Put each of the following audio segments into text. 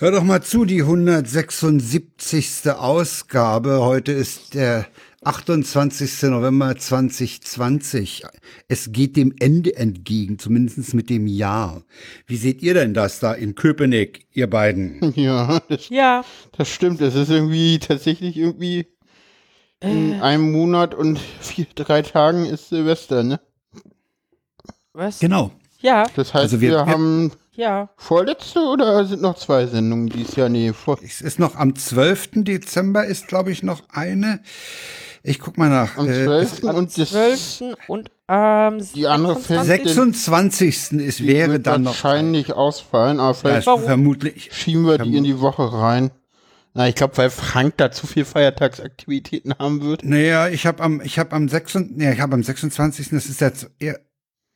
Hör doch mal zu, die 176. Ausgabe. Heute ist der 28. November 2020. Es geht dem Ende entgegen, zumindest mit dem Jahr. Wie seht ihr denn das da in Köpenick, ihr beiden? Ja, das, Ja, das stimmt. Es ist irgendwie tatsächlich irgendwie in einem Monat und vier, drei Tagen ist Silvester, ne? was? Genau. Ja, Das heißt, Also wir- wir- haben ja. vorletzte oder sind noch zwei Sendungen dieses Jahr? Nee, vor, Es ist noch am 12. Dezember ist, glaube ich, noch eine. Ich guck mal nach. am Äh, 12. Am und das 12. und am Die andere fällt- 26. 26. ist, wäre wird dann noch. wahrscheinlich ausfallen, aber Ja, vielleicht Warum? vermutlich. schieben wir die in die Woche rein. Na, ich glaube, weil Frank da zu viel Feiertagsaktivitäten haben wird. Naja, ich habe am, ich habe am 26. Nee, ich habe am 26. Das ist z-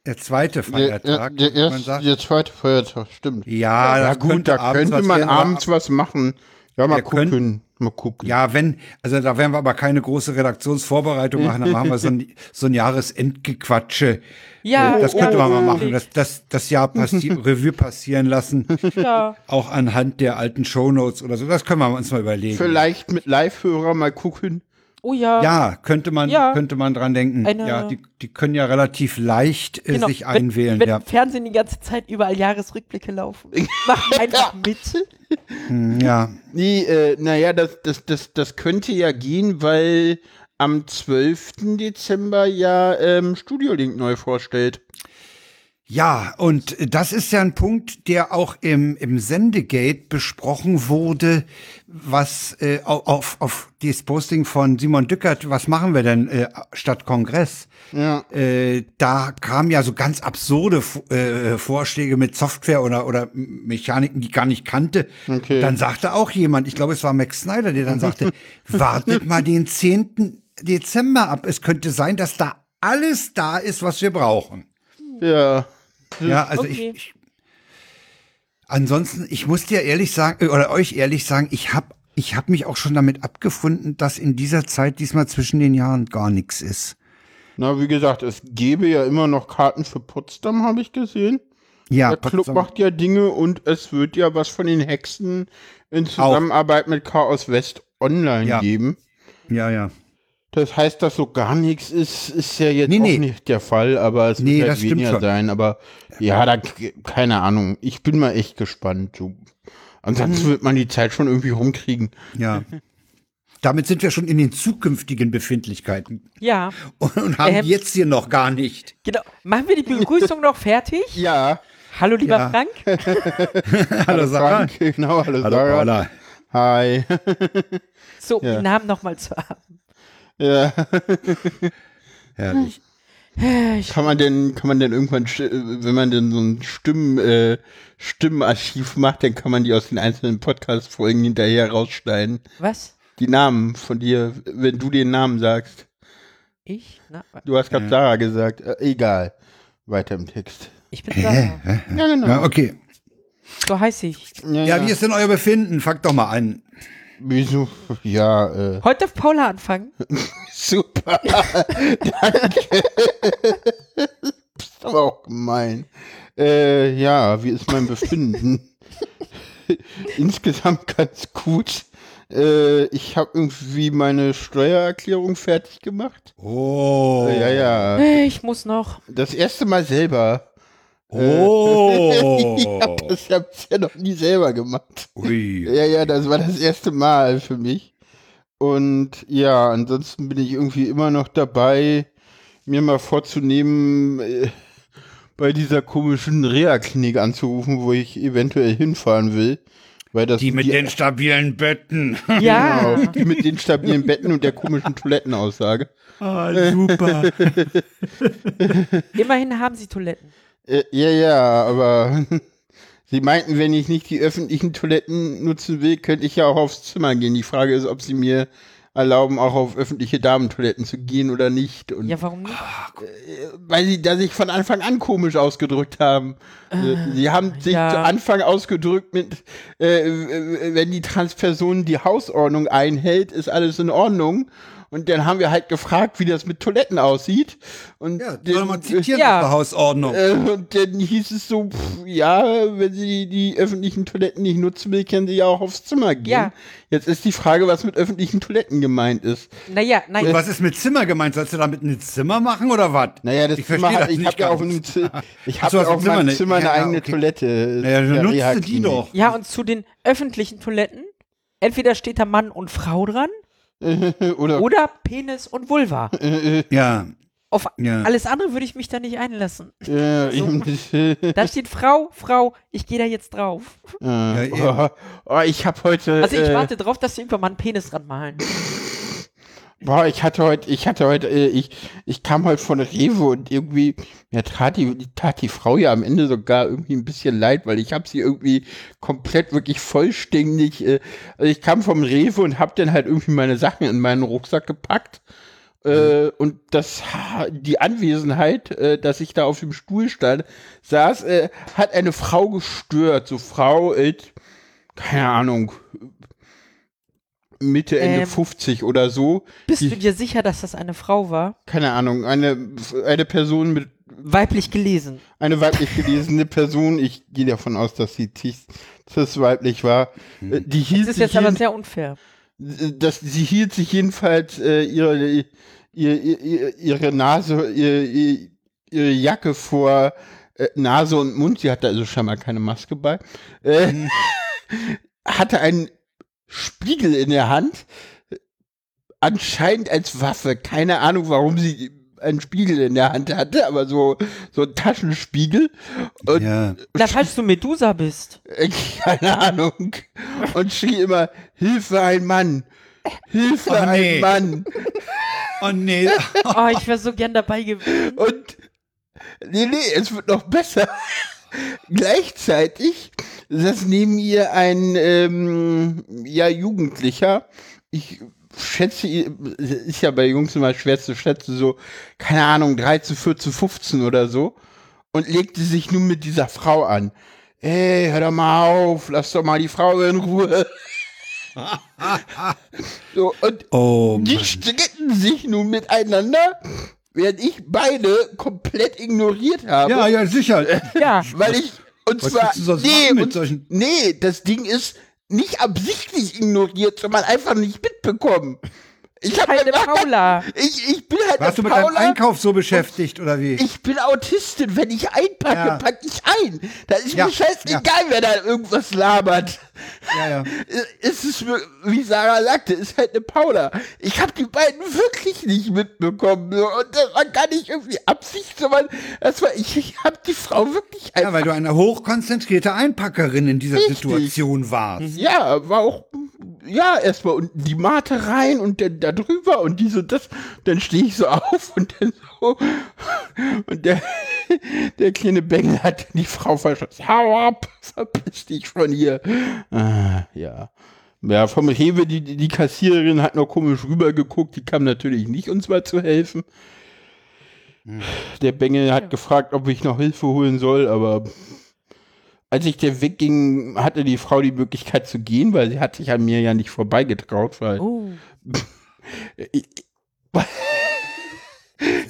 der, der zweite Der, Feiertag. der, der, man erste, sagt. der zweite Feiertag, stimmt. Ja, da das gut, könnte, da könnte man abends was machen. Ja, mal gucken. können- mal gucken. Ja, wenn, also da werden wir aber keine große Redaktionsvorbereitung machen, dann machen wir so ein, so ein Jahresendgequatsche. Ja, Äh, das könnte oh, man mal machen, das, das, das Jahr passi Revue passieren lassen, Ja. auch anhand der alten Shownotes oder so. Das können wir uns mal überlegen. Vielleicht mit Live-Hörer mal gucken. Oh ja. Ja, könnte man, Ja. könnte man dran denken. Eine- ja, die, die können ja relativ leicht äh, Genau. sich wenn, einwählen. Wenn ja. im Fernsehen die ganze Zeit überall Jahresrückblicke laufen. Mach einfach mit. Hm, ja. Nee, äh, naja, das, das, das, das könnte ja gehen, weil am 12. Dezember ja ähm, Studio Link neu vorstellt. Ja, und das ist ja ein Punkt, der auch im, im Sendegate besprochen wurde, was äh, au- auf, auf das Posting von Simon Dückert, was machen wir denn äh, statt Kongress? Ja. Äh, da kamen ja so ganz absurde äh, Vorschläge mit Software oder, oder Mechaniken, die ich gar nicht kannte. Okay. Dann sagte auch jemand, ich glaube, es war Max Snyder, der dann sagte, wartet mal den 10. Dezember ab. Es könnte sein, dass da alles da ist, was wir brauchen. Ja. Ja, also Okay. ich, ich. Ansonsten, ich muss dir ehrlich sagen, äh, oder euch ehrlich sagen, ich habe ich hab mich auch schon damit abgefunden, dass in dieser Zeit diesmal zwischen den Jahren gar nichts ist. Na, wie gesagt, es gäbe ja immer noch Karten für Potsdam, habe ich gesehen. Ja, Der Club Potsdam- macht ja Dinge und es wird ja was von den Hexen in Zusammenarbeit mit Chaos West online Ja. geben. ja, ja. Das heißt, dass so gar nichts ist, ist ja jetzt Nee, auch nee. nicht der Fall, aber es Nee, wird halt weniger schon. sein. Aber ja, da keine Ahnung. Ich bin mal echt gespannt. So. Ansonsten wird man die Zeit schon irgendwie rumkriegen. Ja. Damit sind wir schon in den zukünftigen Befindlichkeiten Ja. und, und haben Ähm. die jetzt hier noch gar nicht. Genau. Machen wir die Begrüßung noch fertig? Ja. Hallo, lieber Ja. Frank. Hallo Sarah. Frank, genau, hallo, Hallo Sarah. Paula. Hi. So, um Ja. den Namen nochmal zu haben. Ja. Herrlich. Kann man denn, kann man denn irgendwann, wenn man denn so ein Stimmen, äh, Stimmenarchiv macht, dann kann man die aus den einzelnen Podcast-Folgen hinterher rausschneiden. Was? Die Namen von dir, wenn du den Namen sagst. Ich? Na, Du hast gerade Sarah gesagt. Äh, egal. Weiter im Text. ich bin Sarah. Ja, genau. Ja, okay. So heiße ich. Ja, wie ist denn euer Befinden? Fangt doch mal an. Wieso? Ja, äh, Heute darf Paula anfangen. super. Danke. Bist aber auch gemein. Äh, ja, wie ist mein Befinden? Insgesamt ganz gut. Äh, ich habe irgendwie meine Steuererklärung fertig gemacht. Oh. Ja, ja. Ich muss noch. Das erste Mal selber. Oh. Ich habe das ja noch nie selber gemacht. Ui. Ja, ja, das war das erste Mal für mich. Und ja, ansonsten bin ich irgendwie immer noch dabei, mir mal vorzunehmen, äh, bei dieser komischen Reha-Klinik anzurufen, wo ich eventuell hinfahren will. Weil das Die mit den stabilen Betten. Ja. Genau, die mit den stabilen Betten und der komischen Toilettenaussage. Ah, super. Immerhin haben sie Toiletten. Äh, ja, ja, aber sie meinten, wenn ich nicht die öffentlichen Toiletten nutzen will, könnte ich ja auch aufs Zimmer gehen. Die Frage ist, ob sie mir erlauben, auch auf öffentliche Damentoiletten zu gehen oder nicht. Und Ja, warum nicht? weil sie da sich von Anfang an komisch ausgedrückt haben. Äh, sie haben sich ja. zu Anfang ausgedrückt mit, äh, äh, wenn die Transperson die Hausordnung einhält, ist alles in Ordnung. Und dann haben wir halt gefragt, wie das mit Toiletten aussieht. Und Ja, dann, soll man zitieren Ja. der Hausordnung. äh, und dann hieß es so, pff, ja, wenn sie die öffentlichen Toiletten nicht nutzen will, können sie ja auch aufs Zimmer gehen. Ja. Jetzt ist die Frage, was mit öffentlichen Toiletten gemeint ist. Naja, nein. Und was ist mit Zimmer gemeint? Sollst du damit ein Zimmer machen oder was? Naja, das ich Zimmer verstehe hat, das ich nicht habe ja Zi ich hab so, ja auf Zimmer nicht? Zimmer eine Ja, eigene okay. Toilette. Naja, dann Ja, nutzt die doch. Ja, und zu den öffentlichen Toiletten, entweder steht da Mann und Frau dran Oder oder Penis und Vulva. Ja, Auf Ja. alles andere würde ich mich da nicht einlassen. Ja, eben, Da steht Frau, Frau, ich gehe da jetzt drauf. äh, eben. oh, oh, ich habe heute. Also ich äh, warte drauf, dass sie irgendwann mal einen Penis dran malen. Boah, ich hatte heute, ich hatte heute, äh, ich, ich kam heute von Rewe und irgendwie, mir tat die, tat die Frau ja am Ende sogar irgendwie ein bisschen leid, weil ich habe sie irgendwie komplett wirklich vollständig, äh, also ich kam vom Rewe und habe dann halt irgendwie meine Sachen in meinen Rucksack gepackt. Äh, und das, die Anwesenheit, äh, dass ich da auf dem Stuhl stand, saß, äh, hat eine Frau gestört. So Frau, äh, keine Ahnung, Mitte, Ende Ähm. 50 oder so. Bist Die- du dir sicher, dass das eine Frau war? keine Ahnung, eine, eine Person mit, Weiblich gelesen. eine weiblich gelesene Person, ich gehe davon aus, dass sie cis, weiblich war, äh, die hielt Das ist sich jetzt aber sehr unfair. dass sie hielt sich jedenfalls äh, ihre, ihr, ihr, ihre Nase, ihr, ihr, ihre Jacke vor äh, Nase und Mund, sie hatte also scheinbar keine Maske bei, äh, hatte einen Spiegel in der Hand, anscheinend als Waffe. Keine Ahnung, warum sie einen Spiegel in der Hand hatte, aber so, so ein Taschenspiegel. Und ja. Na, falls du Medusa bist. keine Ahnung. Und schrie immer, Hilfe ein Mann. Hilfe Oh, nee. ein Mann. Oh nee. Oh, ich wäre so gern dabei gewesen. Und nee, nee, es wird noch besser. Gleichzeitig saß neben ihr ein ähm, ja, Jugendlicher. Ich schätze, ist ja bei Jungs immer schwer zu schätzen, so, keine Ahnung, 13, 14, 15 oder so. Und legte sich nun mit dieser Frau an. Ey, hör doch mal auf, lass doch mal die Frau in Ruhe. so, und Oh die stritten sich nun miteinander, während ich beide komplett ignoriert habe. Ja, ja, sicher. Ja, Weil ich, und Was zwar, du sonst nee, mit solchen- nee, das Ding ist nicht absichtlich ignoriert, sondern einfach nicht mitbekommen. Ich hab keine einfach- Paula. Ich, ich bin halt Warst du mit deinem Paula. Einkauf so beschäftigt oder wie? Ich bin Autistin. Wenn ich einpacke, Ja. pack ich ein. Da ist Ja, mir scheißegal, wer da irgendwas labert. Ja, ja. Es ist, wie Sarah sagte, ist halt eine Paula. Ich habe die beiden wirklich nicht mitbekommen. so. Und das war gar nicht irgendwie Absicht, sondern das war, ich, ich habe die Frau wirklich Ja, einfach. weil du eine hochkonzentrierte Einpackerin in dieser Richtig. Situation warst. Ja, war auch, ja, erstmal unten die Mate rein und dann da drüber und diese, das, dann stehe ich so auf und dann so, und der, der kleine Bengel hat die Frau verschossen. Hau ab, verpiss dich von hier. Ah, ja. Ja, vom Rewe, die, die Kassiererin hat noch komisch rübergeguckt, die kam natürlich nicht, uns mal zu helfen. Der Bengel hat gefragt, ob ich noch Hilfe holen soll, aber als ich der wegging, hatte die Frau die Möglichkeit zu gehen, weil sie hat sich an mir ja nicht vorbeigetraut, weil Oh.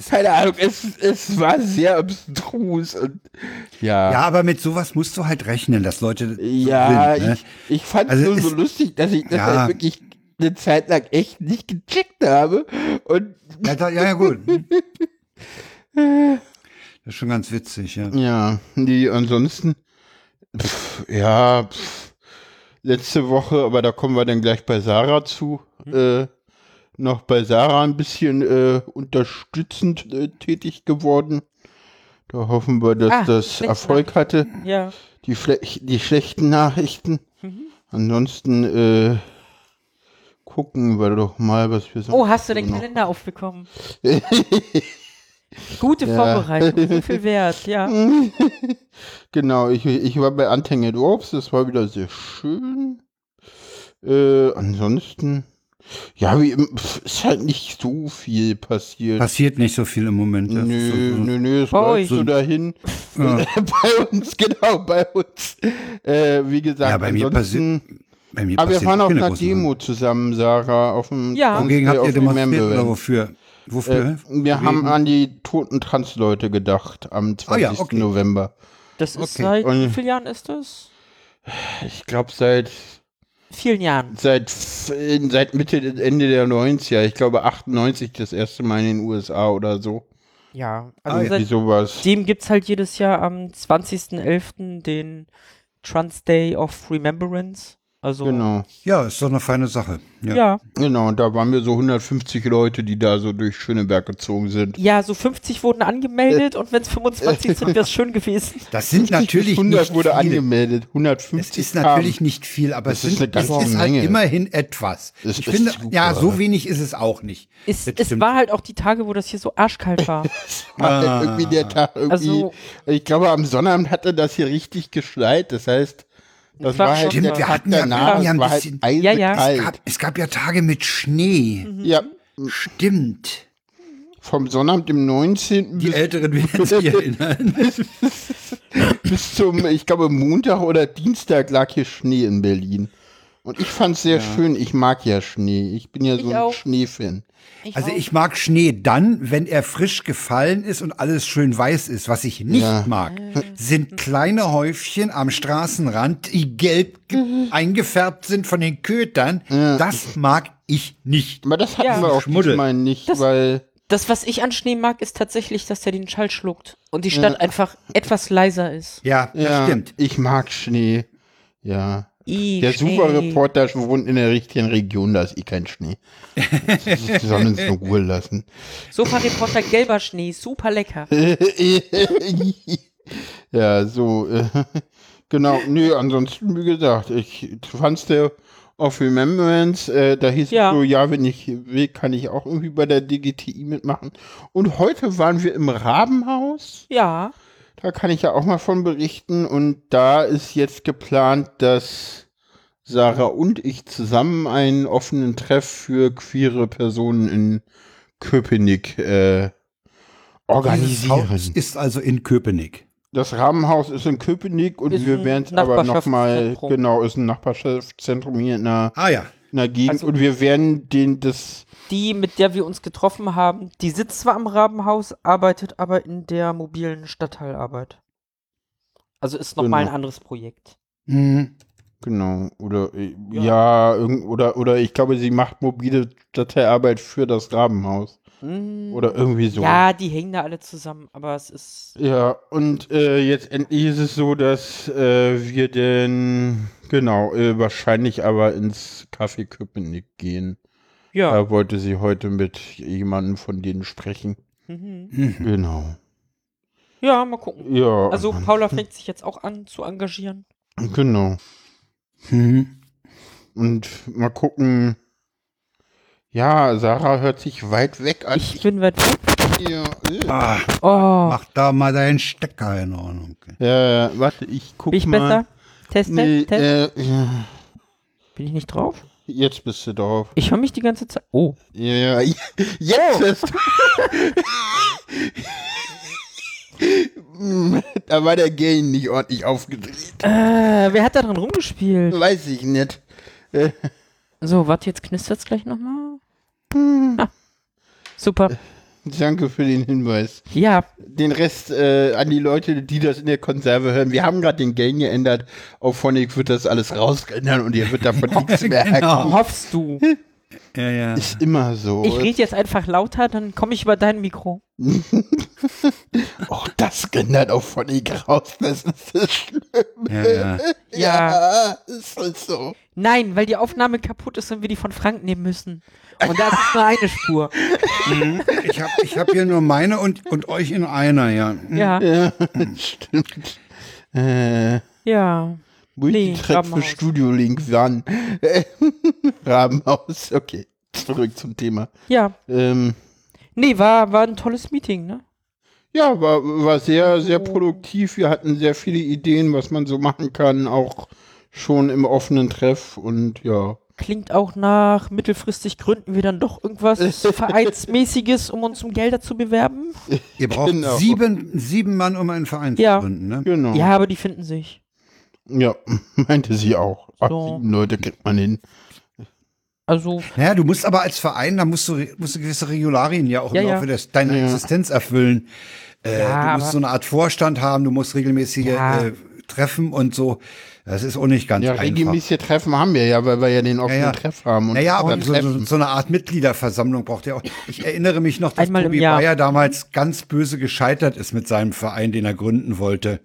keine Ahnung, es, es war sehr abstrus und ja. Ja, aber mit sowas musst du halt rechnen, dass Leute so Ja, sind. Ne? ich, ich fand es Also nur es- so lustig, dass ich das Ja. halt wirklich eine Zeit lang echt nicht gecheckt habe. Und Ja, da, ja, ja, gut. Das ist schon ganz witzig, ja. ja, nee, ansonsten, pff, ja, pff, letzte Woche, aber da kommen wir dann gleich bei Sarah zu, äh, noch bei Sarah ein bisschen äh, unterstützend äh, tätig geworden. Da hoffen wir, dass Ah, das Erfolg hatte. Ja. Die, die schlechten Nachrichten. Mhm. Ansonsten äh, gucken wir doch mal, was wir so. Oh, hast du den Kalender aufbekommen? Gute Ja. Vorbereitung, so viel wert, ja. Genau, ich, ich war bei Untangled Orbs, das war wieder sehr schön. Äh, ansonsten, ja, wie, ist halt nicht so viel passiert. Passiert nicht so viel im Moment. Das Nö, so, so. nö, nö, es läuft so dahin. Ja. bei uns, genau, bei uns. Äh, wie gesagt, Ja, bei mir Bei mir Aber wir passiert waren auf einer Demo zusammen, Sarah, auf dem Ja. Wogegen habt auf ihr dem demonstriert oder wofür? Wofür? Äh, wir haben an die toten Transleute gedacht am 20. Ah ja, okay. November. Das ist Okay. seit Und- wie vielen Jahren ist das? Ich glaube seit Vielen Jahren. seit seit Mitte Ende der 90er. Ich glaube 98 das erste Mal in den USA oder so. Ja. Ah, Also seit sowas. dem gibt es halt jedes Jahr am 20.11. den Trans Day of Remembrance. Also Genau. Ja, ist doch eine feine Sache. Ja. ja. Genau, und da waren wir so 150 Leute, die da so durch Schöneberg gezogen sind. Ja, so 50 wurden angemeldet und wenn es 25 sind, wäre es schön gewesen. Das sind natürlich 100 nicht wurde viele. angemeldet, Es 150 ist natürlich nicht viel, aber Das es, ist sind, eine ganze es ist halt Menge. immerhin etwas. Es ich ist finde, super. ja, so wenig ist es auch nicht. Es, Das es war halt auch die Tage, wo das hier so arschkalt war. War irgendwie der Tag irgendwie. Also- ich glaube, am Sonnabend hatte das hier richtig geschneit. Das heißt, das war war, halt Stimmt, wir hatten ja- danach. war ein halt bisschen- Ja, ja. Es gab, es gab ja Tage mit Schnee. Ja, Stimmt. vom Sonnabend, dem 19. Die Älteren werden sich erinnern. bis zum, ich glaube, Montag oder Dienstag lag hier Schnee in Berlin. Und ich fand es sehr schön. Ich mag ja Schnee. Ich bin ja so Ich ein auch. Schneefan. Also ich mag Schnee dann, wenn er frisch gefallen ist und alles schön weiß ist. Was ich nicht Ja. mag, sind kleine Häufchen am Straßenrand, die gelb ge- eingefärbt sind von den Kötern. Das mag ich nicht. Aber das hatten Ja. wir auch Schmuddel. diesmal nicht, Das- weil Das, was ich an Schnee mag, ist tatsächlich, dass der den Schall schluckt und die Stadt einfach etwas leiser ist. Ja, das ja, stimmt. ich mag Schnee. Ja. I, Der Schnee. Superreporter wohnt in der richtigen Region, da ist eh kein Schnee. Sie sollen uns in Ruhe lassen. Sofa-Reporter gelber Schnee, super lecker. ja, so, äh, genau, nö, ansonsten, wie gesagt, ich fand's der of Remembrance, äh, da hieß Ja. es so, ja, wenn ich will, kann ich auch irgendwie bei der DGTI mitmachen. Und heute waren wir im Rabenhaus. Ja. Da kann ich ja auch mal von berichten. Und da ist jetzt geplant, dass Sarah und ich zusammen einen offenen Treff für queere Personen in Köpenick äh, Dieses Haus organisieren. ist also in Köpenick. Das Rabenhaus ist in Köpenick und Ist wir werden es aber nochmal, genau, ist ein Nachbarschaftszentrum hier in der, Ah ja. in der Gegend. Also- und wir werden den, das, Die, mit der wir uns getroffen haben, die sitzt zwar am Rabenhaus, arbeitet aber in der mobilen Stadtteilarbeit. Also ist nochmal Genau. ein anderes Projekt. Mhm. genau, oder, äh, Ja. ja, irgend, oder, oder ich glaube, sie macht mobile Dateiarbeit für das Rabenhaus. Mm. Oder irgendwie so. Ja, die hängen da alle zusammen, aber es ist. Ja, und äh, jetzt endlich ist es so, dass äh, wir denn, genau, äh, wahrscheinlich aber ins Café Köpenick gehen. Ja. Da wollte sie heute mit jemandem von denen sprechen. Mhm. Mhm. Genau. Ja, mal gucken. Ja. Also Paula fängt sich jetzt auch an zu engagieren. Genau. Mhm. Und mal gucken. Ja, Sarah hört sich weit weg an. Ich bin weit weg. ja. Ah, Oh, mach da mal deinen Stecker in Ordnung. ja, warte, ich guck bin ich mal. besser? Test, test, Nee, test. äh, ja, Bin ich nicht drauf? Jetzt bist du drauf. Ich höre mich die ganze Zeit. Oh. Ja, ja, jetzt bist du. da war der Gain nicht ordentlich aufgedreht. Äh, wer hat da dran rumgespielt? Weiß ich nicht. So, warte, jetzt knistert's gleich nochmal. Ah, super. Danke für den Hinweis. Ja, Den Rest äh, an die Leute, die das in der Konserve hören. Wir haben gerade den Gain geändert. Auf Phonic wird das alles rausändern und ihr wird davon nichts merken. Genau. hoffst du. Ja, ja. Ist immer so. Ich rede jetzt einfach lauter, dann komme ich über dein Mikro. Auch das ändert auf Phonic raus. Das ist so schlimm. ja, ja. Ja. ist halt so. Nein, weil die Aufnahme kaputt ist und wir die von Frank nehmen müssen. Und da ist nur eine Spur. Mhm. Ich habe ich hab hier nur meine und, und euch in einer, ja. Ja, Ja, stimmt. Äh, ja. Nee, Multitrack für Rabenhaus. Studio Link wann? Rabenhaus, okay. Zurück zum Thema. Ja. Ähm, Nee, war, war ein tolles Meeting, ne? ja, war, war sehr, sehr produktiv. Wir hatten sehr viele Ideen, was man so machen kann, auch schon im offenen Treff und ja. Klingt auch nach mittelfristig gründen wir dann doch irgendwas Vereinsmäßiges, um uns um Gelder zu bewerben. Ihr braucht Genau. sieben, sieben Mann, um einen Verein Ja. zu gründen, ne? Genau. Ja, aber die finden sich. Ja, meinte sie auch. Ach, So. sieben Leute kriegt man hin. Also, Naja, du musst aber als Verein, da musst du, musst du gewisse Regularien ja auch im Ja, ja. Laufe des, deiner Ja. Existenz erfüllen. Äh, Ja, du musst so eine Art Vorstand haben, du musst regelmäßige Ja. äh, Treffen und so. Das ist auch nicht ganz Ja, einfach. regelmäßige Treffen haben wir ja, weil wir ja den offenen ja. Treff haben. Und Naja, aber so, so, so eine Art Mitgliederversammlung braucht er auch. Ich erinnere mich noch, dass Einmal Tobi. Bayer damals ganz böse gescheitert ist mit seinem Verein, den er gründen wollte.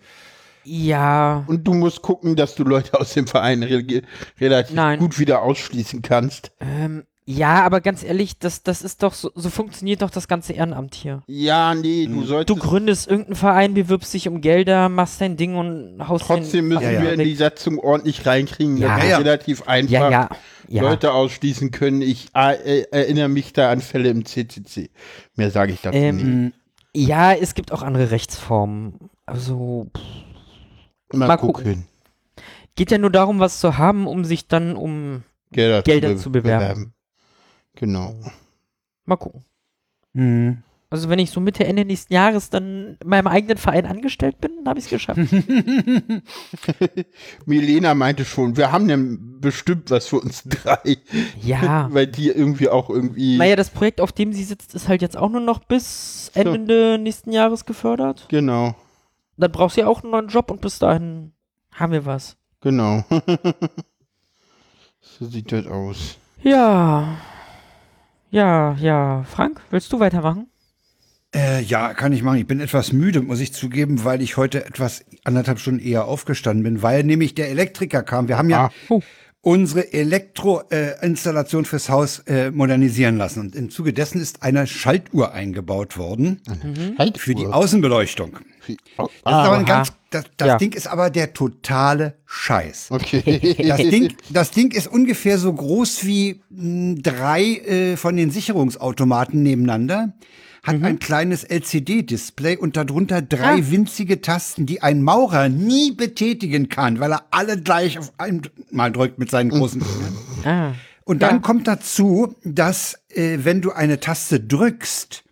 ja. Und du musst gucken, dass du Leute aus dem Verein re relativ Nein. gut wieder ausschließen kannst. Ähm, ja, aber ganz ehrlich, das, das ist doch so, so funktioniert doch das ganze Ehrenamt hier. Ja, nee, du Du solltest. gründest irgendeinen Verein, bewirbst dich um Gelder, machst dein Ding und haust Trotzdem den müssen wir in die Satzung ordentlich reinkriegen, Ja. dass wir Ja, relativ einfach Ja, ja. Ja. Leute ausschließen können. Ich äh, erinnere mich da an Fälle im CCC. Mehr sage ich dazu Ähm, nicht. ja, es gibt auch andere Rechtsformen. Also, pff, Mal, mal gucken. gucken. geht ja nur darum, was zu haben, um sich dann um. Gelder, Gelder be- zu bewerben. Genau. Mal gucken. Mhm. Also, wenn ich so Mitte, Ende nächsten Jahres dann in meinem eigenen Verein angestellt bin, habe ich es geschafft. Milena meinte schon, wir haben denn bestimmt was für uns drei. ja. Weil die irgendwie auch irgendwie. Naja, das Projekt, auf dem sie sitzt, ist halt jetzt auch nur noch bis Ende nächsten Jahres gefördert. Genau, Dann braucht sie auch einen neuen Job und bis dahin haben wir was. genau. so sieht das aus. Ja. Ja, ja. Frank, willst du weitermachen? Äh, ja, kann ich machen. Ich bin etwas müde, muss ich zugeben, weil ich heute etwas anderthalb Stunden eher aufgestanden bin, weil nämlich der Elektriker kam. Wir haben ja Ah. Oh. Unsere Elektroinstallation fürs Haus äh, modernisieren lassen. Und im Zuge dessen ist eine Schaltuhr eingebaut worden Halt für die. Außenbeleuchtung. Oh, Das, aber ein Aha. ganz, das, das Ja. Ding ist aber der totale Scheiß. okay. Das Ding, das Ding ist ungefähr so groß wie mh, drei äh, von den Sicherungsautomaten nebeneinander, hat ein kleines LCD-Display und darunter drei Ah. winzige Tasten, die ein Maurer nie betätigen kann, weil er alle gleich auf einmal drückt mit seinen großen Fingern. Ah. Und dann Ja. kommt dazu, dass äh, wenn du eine Taste drückst,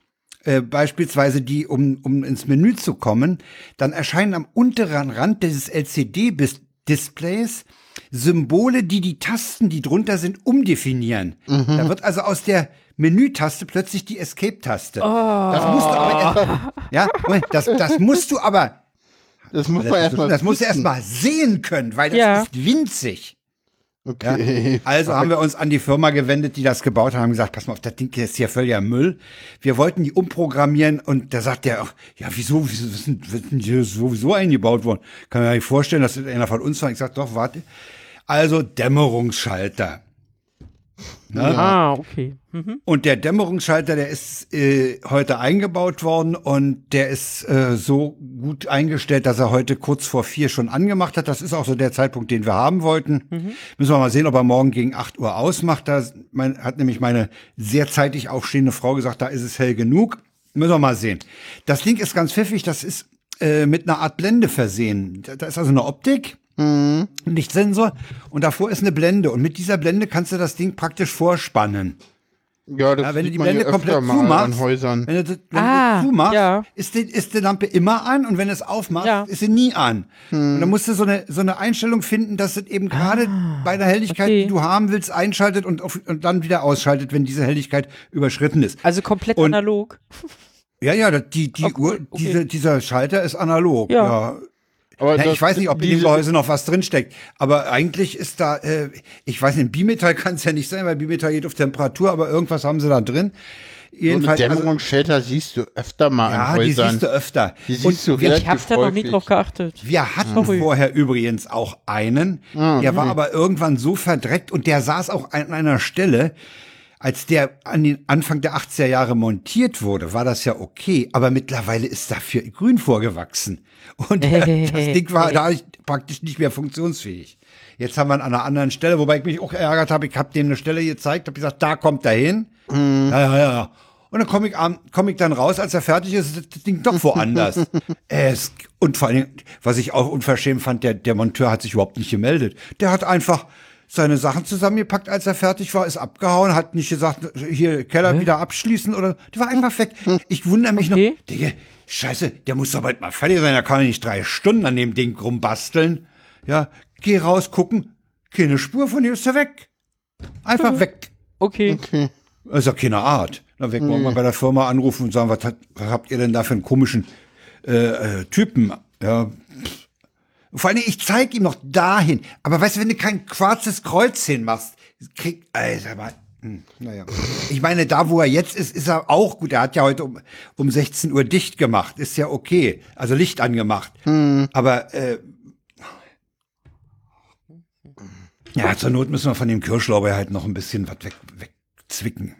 äh, beispielsweise die, um, um ins Menü zu kommen, dann erscheinen am unteren Rand dieses LCD-Displays Symbole, die die Tasten, die drunter sind, umdefinieren. Da wird also aus der Menütaste plötzlich die Escape-Taste. Das musst du aber erst, ja, das, das musst du aber, Das muss man das, erstmal. das musst du erst mal sehen können, weil das Ja. ist winzig. Ja? Okay. Also haben wir uns an die Firma gewendet, die das gebaut haben, haben gesagt, pass mal auf, das Ding ist hier völliger Müll. Wir wollten die umprogrammieren und da sagt der auch, ja, wieso, wieso ist denn hier sowieso eingebaut worden? Kann mir nicht vorstellen, dass das einer von uns war. Ich sag, doch, warte. Also Dämmerungsschalter. Ne? Ah, okay. Mhm. Und der Dämmerungsschalter, der ist äh, heute eingebaut worden und der ist äh, so gut eingestellt, dass er heute kurz vor vier schon angemacht hat. Das ist auch so der Zeitpunkt, den wir haben wollten. Müssen wir mal sehen, ob er morgen gegen 8 Uhr ausmacht. Da mein, hat nämlich meine sehr zeitig aufstehende Frau gesagt, da ist es hell genug. Müssen wir mal sehen. Das Ding ist ganz pfiffig, das ist äh, mit einer Art Blende versehen. Da, da ist also eine Optik. Lichtsensor und davor ist eine Blende und mit dieser Blende kannst du das Ding praktisch vorspannen. Ja, das Ja, wenn du die Blende komplett öfter mal zumachst, an Häusern. wenn du, wenn Ah, du zumachst, ja. ist, die, ist die Lampe immer an und wenn du es aufmachst, Ja. ist sie nie an. Und dann musst du so eine, so eine Einstellung finden, dass es eben gerade bei der Helligkeit, okay. die du haben willst, einschaltet und, auf, und dann wieder ausschaltet, wenn diese Helligkeit überschritten ist. Also komplett Und- analog. Ja, ja, die, die cool, Uhr, okay. diese, dieser Schalter ist analog. Ja. Ja. Aber Ja, das- ich weiß nicht, ob in dem Gehäuse noch was drinsteckt, aber eigentlich ist da, äh, ich weiß nicht, Bimetall kann es ja nicht sein, weil Bimetall geht auf Temperatur, aber irgendwas haben sie da drin. So eine Jedenfalls, also, siehst du öfter mal ja, an die Häusern. siehst du öfter. Die Und siehst du wir, relativ Ich habe da noch nie drauf geachtet. wir hatten Sorry. vorher übrigens auch einen, Ah, der war aber irgendwann so verdreckt und der saß auch an einer Stelle, als der an den Anfang der 80er Jahre montiert wurde, war das ja okay, aber mittlerweile ist dafür Grün vorgewachsen. Und äh, das Ding war da praktisch nicht mehr funktionsfähig. Jetzt haben wir an einer anderen Stelle, wobei ich mich auch geärgert habe, ich habe dem eine Stelle gezeigt, habe gesagt, da kommt er hin. Mhm. Ja, ja, ja. Und dann komme ich, komm ich dann raus, als er fertig ist, ist das Ding doch woanders. es, und vor allem, was ich auch unverschämt fand, der, der Monteur hat sich überhaupt nicht gemeldet. Der hat einfach seine Sachen zusammengepackt, als er fertig war, ist abgehauen, hat nicht gesagt, hier Keller wieder abschließen oder, der war einfach weg. Ich wundere mich Okay. noch, Digga, scheiße, der muss doch bald mal fertig sein, da kann er nicht drei Stunden an dem Ding rumbasteln. Ja, geh raus, gucken, Keine Spur von ihr ist er weg. Einfach weg. Okay. Okay. Das ist ja keine Art. Na, weg wollen wir bei der Firma anrufen und sagen, was, hat, was habt ihr denn da für einen komischen äh, äh, Typen? Ja. Vor allem, ich zeige ihm noch dahin. Aber weißt du, wenn du kein schwarzes Kreuz hinmachst, kriegt, Alter, mal, hm, naja. Ich meine, da wo er jetzt ist, ist er auch gut. Er hat ja heute um, um 16 Uhr dicht gemacht. Ist ja okay. Also Licht angemacht. Aber äh, ja, zur Not müssen wir von dem Kirschlauber halt noch ein bisschen was weg, wegzwicken.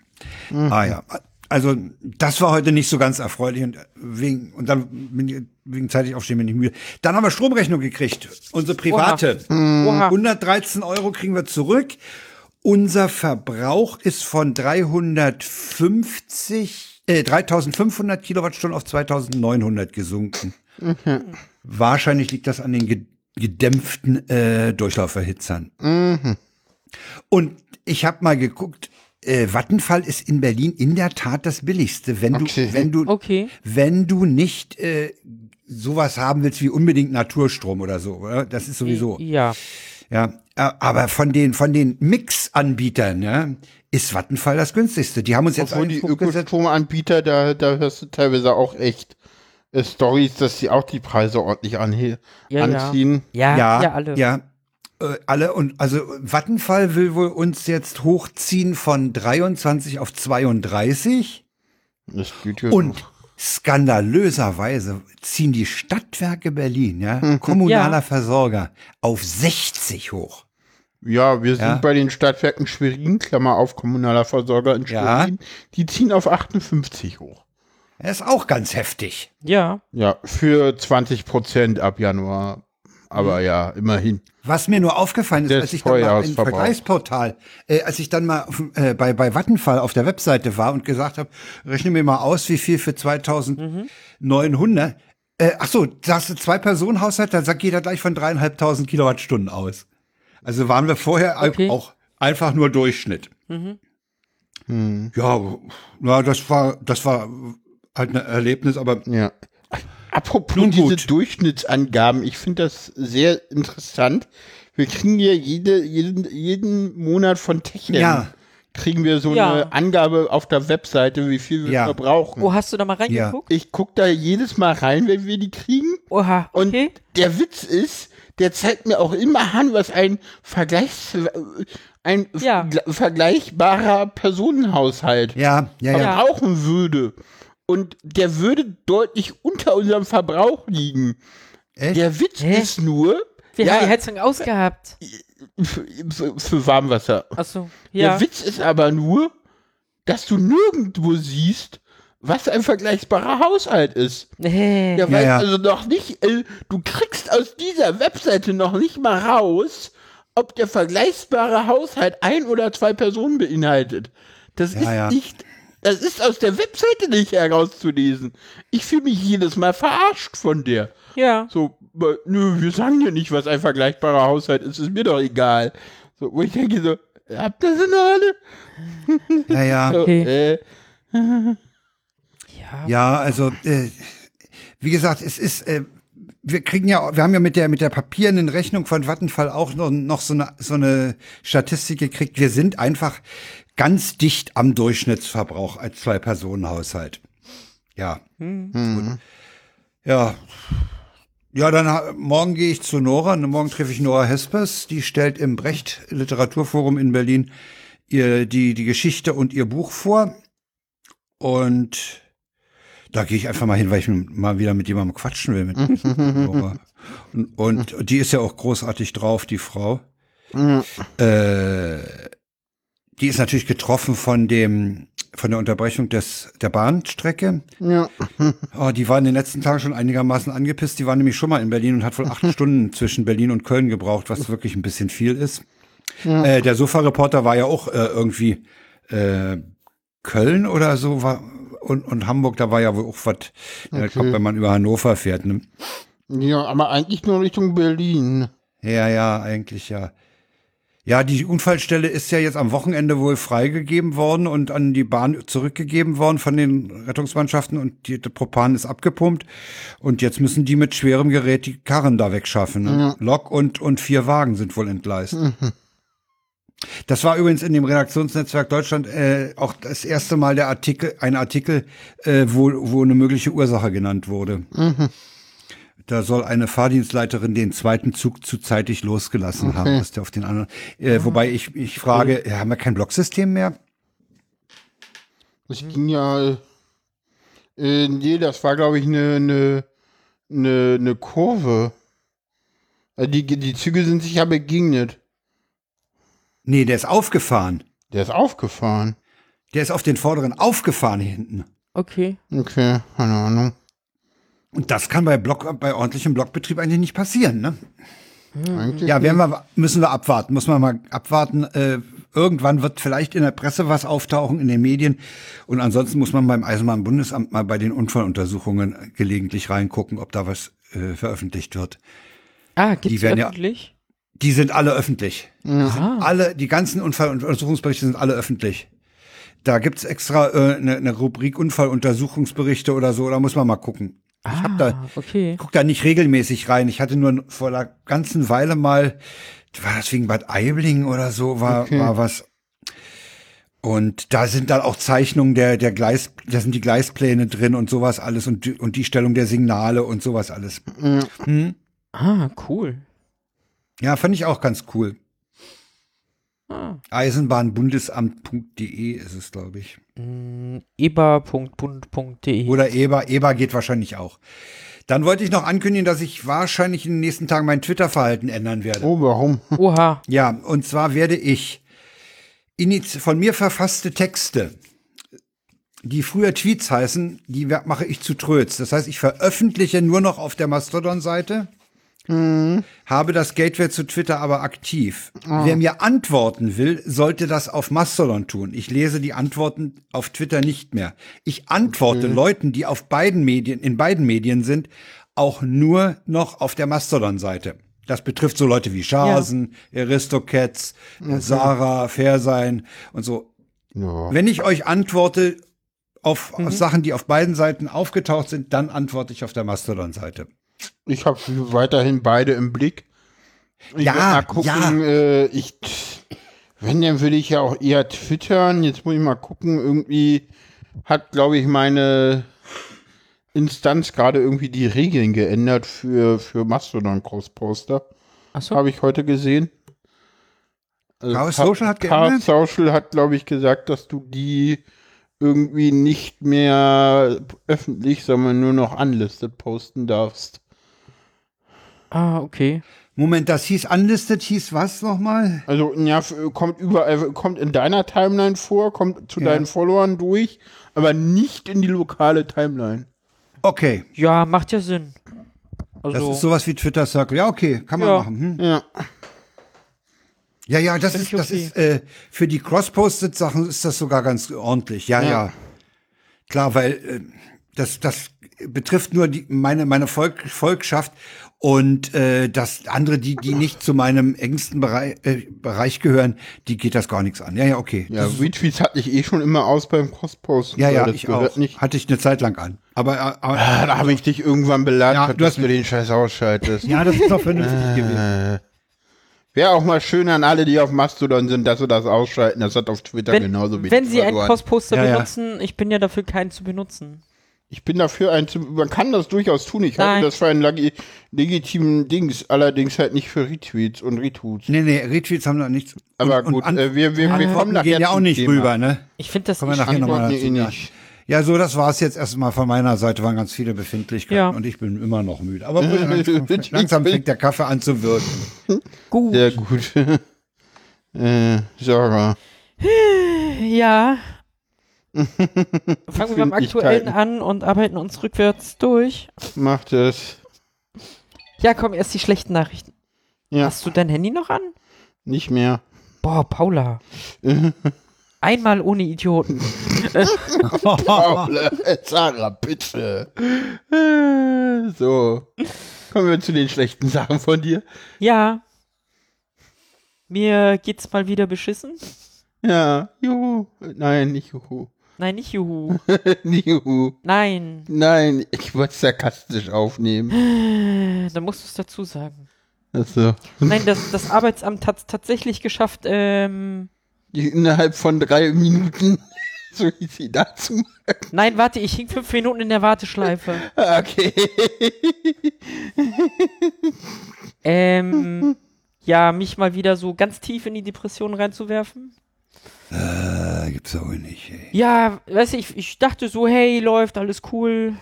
Ah ja. Also das war heute nicht so ganz erfreulich und wegen und dann bin ich, wegen zeitig aufstehen bin ich müde. Dann haben wir Stromrechnung gekriegt, unsere private. Oha. 113 Euro kriegen wir zurück. Unser Verbrauch ist von 350, äh, 3500 Kilowattstunden auf 2900 gesunken. Wahrscheinlich liegt das an den ge gedämpften äh, Durchlauferhitzern. Und ich habe mal geguckt, äh, Vattenfall ist in Berlin in der Tat das billigste, wenn Okay. du, wenn du, Okay. wenn du nicht äh, sowas haben willst wie unbedingt Naturstrom oder so. Oder? Das ist sowieso. Ja. Ja, äh, aber von den von den Mix-Anbietern ja, ist Vattenfall das günstigste. Die haben uns jetzt Obwohl die. Ökostromanbieter, da, da hörst du teilweise auch echt äh, Stories, dass sie auch die Preise ordentlich anhe Ja, ja. anziehen. Ja, ja, Ja, alle. Ja, alle und also Vattenfall will wohl uns jetzt hochziehen von 23 auf 32 Das geht ja und noch. skandalöserweise ziehen die Stadtwerke Berlin, ja, kommunaler Ja. Versorger, auf 60 hoch. Ja, wir sind Ja. bei den Stadtwerken Schwerin, Klammer auf, kommunaler Versorger in Ja. Schwerin. Die ziehen auf 58 hoch. Das ist auch ganz heftig. Ja. Ja, für 20 Prozent ab Januar. Aber ja, immerhin. Was mir nur aufgefallen ist, als ich dann mal im. Vergleichsportal, äh, als ich dann mal auf, äh, bei, bei Vattenfall auf der Webseite war und gesagt habe, rechne mir mal aus, wie viel für 2900. Äh, ach so, da hast du zwei Personen Haushalt, dann sagt jeder gleich von dreieinhalbtausend Kilowattstunden aus. Also waren wir vorher Okay. auch einfach nur Durchschnitt. Ja, na, das war, das war halt ein Erlebnis, aber Ja. Apropos Nun diese. Durchschnittsangaben, ich finde das sehr interessant. Wir kriegen ja jede, jeden, jeden Monat von Techem, Ja. kriegen wir so Ja. eine Angabe auf der Webseite, wie viel wir Ja. verbrauchen. Wo hast du da mal reingeguckt? Ich gucke da jedes Mal rein, wenn wir die kriegen. Oha, Und okay. der Witz ist, der zeigt mir auch immer an, was ein Vergleichs, ein Ja. vergle- vergleichbarer Personenhaushalt ja, ja, ja. Ja. verbrauchen würde. Und der würde deutlich unter unserem Verbrauch liegen. Echt? Der Witz Hä? ist nur, Wir ja, haben die Heizung ausgehabt. für, für, für Warmwasser. Achso, ja. Der Witz ist aber nur, dass du nirgendwo siehst, was ein vergleichbarer Haushalt ist. Nee. Ja, weil ja. also noch nicht, äh, du kriegst aus dieser Webseite noch nicht mal raus, ob der vergleichbare Haushalt ein oder zwei Personen beinhaltet. Das Ja, ist ja. nicht, das ist aus der Webseite nicht herauszulesen. Ich fühle mich jedes Mal verarscht von der. Ja. So, äh, nö, wir sagen ja nicht, was ein vergleichbarer Haushalt ist, ist mir doch egal. So, wo ich denke so, habt ihr sie noch alle? ja, ja. So, Okay. äh, Ja. Ja, also äh, wie gesagt, es ist, äh, wir kriegen ja, wir haben ja mit der mit der papierenden Rechnung von Vattenfall auch noch, noch so eine so eine Statistik gekriegt. Wir sind einfach ganz dicht am Durchschnittsverbrauch als zwei Personen Haushalt. Ja, Gut. ja. Ja, dann morgen gehe ich zu Nora. Morgen treffe ich Nora Hespers. Die stellt im Brecht Literaturforum in Berlin ihr die die Geschichte und ihr Buch vor. Und da gehe ich einfach mal hin, weil ich mal wieder mit jemandem quatschen will. Mit Nora. und, und die ist ja auch großartig drauf, die Frau. Äh, die ist natürlich getroffen von dem von der Unterbrechung des der Bahnstrecke. ja. Oh, die war in den letzten Tagen schon einigermaßen angepisst. Die war nämlich schon mal in Berlin und hat wohl acht Stunden zwischen Berlin und Köln gebraucht, was wirklich ein bisschen viel ist. Äh, der Sofa-Reporter war ja auch äh, irgendwie äh, Köln oder so war und, und Hamburg, da war ja wohl auch was, okay. kommt, wenn man über Hannover fährt. Ne? ja, aber eigentlich nur Richtung Berlin. Ja, ja, eigentlich ja. Ja, die Unfallstelle ist ja jetzt am Wochenende wohl freigegeben worden und an die Bahn zurückgegeben worden von den Rettungsmannschaften und die, Propan ist abgepumpt und jetzt müssen die mit schwerem Gerät die Karren da wegschaffen. Ne? Lok und, und vier Wagen sind wohl entgleist. Das war übrigens in dem Redaktionsnetzwerk Deutschland äh, auch das erste Mal der Artikel, ein Artikel, äh, wo, wo eine mögliche Ursache genannt wurde. Da soll eine Fahrdienstleiterin den zweiten Zug zu zeitig losgelassen haben, was der auf den anderen. Äh, wobei ich, ich frage, äh, haben wir kein Blocksystem mehr? Das ging ja. Äh, nee, das war, glaube ich, eine eine eine eine Kurve. Also die, die Züge sind sich ja begegnet. Nee, der ist aufgefahren. Der ist aufgefahren. Der ist auf den vorderen aufgefahren hinten. Okay. Okay, keine Ahnung. Und das kann bei Block, bei ordentlichem Blockbetrieb eigentlich nicht passieren, ne? Eigentlich Ja, werden wir, müssen wir abwarten, muss man mal abwarten. Äh, irgendwann wird vielleicht in der Presse was auftauchen, in den Medien. Und ansonsten muss man beim Eisenbahnbundesamt mal bei den Unfalluntersuchungen gelegentlich reingucken, ob da was äh, veröffentlicht wird. Ah, gibt's Die werden ja- öffentlich? Die sind alle öffentlich. Ah. Alle, die ganzen Unfalluntersuchungsberichte sind alle öffentlich. Da gibt's extra äh, eine, eine Rubrik Unfalluntersuchungsberichte oder so, da muss man mal gucken. Ich hab da, Ah, okay. guck da nicht regelmäßig rein. Ich hatte nur vor einer ganzen Weile mal, war das wegen Bad Aibling oder so, war, Okay. war was. Und da sind dann auch Zeichnungen der, der Gleis, da sind die Gleispläne drin und sowas alles und, die- und die Stellung der Signale und sowas alles. Hm? Ah, cool. Ja, fand ich auch ganz cool. Ah. Eisenbahnbundesamt.de ist es, glaube ich. Mm, eber.bund.de. Oder Eber. Eber geht wahrscheinlich auch. Dann wollte ich noch ankündigen, dass ich wahrscheinlich in den nächsten Tagen mein Twitter-Verhalten ändern werde. Oh, warum? Oha. Ja, und zwar werde ich von mir verfasste Texte, die früher Tweets heißen, die mache ich zu Tröts. Das heißt, ich veröffentliche nur noch auf der Mastodon-Seite, habe das Gateway zu Twitter aber aktiv. Wer mir antworten will, sollte das auf Mastodon tun. Ich lese die Antworten auf Twitter nicht mehr. Ich antworte Leuten, die auf beiden Medien, in beiden Medien sind, auch nur noch auf der Mastodon-Seite. Das betrifft so Leute wie Schasen, Aristocats, äh, Sarah, Fairsein und so. Ja. Wenn ich euch antworte auf, auf Sachen, die auf beiden Seiten aufgetaucht sind, dann antworte ich auf der Mastodon-Seite. Ich habe weiterhin beide im Blick. Ich Ja, mal gucken, ja. äh, ich, wenn, dann würde ich ja auch eher twittern. Jetzt muss ich mal gucken, irgendwie hat, glaube ich, meine Instanz gerade irgendwie die Regeln geändert für, für Mastodon Cross-Poster. Achso. Habe ich heute gesehen. Also Chaos Social hat Chaos geändert? Social hat, glaube ich, gesagt, dass du die irgendwie nicht mehr öffentlich, sondern nur noch unlisted posten darfst. Ah, okay. Moment, das hieß unlisted, hieß was nochmal? Also, ja, kommt überall, kommt in deiner Timeline vor, kommt zu Ja. deinen Followern durch, aber nicht in die lokale Timeline. Okay, Ja, macht ja Sinn. das Also, ist sowas wie Twitter Circle. Ja, okay, kann man Ja. machen. Hm? Ja. Ja, ja, das Find ist, ich das okay. ist äh, für die Cross-Posted-Sachen ist das sogar ganz ordentlich. Ja, ja. Ja. Klar, weil äh, das, das betrifft nur die, meine, meine Volk, Volkschaft und äh, das andere, die, die nicht zu meinem engsten Bereich, äh, Bereich gehören, die geht das gar nichts an. Ja, ja, okay. Ja, Das Retweets hatte ich eh schon immer aus beim Crossposten. ja, ja, ich gehört auch. Nicht. Hatte ich eine Zeit lang an. Aber, äh, aber Ah, da habe ich dich irgendwann belagert, Ja, du dass du den Scheiß ausschaltest. ja, das ist doch vernünftig gewesen. Äh, Wäre auch mal schön an alle, die auf Mastodon sind, dass sie das ausschalten. Das hat auf Twitter wenn, genauso wenig wenn Sie einen. Cross-Poster Ja, ja. benutzen, ich bin ja dafür, keinen zu benutzen. Ich bin dafür ein, man kann das durchaus tun. Ich Nein. halte das für einen legi- legitimen Dings, allerdings halt nicht für Retweets und Retweets. Nee, nee, Retweets haben da nichts. Aber und, gut, und äh, wir, wir, wir kommen nachher gehen ja auch nicht Thema. rüber, ne? Ich finde das Kommen wir nicht nachher nochmal dazu. eh Ja. nicht. Ja, so, das war's jetzt erstmal von meiner Seite. Waren ganz viele Befindlichkeiten Ja. und ich bin immer noch müde. Aber gut, langsam fängt der Kaffee an zu wirken. gut. Sehr gut. äh, Sarah. Ja. Fangen wir beim Aktuellen an und arbeiten uns rückwärts durch. Macht es. Ja, komm, erst die schlechten Nachrichten. Ja, Hast du dein Handy noch an? nicht mehr. Boah, Paula. Einmal ohne Idioten. Paula, Sarah, bitte. So. Kommen wir zu den schlechten Sachen von dir. Ja. Mir geht's mal wieder beschissen. Ja, juhu. Nein, nicht juhu. Nein, nicht Juhu. nicht juhu. Nein. Nein, ich wollte es sarkastisch aufnehmen. Äh, Dann musst du es dazu sagen. Also, Nein, das, das Arbeitsamt hat es tatsächlich geschafft, ähm. innerhalb von drei Minuten, so hieß sie dazu. Nein, warte, ich hing fünf Minuten in der Warteschleife. Okay. Ähm. Ja, mich mal wieder so ganz tief in die Depression reinzuwerfen. Äh, gibt's auch nicht, ey. Ja, weißt du, ich, ich dachte so, hey, läuft, alles cool.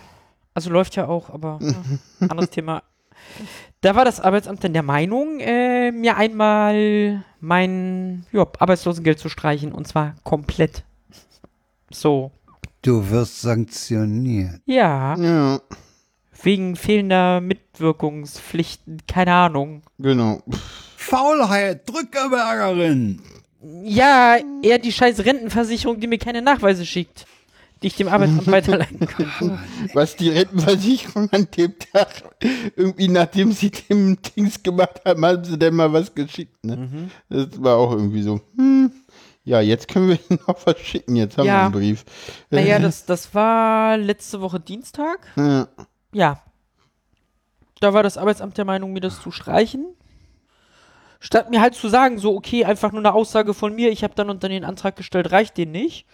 Also läuft ja auch, aber ja, anderes Thema. Da war das Arbeitsamt dann der Meinung, äh, mir einmal mein ja, Arbeitslosengeld zu streichen und zwar komplett. So. Du wirst sanktioniert. Ja, Ja, wegen fehlender Mitwirkungspflichten, keine Ahnung. genau. Faulheit, Drückerbergerin. Ja, eher die scheiß Rentenversicherung, die mir keine Nachweise schickt, die ich dem Arbeitsamt weiterleiten könnte. Was die Rentenversicherung an dem Tag, irgendwie nachdem sie dem Dings gemacht haben, haben sie denn mal was geschickt, ne? Mhm. Das war auch irgendwie so, hm, ja, jetzt können wir ihnen noch was schicken, jetzt haben wir Ja. einen Brief. Naja, das, das war letzte Woche Dienstag. Ja. Ja. Da war das Arbeitsamt der Meinung, mir das zu streichen. Statt mir halt zu sagen, so, okay, einfach nur eine Aussage von mir, ich habe dann unter den Antrag gestellt, reicht den nicht.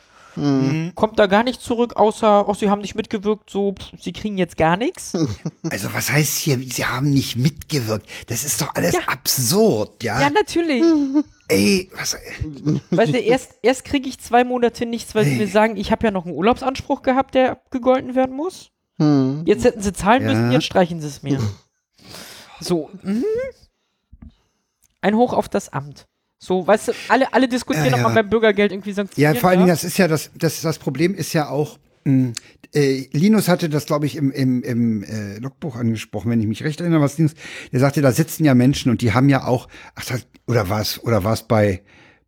Kommt da gar nicht zurück, außer, oh, sie haben nicht mitgewirkt, so, pff, sie kriegen jetzt gar nichts. Also was heißt hier, sie haben nicht mitgewirkt? Das ist doch alles Ja. absurd, ja? Ja, natürlich. Ey, was, Weißt du, erst, erst kriege ich zwei Monate nichts, weil sie mir sagen, ich habe ja noch einen Urlaubsanspruch gehabt, der abgegolten werden muss. Hm. Jetzt hätten sie zahlen Ja. müssen, jetzt streichen sie es mir. So, mhm. Ein Hoch auf das Amt. So, weißt du, alle, alle diskutieren Ja, ja. mal beim Bürgergeld irgendwie Ja, sanktionieren. vor allen Dingen, das ist ja das, das, das Problem ist ja auch, mh, äh, Linus hatte das, glaube ich, im, im, im äh, Logbuch angesprochen, wenn ich mich recht erinnere, was Linus, der sagte, da sitzen ja Menschen und die haben ja auch, ach, das, oder war es, oder war es bei,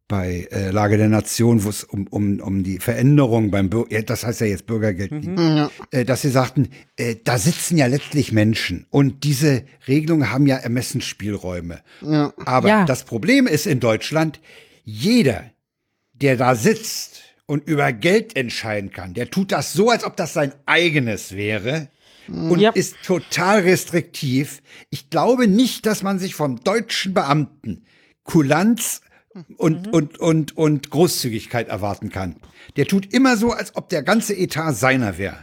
bei äh, Lage der Nation, wo es um, um, um die Veränderung beim Bürger, ja, das heißt ja jetzt Bürgergeld, ging, Ja. äh, dass sie sagten, äh, da sitzen ja letztlich Menschen und diese Regelungen haben ja Ermessensspielräume. Ja. Aber Ja. das Problem ist in Deutschland, jeder, der da sitzt und über Geld entscheiden kann, der tut das so, als ob das sein eigenes wäre und Ja. ist total restriktiv. Ich glaube nicht, dass man sich vom deutschen Beamten Kulanz und, und, und, und Großzügigkeit erwarten kann. Der tut immer so, als ob der ganze Etat seiner wäre.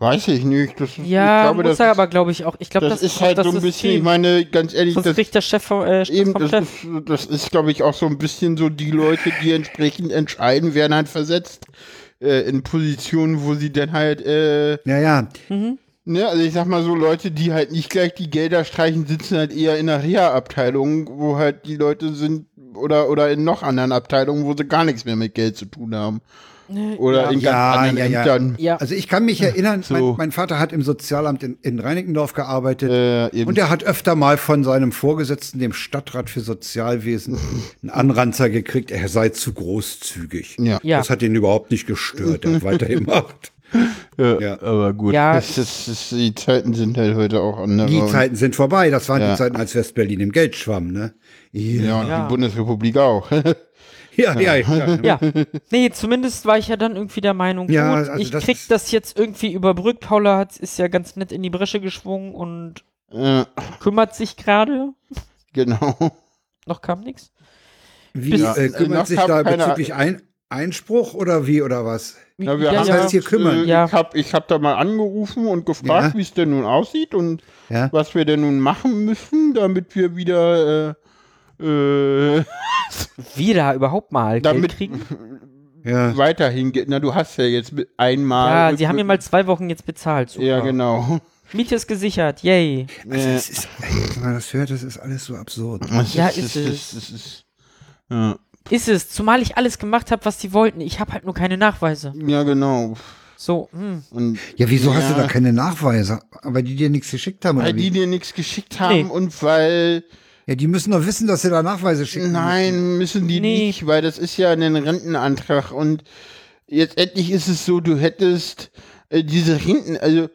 Weiß ich nicht. Das, ist- Ja, ich glaube, muss das, er aber, glaube ich, auch. Ich glaube, das, das, ist halt das so ein bisschen, ich meine, ganz ehrlich, das, kriegt der Chef vom, äh, eben, vom das Chef. ist, das ist glaube ich, auch so ein bisschen so, die Leute, die entsprechend entscheiden, werden halt versetzt äh, in Positionen, wo sie dann halt, äh, Ja, ja. ne, also ich sag mal so, Leute, die halt nicht gleich die Gelder streichen, sitzen halt eher in der Reha-Abteilung, wo halt die Leute sind, oder, oder in noch anderen Abteilungen, wo sie gar nichts mehr mit Geld zu tun haben. Oder in ganz Ja, anderen ja, ja. Ämtern. Ja. Also ich kann mich erinnern, So. mein, mein Vater hat im Sozialamt in, in Reinickendorf gearbeitet. Äh. Und er hat öfter mal von seinem Vorgesetzten, dem Stadtrat für Sozialwesen, einen Anranzer gekriegt, er sei zu großzügig. Ja. Ja. Das hat ihn überhaupt nicht gestört, er hat weitergemacht. Ja, Ja. aber gut. Ja. Das, das, das, die Zeiten sind halt heute auch andere. Die Zeiten sind vorbei, das waren Ja. die Zeiten, als Westberlin im Geld schwamm, ne? Ja, Ja, und Ja. die Bundesrepublik auch. ja, ja. ja, Ja. Nee, zumindest war ich ja dann irgendwie der Meinung, Ja, gut, also ich das krieg ist- das jetzt irgendwie überbrückt. Paula hat, ist ja ganz nett in die Bresche geschwungen und ja, kümmert sich gerade. genau. Noch kam nichts. Wie äh, kümmert sich da bezüglich ein Einspruch oder wie oder was? Ja, wir Ja, haben ja. uns, heißt hier kümmern? Äh, Ja. Ich habe ich hab da mal angerufen und gefragt, Ja. wie es denn nun aussieht und Ja. was wir denn nun machen müssen, damit wir wieder äh, äh, Wieder überhaupt mal Damit- Geld kriegen. Ja. weiterhin geht. Na, du hast ja jetzt einmal. Ja, sie haben mir mal zwei Wochen jetzt bezahlt. Super. Ja, genau. Miete ist gesichert, yay. Also es ist, wenn man das hört, das ist alles so absurd. Ja, es ist es. es ist, ja. Ist es, zumal ich alles gemacht habe, was sie wollten. Ich habe halt nur keine Nachweise. ja, genau. So, hm. Und Ja, wieso hast du Ja. da keine Nachweise? Aber die dir nichts geschickt haben, weil oder die dir nichts geschickt haben Nee. und weil Ja, die müssen doch wissen, dass sie da Nachweise schicken. Nein, müssen die Nee. nicht, weil das ist ja ein Rentenantrag und jetzt endlich ist es so, du hättest äh, diese Renten, also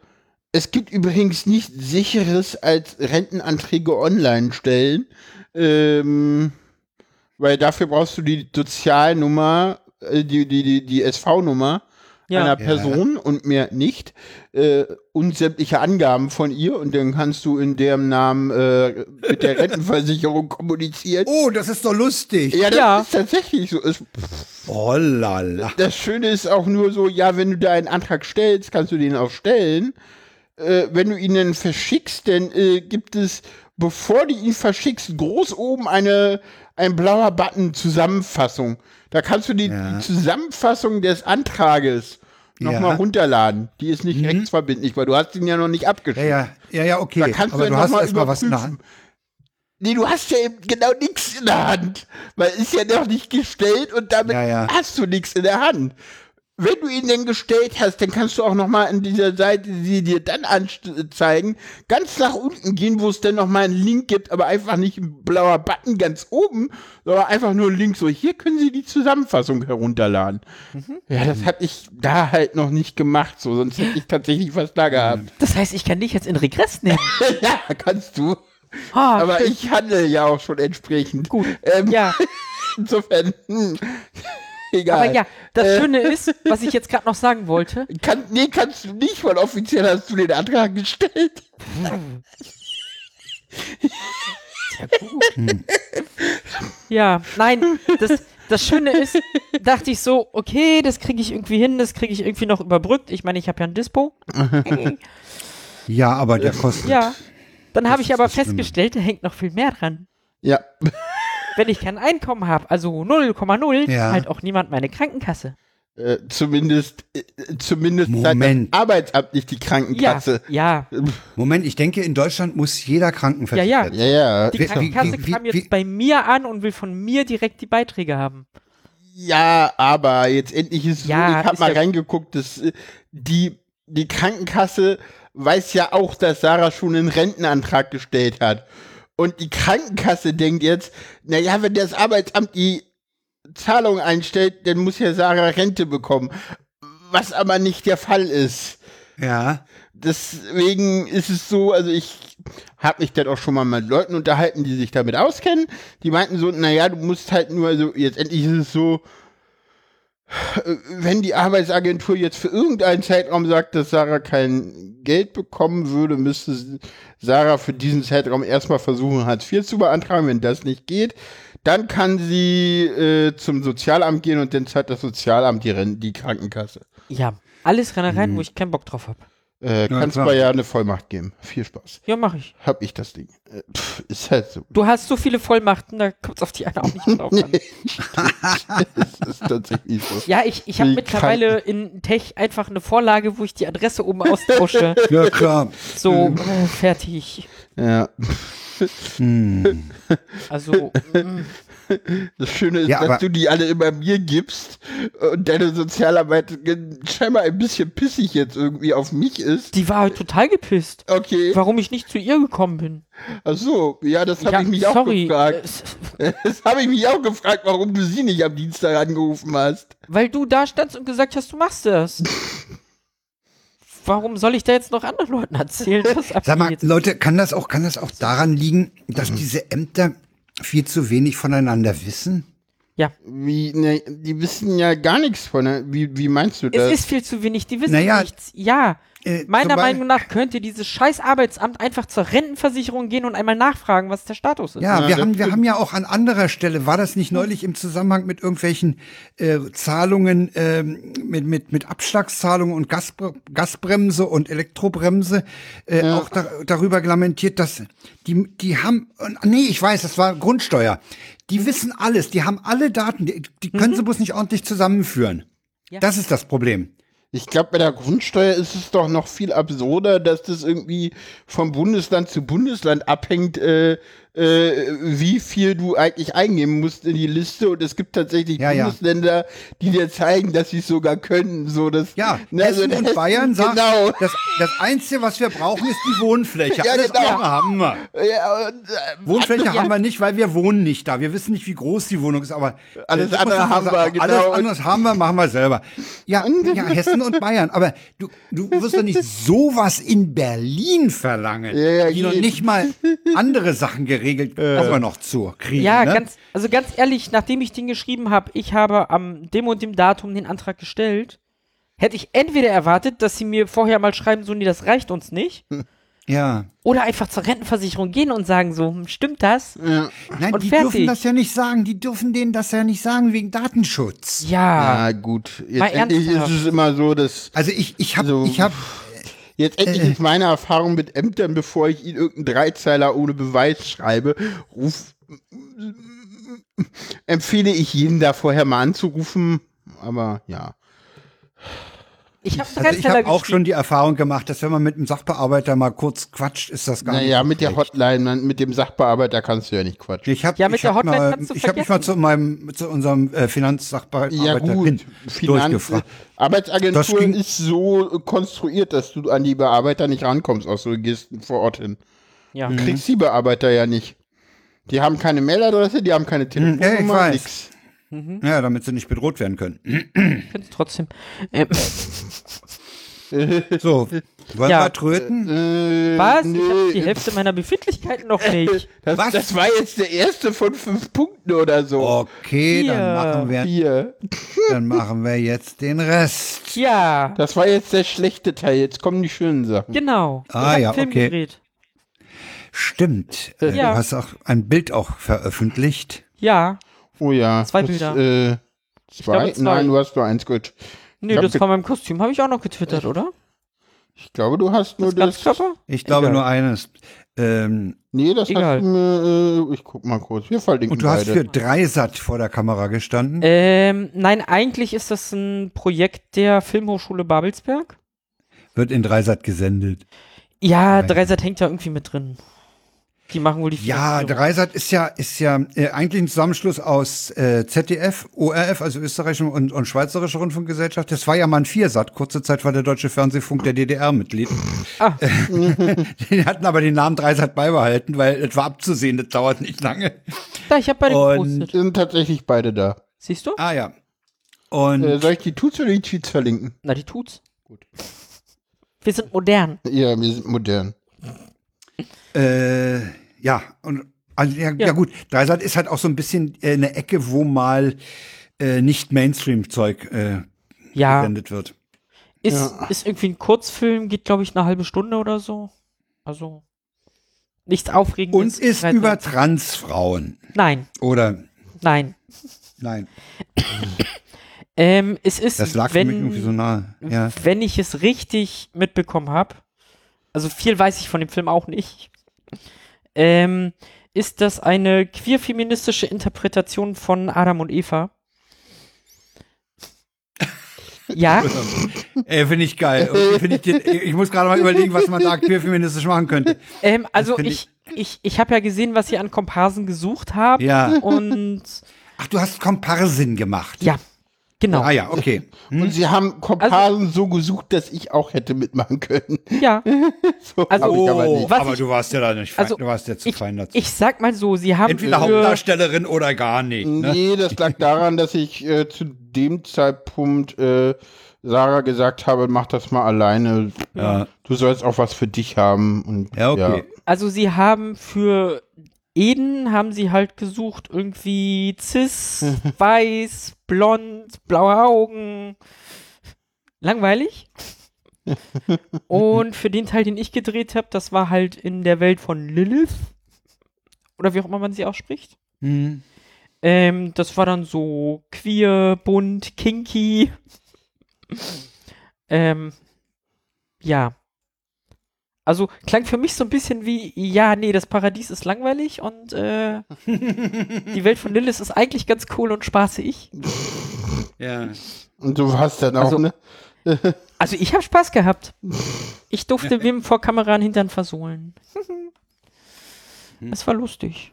es gibt übrigens nichts sicheres als Rentenanträge online stellen. Ähm, Weil dafür brauchst du die Sozialnummer, äh, die, die, die, die SV-Nummer Ja. einer Person und mehr nicht äh, und sämtliche Angaben von ihr und dann kannst du in deren Namen äh, mit der Rentenversicherung kommunizieren. Oh, das ist doch lustig. Ja, das Ja. ist tatsächlich so. Es, Oh lala. das Schöne ist auch nur so, ja, wenn du da einen Antrag stellst, kannst du den auch stellen. Äh, wenn du ihn dann verschickst, dann äh, gibt es, bevor du ihn verschickst, groß oben eine ein blauer Button Zusammenfassung. Da kannst du die, Ja. die Zusammenfassung des Antrages nochmal Ja. runterladen. Die ist nicht rechtsverbindlich, weil du hast ihn ja noch nicht abgeschlossen. ja, ja, ja, okay. Da kannst Aber du, du hast noch mal erst mal was in der. Hand. Nee, du hast ja eben genau nichts in der Hand. Weil ist ja noch nicht gestellt und damit ja. hast du nichts in der Hand. Wenn du ihn denn gestellt hast, dann kannst du auch noch mal in dieser Seite, die dir dann anzeigen, ganz nach unten gehen, wo es dann noch mal einen Link gibt, aber einfach nicht ein blauer Button ganz oben, sondern einfach nur ein Link so, hier können Sie die Zusammenfassung herunterladen. Mhm. Ja, das hatte ich da halt noch nicht gemacht, so, sonst hätte ich tatsächlich was da gehabt. Das heißt, ich kann dich jetzt in Regress nehmen. ja, kannst du. Ah, Aber schön. ich handle ja auch schon entsprechend. Gut. Ähm, Ja, Insofern, hm, egal. aber ja, das Äh, Schöne ist, was ich jetzt gerade noch sagen wollte. Kann, nee, kannst du nicht, weil offiziell hast du den Antrag gestellt. Ja, nein, das, das Schöne ist, dachte ich so, okay, das kriege ich irgendwie hin, das kriege ich irgendwie noch überbrückt. Ich meine, ich habe ja ein Dispo. Ja, aber der kostet. Ja. Dann habe ich aber festgestellt, da hängt noch viel mehr dran. Ja. Wenn ich kein Einkommen habe, also 0,0, Ja. halt auch niemand meine Krankenkasse. Äh, zumindest, äh, zumindest Moment. das Arbeitsamt nicht die Ja, Krankenkasse. ja, Moment, ich denke, in Deutschland muss jeder krankenversichert Ja, ja. Ja, ja. die Wie- Krankenkasse wie- wie- kam wie- jetzt bei mir an und will von mir direkt die Beiträge haben. Ja, aber jetzt endlich ist es Ja, so, ich habe ist mal ja- reingeguckt, dass äh, die, die Krankenkasse weiß ja auch, dass Sarah schon einen Rentenantrag gestellt hat. Und die Krankenkasse denkt jetzt, naja, wenn das Arbeitsamt die Zahlung einstellt, dann muss ja Sarah Rente bekommen. Was aber nicht der Fall ist. Ja. Deswegen ist es so, also ich habe mich dann auch schon mal mit Leuten unterhalten, die sich damit auskennen. Die meinten so, naja, du musst halt nur, also jetzt endlich ist es so, wenn die Arbeitsagentur jetzt für irgendeinen Zeitraum sagt, dass Sarah kein Geld bekommen würde, müsste Sarah für diesen Zeitraum erstmal versuchen, Hartz IV zu beantragen. Wenn das nicht geht, dann kann sie äh, zum Sozialamt gehen und dann zahlt das Sozialamt die, Ren- die Krankenkasse. Ja, alles Rennereien, wo ich keinen Bock drauf habe. Äh, Ja, kannst klar. mir ja eine Vollmacht geben. Viel Spaß. Ja, mache ich. Hab ich das Ding. Äh, pff, ist halt so. Du hast so viele Vollmachten, da kommt es auf die eine auch nicht drauf an. das ist tatsächlich so. Ja, ich, ich habe mittlerweile in Tech einfach eine Vorlage, wo ich die Adresse oben austausche. Ja, klar. So, Mhm. äh, fertig. Ja. Hm. Also, mm, Das Schöne ist, Ja, dass du die alle immer mir gibst und deine Sozialarbeit scheinbar ein bisschen pissig jetzt irgendwie auf mich ist. die war halt total gepisst, Okay. warum ich nicht zu ihr gekommen bin. Ach so, ja, das habe ja, ich mich sorry, auch gefragt. Das habe ich mich auch gefragt, warum du sie nicht am Dienstag angerufen hast. weil du da standst und gesagt hast, du machst das. Warum soll ich da jetzt noch anderen Leuten erzählen? Was Sag mal? Leute, kann das auch, kann das auch daran liegen, dass Mhm. diese Ämter viel zu wenig voneinander wissen? Ja, Wie, ne, die wissen ja gar nichts von, ne? wie, wie meinst du das? es ist viel zu wenig, die wissen Naja, nichts. Ja, Äh, meiner Meinung nach könnte dieses scheiß Arbeitsamt einfach zur Rentenversicherung gehen und einmal nachfragen, was der Status ist. Ja, Ja, wir haben, wir haben ja auch an anderer Stelle, war das nicht neulich im Zusammenhang mit irgendwelchen äh, Zahlungen, ähm, mit, mit, mit Abschlagszahlungen und Gasbre Gasbremse und Elektrobremse, äh, auch da, darüber lamentiert, dass die, die haben, und- nee, ich weiß, das war Grundsteuer. Die wissen alles, die haben alle Daten, die, die können sie bloß nicht ordentlich zusammenführen. Ja. Das ist das Problem. Ich glaube, bei der Grundsteuer ist es doch noch viel absurder, dass das irgendwie vom Bundesland zu Bundesland abhängt, äh, äh, wie viel du eigentlich eingeben musst in die Liste. Und es gibt tatsächlich Ja, ja. Bundesländer, die dir zeigen, dass sie es sogar können. So, dass, Ja, ne, also Hessen in und Hessen- Bayern sagt, Genau. das, das Einzige, was wir brauchen, ist die Wohnfläche. Ja, Alles genau. andere haben wir. Ja, und, äh, Wohnfläche Ja. haben wir nicht, weil wir wohnen nicht da. Wir wissen nicht, wie groß die Wohnung ist, aber Alles äh, andere muss man haben sagen, wir, genau. Alles anderes haben wir, machen wir selber. Ja, ja, Hessen und Bayern. Aber du, du wirst doch nicht sowas in Berlin verlangen, Ja, ja, die noch nicht mal andere Sachen geregelt geregelt, kommen wir noch zu. Kriegen, Ja, ne? ganz, also ganz ehrlich, nachdem ich den geschrieben habe, ich habe am dem und dem Datum den Antrag gestellt, hätte ich entweder erwartet, dass sie mir vorher mal schreiben, so, nee, das reicht uns nicht, Ja. oder einfach zur Rentenversicherung gehen und sagen so, hm, stimmt das? Ja, Nein, Und die fertig. dürfen das ja nicht sagen. Die dürfen denen das ja nicht sagen wegen Datenschutz. Ja, ja gut. Jetzt endlich ist ernsthaft. es immer so, dass Also ich, ich habe, Also, ich habe, Jetzt endlich ist meine Erfahrung mit Ämtern, bevor ich ihnen irgendeinen Dreizeiler ohne Beweis schreibe, ruf, empfehle ich jeden da vorher mal anzurufen. Aber ja. Ich habe also ich habe auch schon die Erfahrung gemacht, dass wenn man mit einem Sachbearbeiter mal kurz quatscht, ist das gar Naja, nicht mit der schlecht. Hotline, man- mit dem Sachbearbeiter kannst du ja nicht quatschen. Ich habe Ja, mit ich der hab Hotline mal, kannst du ich habe mich mal zu meinem zu unserem äh, Finanzsachbearbeiter Ja gut, Finanz, durchgefragt. Arbeitsagentur ist so konstruiert, dass du an die Bearbeiter nicht rankommst, außer du gehst vor Ort hin. Ja. Mhm. Du kriegst die Bearbeiter ja nicht. Die haben keine Mailadresse, die haben keine Mhm, ja, ich Nix. Ja, damit sie nicht bedroht werden können. Find's trotzdem. Ähm, So, wollen Ja. wir tröten? Äh, was? nee, Ich hab die Hälfte meiner Befindlichkeiten noch nicht. das, Was? das war jetzt der erste von fünf Punkten oder so. Okay, dann Vier. machen wir, Vier. dann machen wir jetzt den Rest. Ja, Das war jetzt der schlechte Teil. Jetzt kommen die schönen Sachen. genau. Ah, ja, Film okay. gedreht. Stimmt. Äh, Ja. Du hast auch ein Bild auch veröffentlicht. Ja. Oh ja. Zwei das, Bilder. Äh, zwei? glaube, zwei. Nein, du hast nur eins. Gut. Nee, das von meinem Kostüm habe ich auch noch getwittert, oder? Ich glaube, du hast nur Das das. Ich glaube Egal. nur eines. Ähm, Nee, das Egal. hast du mir. Äh, ich guck mal kurz. Wir verlinken und du hast beide. für Dreisat vor der Kamera gestanden. Ähm, nein, eigentlich ist das ein Projekt der Filmhochschule Babelsberg. Wird in Dreisat gesendet. Ja, Nein. Dreisat hängt da irgendwie mit drin. Die machen wohl die Ja, Finanzierung. Dreisat ist ja, ist ja äh, eigentlich ein Zusammenschluss aus äh, ZDF, ORF, also österreichische und, und schweizerische Rundfunkgesellschaft. Das war ja mal ein Viersat. Kurze Zeit war der Deutsche Fernsehfunk der DDR-Mitglied. Ah. Die hatten aber den Namen Dreisat beibehalten, weil es war abzusehen, das dauert nicht lange. Da, ich habe bei dem Und- gepostet. sind tatsächlich beide da. Siehst du? Ah ja. Und Äh, soll ich die Tuts oder die Tweets verlinken? Na, die tut's. Gut. Wir sind modern. Ja, wir sind modern. Äh, ja, und also, ja, ja. Ja. gut, Dreisat ist halt auch so ein bisschen äh, eine Ecke, wo mal äh, nicht Mainstream-Zeug äh, Ja, gesendet wird. ist, Ja. ist irgendwie ein Kurzfilm, geht glaube ich eine halbe Stunde oder so. Also nichts Aufregendes. Und ist Dreisat. über Transfrauen. Nein, Oder nein. nein, Ähm, es ist, das lag für wenn, mich irgendwie so nah. Ja. wenn ich es richtig mitbekommen habe, also viel weiß ich von dem Film auch nicht, ähm, ist das eine queer-feministische Interpretation von Adam und Eva. Ja, Ey, finde ich geil. Find ich, ich muss gerade mal überlegen, was man da queerfeministisch machen könnte. ähm, also ich, ich, ich habe ja gesehen, was sie an Komparsen gesucht haben Ja. und Ach, du hast Komparsin gemacht. ja, genau, Ah ja, okay. Und sie haben Komparsen so gesucht, dass ich auch hätte mitmachen können. ja. So Also- ich aber Oh, nicht. Was aber ich- du warst ja da nicht fein, Also, du warst ja zu Ich, fein dazu. ich sag mal so, sie haben Entweder für, Hauptdarstellerin oder gar nicht. Ne? Nee, das lag daran, dass ich äh, zu dem Zeitpunkt äh, Sarah gesagt habe, mach das mal alleine. Ja. Du sollst auch was für dich haben. Und, Ja, okay. Also sie haben für Eden haben sie halt gesucht, irgendwie cis, weiß, blond, blaue Augen. Langweilig. Und für den Teil, den ich gedreht habe, das war halt in der Welt von Lilith. Oder wie auch immer man sie ausspricht. Hm. Ähm, das war dann so queer, bunt, kinky. Ähm, ja. Also klang für mich so ein bisschen wie, ja, nee, das Paradies ist langweilig und äh, die Welt von Lilith ist eigentlich ganz cool und spaßig. Ja. Und du hast dann auch, Also- ne? Also ich habe Spaß gehabt. Ich durfte wem vor Kamera einen Hintern versohlen. Das war lustig.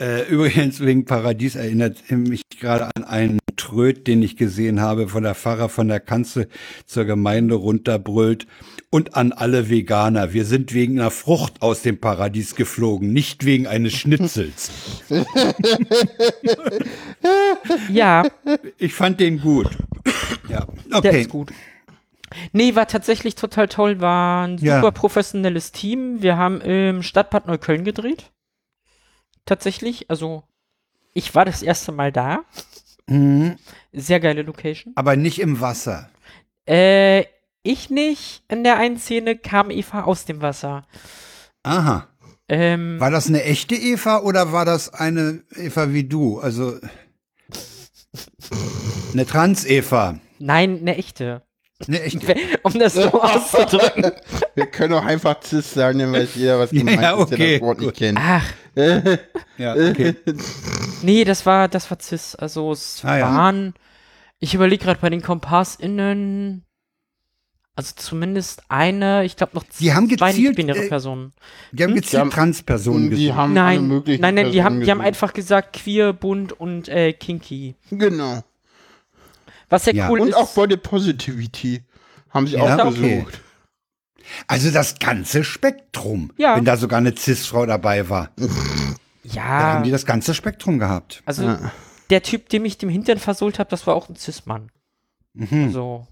Äh, übrigens, wegen Paradies erinnert mich gerade an einen Tröd, den ich gesehen habe, von der Pfarrer von der Kanzel zur Gemeinde runterbrüllt. Und an alle Veganer, wir sind wegen einer Frucht aus dem Paradies geflogen, nicht wegen eines Schnitzels. Ja, Ich fand den gut. Ja, der okay. ist gut. Nee, war tatsächlich total toll, war ein Ja. super professionelles Team. Wir haben im Stadtbad Neukölln gedreht. tatsächlich. Also, ich war das erste Mal da. Mhm. Sehr geile Location. Aber nicht im Wasser. Äh, ich nicht. In der einen Szene kam Eva aus dem Wasser. Aha. Ähm, War das eine echte Eva oder war das eine Eva wie du? Also eine Trans-Eva. nein, eine echte. Eine echte. Um das so auszudrücken. Wir können auch einfach Cis sagen, dann weiß jeder, was Ja, gemeint ja, ist, der okay, das Wort nicht kennt. Ach, Ja, okay. nee, das war, das war Cis. Also, es Ah, ja. waren, ich überlege gerade bei den KompassInnen, also zumindest eine, ich glaube noch Die haben zwei gezielt, nicht-binäre äh, Personen. Die haben Die gezielt haben- Trans-Personen Und die gesucht. Nein, nein, nein, die haben, die haben Personen einfach gesagt queer, bunt und äh, kinky. Genau. Was sehr Ja. cool Und ist. auch Body Positivity haben sie Ja, auch okay. gesucht. Also das ganze Spektrum. Ja. Wenn da sogar eine Cis-Frau dabei war. Da ja, haben die das ganze Spektrum gehabt. also Ja. der Typ, dem ich dem Hintern versohlt habe, das war auch ein Cis-Mann. Mhm. So.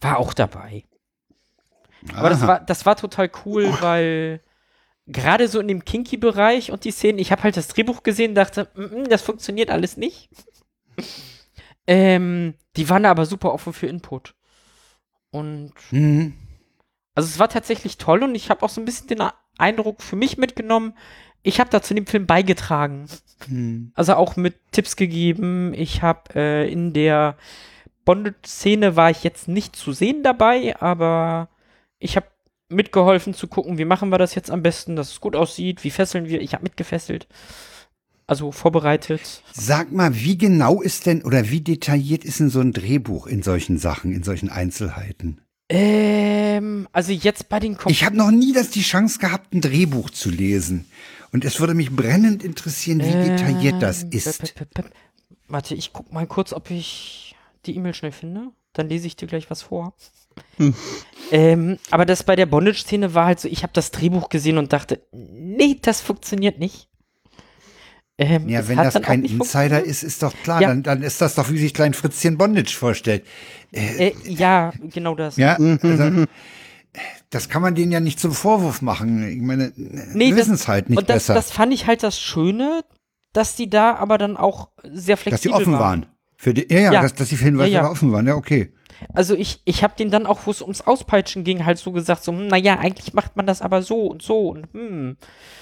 War auch dabei. Aber das war, das war total cool, weil gerade so in dem Kinky-Bereich und die Szenen, ich habe halt das Drehbuch gesehen, dachte, mm, mm, das funktioniert alles nicht. ähm, die waren aber super offen für Input. Und Mhm. also es war tatsächlich toll und ich habe auch so ein bisschen den Eindruck für mich mitgenommen, ich habe da zu dem Film beigetragen. Mhm. Also auch mit Tipps gegeben. Ich habe äh, in der Bondage-Szene war ich jetzt nicht zu sehen dabei, aber ich habe mitgeholfen zu gucken, wie machen wir das jetzt am besten, dass es gut aussieht, wie fesseln wir. Ich habe mitgefesselt. Also vorbereitet. Sag mal, wie genau ist denn oder wie detailliert ist denn so ein Drehbuch in solchen Sachen, in solchen Einzelheiten? Ähm, also jetzt bei den Kom Ich habe noch nie das die Chance gehabt, ein Drehbuch zu lesen. Und es würde mich brennend interessieren, wie detailliert das Ähm, ist. Warte, ich guck mal kurz, ob ich die E-Mail schnell finde. Dann lese ich dir gleich was vor. Ähm, aber das bei der Bondage-Szene war halt so, ich habe das Drehbuch gesehen und dachte, nee, das funktioniert nicht. Ähm, Ja, wenn das kein Insider ist, ist doch klar. Ja. Dann, dann ist das doch, wie sich Klein Fritzchen Bondage vorstellt. Äh, ja, genau das. Ja, also, das kann man denen ja nicht zum Vorwurf machen. Ich meine, Nee, wissen es halt nicht und das, besser, das fand ich halt das Schöne, dass die da aber dann auch sehr dass die flexibel offen waren. Für die, ja, ja, Ja. Dass, dass die Hinweise Ja, ja. offen waren. Ja, okay. Also ich, ich habe den dann auch, wo es ums Auspeitschen ging, halt so gesagt, so, hm, naja, eigentlich macht man das aber so und so und hm.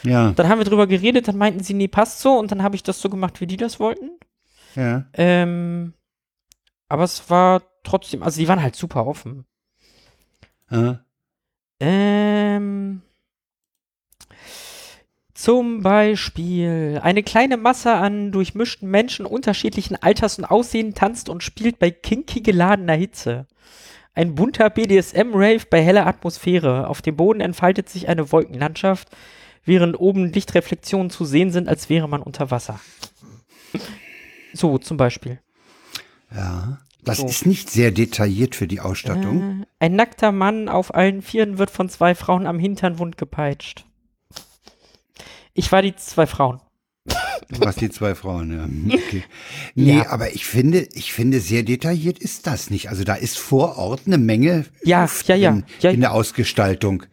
Ja, Dann haben wir drüber geredet, dann meinten sie, nee, passt so und dann habe ich das so gemacht, wie die das wollten. ja. Ähm, aber es war trotzdem, also die waren halt super offen. ja. Ähm, zum Beispiel eine kleine Masse an durchmischten Menschen unterschiedlichen Alters und Aussehen tanzt und spielt bei kinky geladener Hitze. Ein bunter BDSM-Rave bei heller Atmosphäre. Auf dem Boden entfaltet sich eine Wolkenlandschaft, während oben Lichtreflexionen zu sehen sind, als wäre man unter Wasser. So, zum Beispiel. ja. Das So. ist nicht sehr detailliert für die Ausstattung. Äh, ein nackter Mann auf allen Vieren wird von zwei Frauen am Hintern wundgepeitscht. Ich war die zwei Frauen. Du warst die zwei Frauen, ja. Hm, Okay. Nee, Ja. aber ich finde, ich finde, sehr detailliert ist das nicht. Also da ist vor Ort eine Menge Ja, Luft ja, ja, ja. in der Ausgestaltung.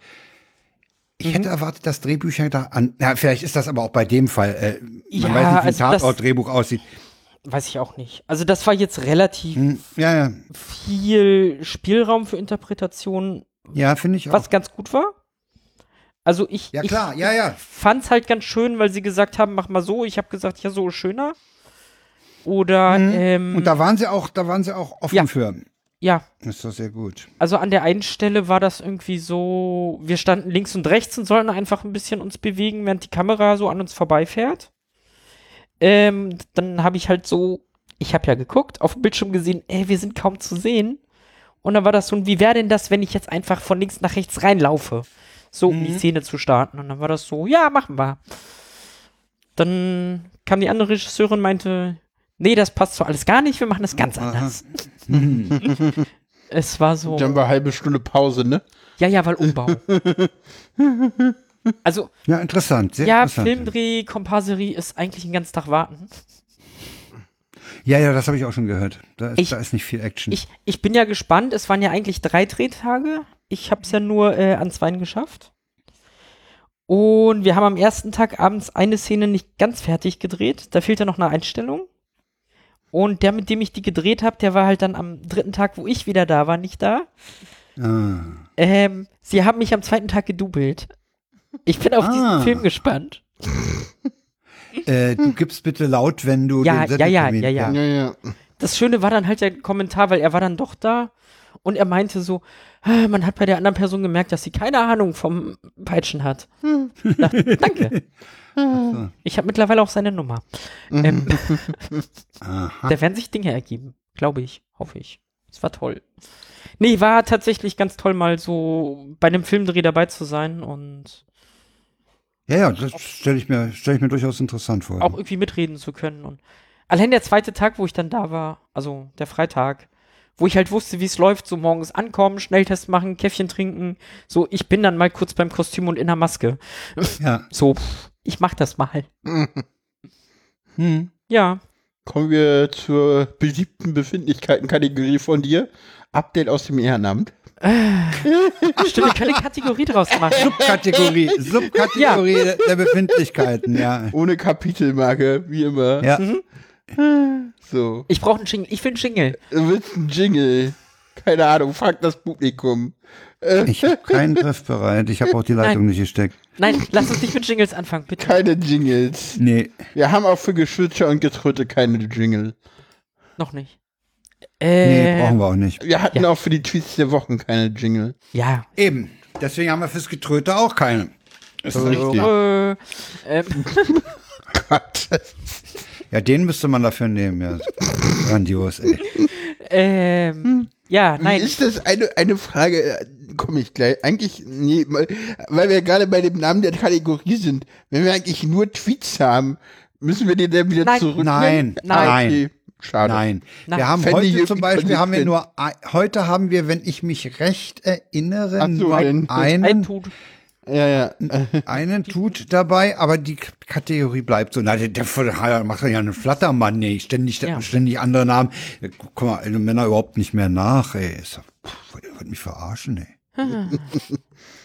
Ich Mhm. hätte erwartet, dass Drehbücher da an. Ja, vielleicht ist das aber auch bei dem Fall. Äh, man Ja, weiß nicht, wie ein also das- Tatort-Drehbuch aussieht. Weiß ich auch nicht. Also das war jetzt relativ Hm, ja, ja. viel Spielraum für Interpretation, Ja, finde ich auch. was ganz gut war. Also ich, Ja, ich klar, ja, ja. fand's halt ganz schön, weil sie gesagt haben, mach mal so. Ich habe gesagt, ja, so ist schöner. Oder, ähm, Mhm. Und da waren sie auch, da waren sie auch offen Ja. für. ja, Das ist doch sehr gut. also an der einen Stelle war das irgendwie so, wir standen links und rechts und sollten einfach ein bisschen uns bewegen, während die Kamera so an uns vorbeifährt. Ähm, dann habe ich halt so, ich habe ja geguckt, auf dem Bildschirm gesehen, ey, wir sind kaum zu sehen. Und dann war das so, wie wäre denn das, wenn ich jetzt einfach von links nach rechts reinlaufe? So, um die Szene zu starten. Und dann war das so, ja, machen wir. Dann kam die andere Regisseurin und meinte, nee, das passt so alles gar nicht, wir machen das ganz anders. es war so. Dann war halbe Stunde Pause, ne? Ja, ja, weil Umbau. also, Ja, interessant, sehr ja, interessant. Filmdreh, Komparserie ist eigentlich den ganzen Tag warten. Ja, ja, das habe ich auch schon gehört. Da ist, Ich- da ist nicht viel Action. Ich, ich bin ja gespannt, es waren ja eigentlich drei Drehtage. Ich habe es ja nur äh, an zwei geschafft. Und wir haben am ersten Tag abends eine Szene nicht ganz fertig gedreht. Da fehlte noch eine Einstellung. Und der, mit dem ich die gedreht habe, der war halt dann am dritten Tag, wo ich wieder da war, nicht da. Ah. Ähm, sie haben mich am zweiten Tag gedoubelt. Ich bin auf Ah. diesen Film gespannt. Äh, du gibst bitte laut, wenn du Ja, den ja, ja, ja, ja. Ja, ja. Das Schöne war dann halt der Kommentar, weil er war dann doch da und er meinte so, "Ah, man hat bei der anderen Person gemerkt, dass sie keine Ahnung vom Peitschen hat. Ich dachte, danke. so. Ich habe mittlerweile auch seine Nummer. Ähm, Aha. da werden sich Dinge ergeben, glaube ich, hoffe ich. Es war toll. Nee, war tatsächlich ganz toll, mal so bei einem Filmdreh dabei zu sein und Ja, ja, das stelle ich, mir stell ich mir durchaus interessant vor. auch irgendwie mitreden zu können. Und allein der zweite Tag, wo ich dann da war, also der Freitag, wo ich halt wusste, wie es läuft, so morgens ankommen, Schnelltest machen, Käffchen trinken. So, ich bin dann mal kurz beim Kostüm und in der Maske. ja. So, ich mach das mal. Hm. Ja. Kommen wir zur beliebten Befindlichkeiten-Kategorie von dir. Update aus dem Ehrenamt. Ach, stimmt, wir können eine Kategorie draus machen. Subkategorie, Subkategorie der- der Befindlichkeiten, ja. Ohne Kapitelmarke, wie immer. Ja, So. Ich brauche einen Jingle. Ich will einen Jingle. Du willst einen Jingle. Keine Ahnung, frag das Publikum. Äh, ich habe keinen Griff bereit. Ich habe auch die Leitung Nein. nicht gesteckt. Nein, lass uns nicht mit Jingles anfangen, bitte. keine Jingles. Nee. Wir haben auch für Geschwitscher und Getröte keine Jingle. Noch nicht. Nee, Äh, brauchen wir auch nicht. Wir hatten Ja. auch für die Tweets der Wochen keine Jingle. Ja. Eben. Deswegen haben wir fürs Getröte auch keine. Ist richtig. Äh, ähm, Gott. Ja, den müsste man dafür nehmen, ja. Grandios, ey. ähm, ja, Wie nein. ist das eine, eine Frage, äh, komme ich gleich. Eigentlich, nee, weil wir gerade bei dem Namen der Kategorie sind. Wenn wir eigentlich nur Tweets haben, müssen wir den dann wieder Nein. zurücknehmen? Nein, Nein. nein. Okay, schade. Nein. Nein. Wir haben Fände heute zum Beispiel haben wir nur heute haben wir, wenn ich mich recht erinnere, so, nur ein- Ein einen, Tut. Ja, ja. Äh, einen Tut dabei, aber die Kategorie bleibt so. Na, der, der, macht ja einen Flattermann, nee, ständig, Ja. ständig andere Namen. Ja, Guck mal, ey, Männer überhaupt nicht mehr nach, ey. Ist, wollt mich verarschen, ey.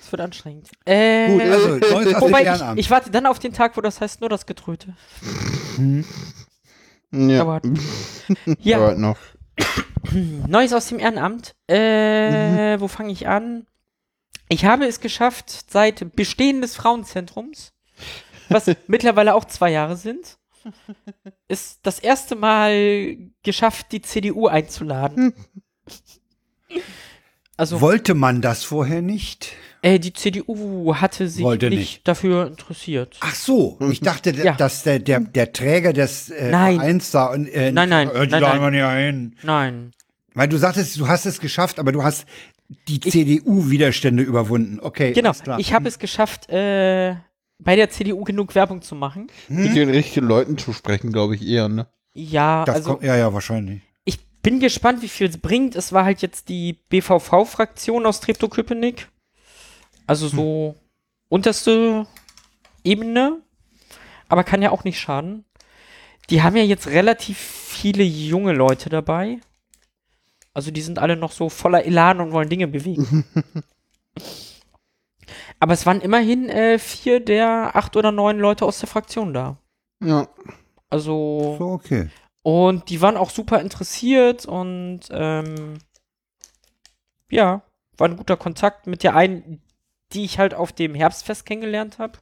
Das wird anstrengend. Äh, Gut, also, neues aus dem wobei ich, Ehrenamt. ich warte dann auf den Tag, wo das heißt nur das Getröte. ja. Dauert. Ja, Dauert noch. Neues aus dem Ehrenamt. Äh, wo fange ich an? Ich habe es geschafft, seit Bestehen des Frauenzentrums, was mittlerweile auch zwei Jahre sind, ist das erste Mal geschafft, die CDU einzuladen. Also, Wollte man das vorher nicht? äh, die CDU hatte sich nicht, nicht. dafür interessiert. Ach so, ich dachte, Ja. dass der, der, der Träger des äh, Nein. Vereins da und äh, Nein, nein, äh, die nein, nein. nicht ein. Nein. Weil du sagtest, du hast es geschafft, aber du hast die CDU-Widerstände überwunden. Okay, Genau, ich habe es geschafft, äh, bei der CDU genug Werbung zu machen. Mit den richtigen Leuten zu sprechen, glaube ich eher, ne? Ja, das also kommt, ja, ja, wahrscheinlich. ich bin gespannt, wie viel es bringt. Es war halt jetzt die BVV-Fraktion aus Treptow-Köpenick. Also so unterste Ebene. Aber kann ja auch nicht schaden. Die haben ja jetzt relativ viele junge Leute dabei. Also die sind alle noch so voller Elan und wollen Dinge bewegen. Aber es waren immerhin äh, vier der acht oder neun Leute aus der Fraktion da. Ja. Also. So, okay. Und die waren auch super interessiert und ähm, ja, war ein guter Kontakt mit der einen, die ich halt auf dem Herbstfest kennengelernt habe.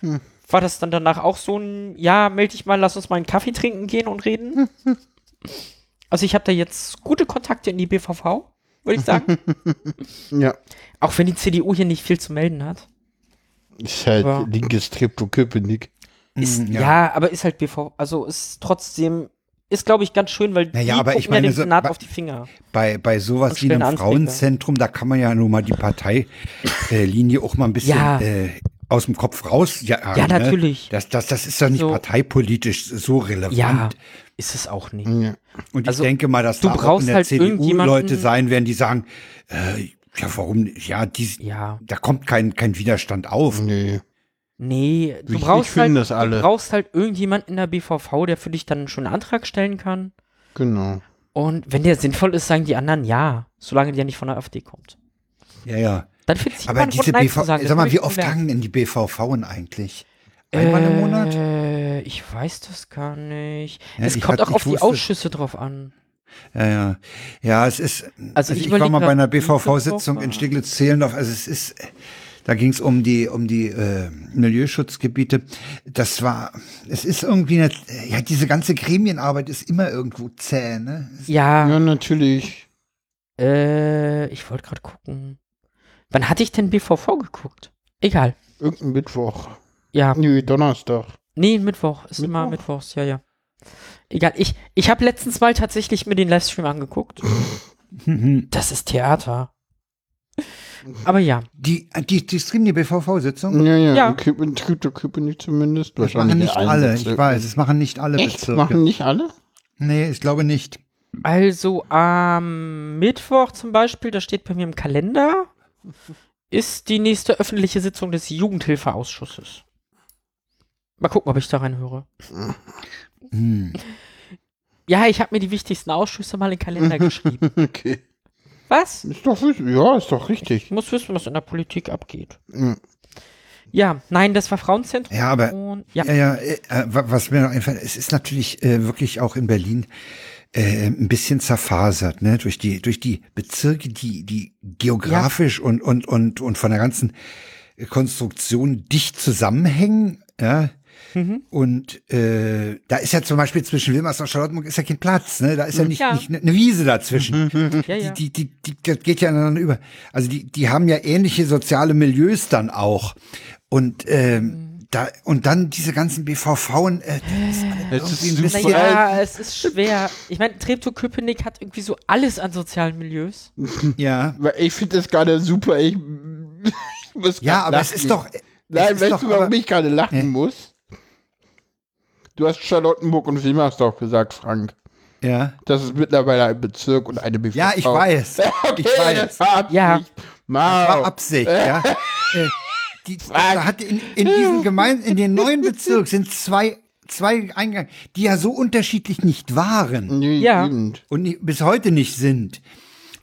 Hm. War das dann danach auch so ein, ja, melde dich mal, lass uns mal einen Kaffee trinken gehen und reden. also ich habe da jetzt gute Kontakte in die BVV, würde ich sagen. Ja. auch wenn die CDU hier nicht viel zu melden hat. Ist halt Ja. linkes Treptow-Köpenick. Ist, Mm, ja. aber ist halt BV, also ist trotzdem, ist glaube ich ganz schön, weil Naja, die aber ich gucken ja meine, dem so- auf die Finger. Bei, bei sowas wie einem Anträge. Frauenzentrum, da kann man ja nur mal die Parteilinie auch mal ein bisschen Ja. äh, aus dem Kopf raus. Ja, Ja, ne? natürlich. Das, das, das ist doch nicht So. parteipolitisch so relevant. Ja, ist es auch nicht. Ja. Und Also, ich denke mal, dass du da auch brauchst in der halt CDU irgendjemanden- Leute sein werden, die sagen, äh, ja, warum, nicht? ja, die, Ja. da kommt kein, kein Widerstand auf. Nee. Nee, du Wichtig brauchst finden halt, das alle. du brauchst halt irgendjemand in der BVV, der für dich dann schon einen Antrag stellen kann. Genau. Und wenn der sinnvoll ist, sagen die anderen ja, solange der nicht von der AfD kommt. Ja, ja. Dann findest du Aber diese BV, sag mal, wie oft gangen in die BVV eigentlich? Einmal im Monat? Äh, ich weiß das gar nicht. Ja, es kommt auch auf die Ausschüsse drauf an. Ja, ja. Ja, es ist. Also, also ich, ich war mal bei einer BVV-Sitzung in Steglitz-Zehlendorf. Also es ist. Da ging es um die um die äh, Milieuschutzgebiete. Das war, es ist irgendwie eine, ja diese ganze Gremienarbeit ist immer irgendwo zäh, ne? Ja. Ja, natürlich. Äh, ich wollte gerade gucken. Wann hatte ich denn BVV geguckt? Egal. Irgendein Mittwoch. Ja. Nee, Donnerstag. Nee, Mittwoch. Ist Mittwoch? immer Mittwochs, ja, ja. Egal, ich, ich habe letztens mal tatsächlich mir den Livestream angeguckt. das ist Theater. Aber ja. Die, die, die streamen die BVV-Sitzung? Ja, ja, ja. In Krypto zumindest. Das machen nicht alle, ich weiß, es machen nicht alle Echt? Bezirke. Machen nicht alle? Nee, ich glaube nicht. Also am Mittwoch zum Beispiel, da steht bei mir im Kalender, ist die nächste öffentliche Sitzung des Jugendhilfeausschusses. Mal gucken, ob ich da reinhöre. Hm. Ja, ich habe mir die wichtigsten Ausschüsse mal in den Kalender geschrieben. okay. Was? Ist doch, ja, ist doch richtig. Ich muss wissen, was in der Politik abgeht. Mhm. Ja, nein, das war Frauenzentrum. Ja, aber und, ja. ja, ja äh, was mir noch einfällt, es ist natürlich äh, wirklich auch in Berlin äh, ein bisschen zerfasert, ne, durch die durch die Bezirke, die die geografisch ja. und und und und von der ganzen Konstruktion dicht zusammenhängen, ja. Mhm. Und äh, da ist ja zum Beispiel zwischen Wilmersdorf und Charlottenburg ist ja kein Platz, ne? Da ist ja nicht, ja. nicht eine Wiese dazwischen. ja, ja. Die, die, die, die geht ja ineinander über. Also die, die haben ja ähnliche soziale Milieus dann auch. Und ähm, mhm da, und dann diese ganzen BVV, äh, das ist ein bisschen. Ja, es ist schwer. Ich meine, Treptow-Köpenick hat irgendwie so alles an sozialen Milieus. ja. Ich finde das gerade super. Ich, ich muss ja, aber lachen. es ist doch. Nein, weißt du, warum aber, ich gerade lachen äh. muss? Du hast Charlottenburg und Wilmersdorf gesagt, Frank. Ja. Das ist mittlerweile ein Bezirk und eine BVV. Ja, ich weiß. okay, ich weiß. Das war Absicht. Ja. Das war Absicht, ja. Äh, die, da hat in, in diesen Gemeinden, in den neuen Bezirk sind zwei zwei Eingänge, die ja so unterschiedlich nicht waren. Ja. Und bis heute nicht sind.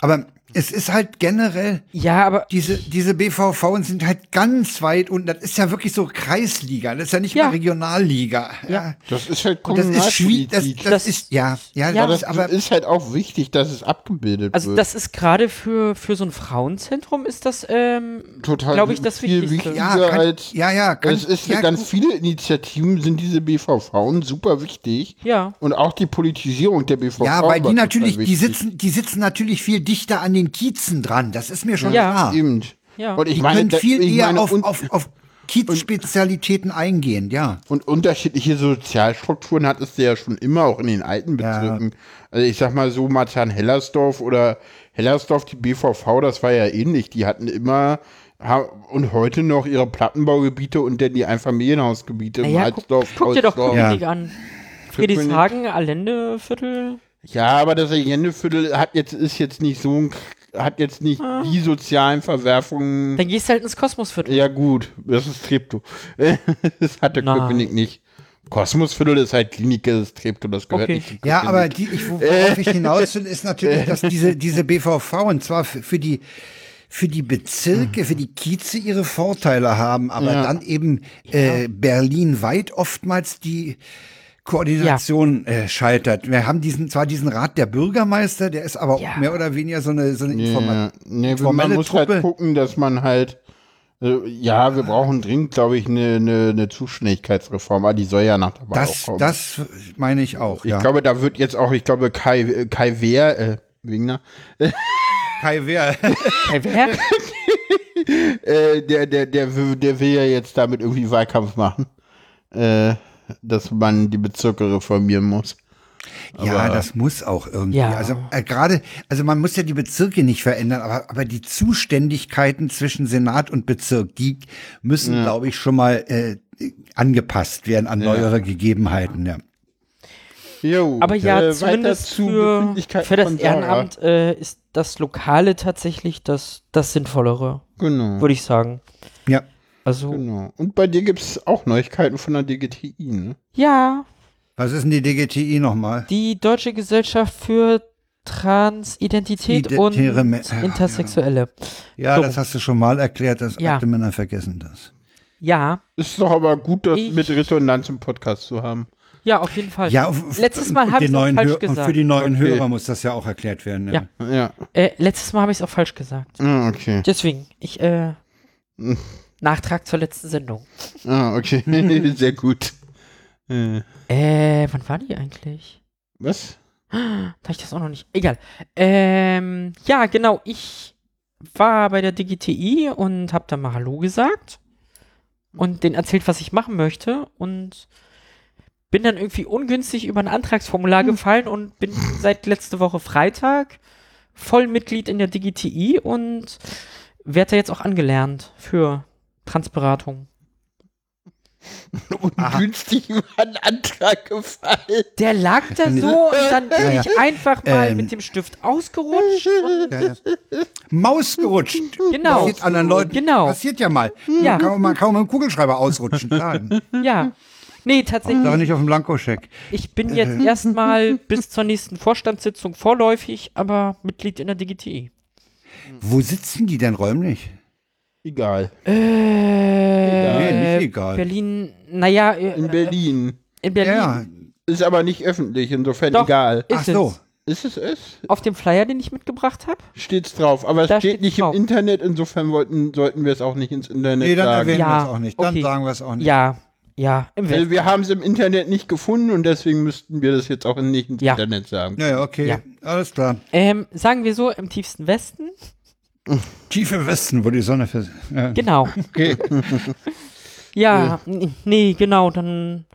Aber es ist halt generell. Ja, aber. Diese, diese BVV sind halt ganz weit und das ist ja wirklich so Kreisliga. Das ist ja nicht ja. mal Regionalliga. Ja. Das ist halt das ist schwierig. Das, das, das, ist, ja, ja, ja das, aber ist halt auch wichtig, dass es abgebildet also wird. Also, das ist gerade für, für so ein Frauenzentrum ist das, ähm, total, glaube ich, das viel Wichtigste. Ja, kann, als, ja, ja. Kann, es ist ja, ganz viele Initiativen sind diese BVV super wichtig. Ja. Und auch die Politisierung der BVV. Ja, weil die natürlich, die sitzen, die sitzen natürlich viel dichter an den Kiezen dran. Das ist mir schon ja. klar. Stimmt. Ja. Und ich meine, viel eher meine, auf, auf, auf Kiezspezialitäten eingehen, ja. Und unterschiedliche Sozialstrukturen hat es ja schon immer, auch in den alten Bezirken. Ja. Also ich sag mal so, Marzahn-Hellersdorf oder Hellersdorf, die BVV, das war ja ähnlich. Die hatten immer und heute noch ihre Plattenbaugebiete und dann die Einfamilienhausgebiete naja, Malzdorf, guck, guck dir doch Köpenick ja. an. Friedrichshagen, Allendeviertel. Ja, aber das Allendeviertel hat jetzt, ist jetzt nicht so ein hat jetzt nicht ah. die sozialen Verwerfungen. Dann gehst du halt ins Kosmosviertel. Ja, gut, das ist Treptow. das hat der Köpenick nicht. Kosmosviertel ist halt Klinik, das ist Treptow, das gehört okay. nicht Ja, aber die, ich, worauf ich hinaus will, ist natürlich, dass diese, diese BVV, und zwar für, für die für die Bezirke, für die Kieze ihre Vorteile haben, aber ja. dann eben äh, Berlin weit oftmals die Koordination ja. äh, scheitert. Wir haben diesen zwar diesen Rat der Bürgermeister, der ist aber ja. auch mehr oder weniger so eine so eine informa nee, informelle man muss halt Truppe. halt gucken, dass man halt äh, ja, wir brauchen dringend, glaube ich, eine, eine, eine Zuständigkeitsreform, aber die soll ja nach dabei das, kommen. Das meine ich auch. Ich ja. glaube, da wird jetzt auch, ich glaube, Kai, Kai Wehr, äh, Wegner. Kai Wehr. Kai Wehr? äh, der, der, der, der will ja jetzt damit irgendwie Wahlkampf machen. Äh, dass man die Bezirke reformieren muss. Ja, aber das muss auch irgendwie. Ja. Also äh, gerade, also man muss ja die Bezirke nicht verändern, aber, aber die Zuständigkeiten zwischen Senat und Bezirk, die müssen, ja. glaube ich, schon mal äh, angepasst werden an neuere Gegebenheiten. Ja. Jo, aber ja, äh, zumindest für, für das Ehrenamt äh, ist das Lokale tatsächlich das, das Sinnvollere. Genau. Würde ich sagen. Ja. Also genau. Und bei dir gibt es auch Neuigkeiten von der DGTI, ne? Ja. Was ist denn die DGTI nochmal? Die Deutsche Gesellschaft für Transidentität und Identitäre Me- ja, Intersexuelle. Ja, So. das hast du schon mal erklärt, dass Ja. alte Männer vergessen das. Ja, Ist doch aber gut, das Ich- mit Resonanz im Podcast zu haben. ja, auf jeden Fall. Ja, Letztes Mal und habe ich es falsch Hör- Und gesagt. für die neuen Okay. Hörer muss das ja auch erklärt werden. Ja. Ja. Äh, letztes Mal habe ich es auch falsch gesagt. Ah, okay. Deswegen, ich, äh. Nachtrag zur letzten Sendung. Ah, okay. Sehr gut. Äh, Äh, wann war die eigentlich? was? Da ich das auch noch nicht. Egal. Ähm, ja, genau. Ich war bei der DGTI und hab da mal Hallo gesagt und denen erzählt, was ich machen möchte und bin dann irgendwie ungünstig über ein Antragsformular gefallen und bin seit letzte Woche Freitag Vollmitglied in der DGTI und werde da jetzt auch angelernt für Transberatung. Ungünstig über einen Antrag gefallen. Der lag da so und dann bin Ja, ja. ich einfach mal Ähm. mit dem Stift ausgerutscht. Und, Ja, ja. Maus gerutscht. Genau. Passiert anderen Leuten. Genau. Passiert ja mal. Ja. Kann man mal kaum mit dem Kugelschreiber ausrutschen. Klar. ja. Nee, tatsächlich. Doch nicht auf dem Blankoscheck. Ich bin jetzt erstmal bis zur nächsten Vorstandssitzung vorläufig, aber Mitglied in der DGTI. Wo sitzen die denn räumlich? Egal. Äh, Nee, nicht egal. Berlin, naja, äh, In Berlin. in Berlin Ja. Ist aber nicht öffentlich, insofern Doch. egal. ist Ach so. es. Ist es es? Auf dem Flyer, den ich mitgebracht habe? Steht's drauf. Aber es Da steht nicht drauf. im Internet, insofern wollten, sollten wir es auch nicht ins Internet Nee, dann sagen. erwähnen wir Ja, es auch nicht. Dann okay. sagen wir es auch nicht. Ja, ja, im Weil Westen. wir haben es im Internet nicht gefunden und deswegen müssten wir das jetzt auch nicht ins Ja. Internet sagen. Ja, ja, okay. Ja. Alles klar. Ähm, sagen wir so, im tiefsten Westen. Tief im Westen, wo die Sonne vers ja. Genau. Okay. Ja, n- nee, genau, dann,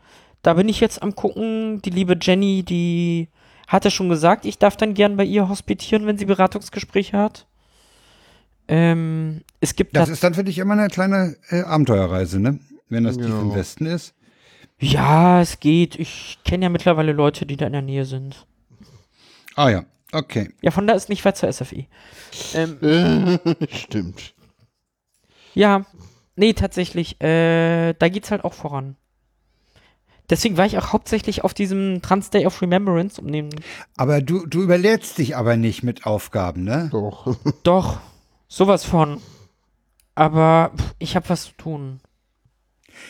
da bin ich jetzt am gucken. Die liebe Jenny, die hatte schon gesagt, ich darf dann gern bei ihr hospitieren, wenn sie Beratungsgespräche hat. Ähm, es gibt Das da, ist dann für dich immer eine kleine äh, Abenteuerreise, ne? Wenn das tief Ja. im Westen ist. ja, es geht. Ich kenne ja mittlerweile Leute, die da in der Nähe sind. Ah ja, okay. Ja, von da ist nicht weit zur SFI. Ähm, Stimmt. ja, nee, tatsächlich, äh, da geht's halt auch voran. Deswegen war ich auch hauptsächlich auf diesem Trans Day of Remembrance, um den Aber du, du überlädst dich aber nicht mit Aufgaben, ne? Doch. Doch, sowas von. Aber pff, ich habe was zu tun.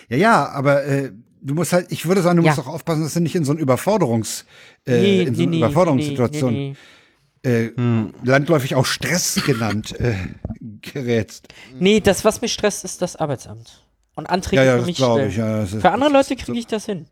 Ja, ja, aber äh, du musst halt, ich würde sagen, du Ja. musst auch aufpassen, dass du nicht in so eine Überforderungs, äh, Nee, in so eine nee, Überforderungssituation, nee, nee, äh, landläufig auch Stress genannt, äh, gerätst. Nee, das, was mich stresst, ist das Arbeitsamt. Und Anträge Ja, ja, für mich glaube stellen. ich. Ja, ist, Für andere Leute kriege ich das hin.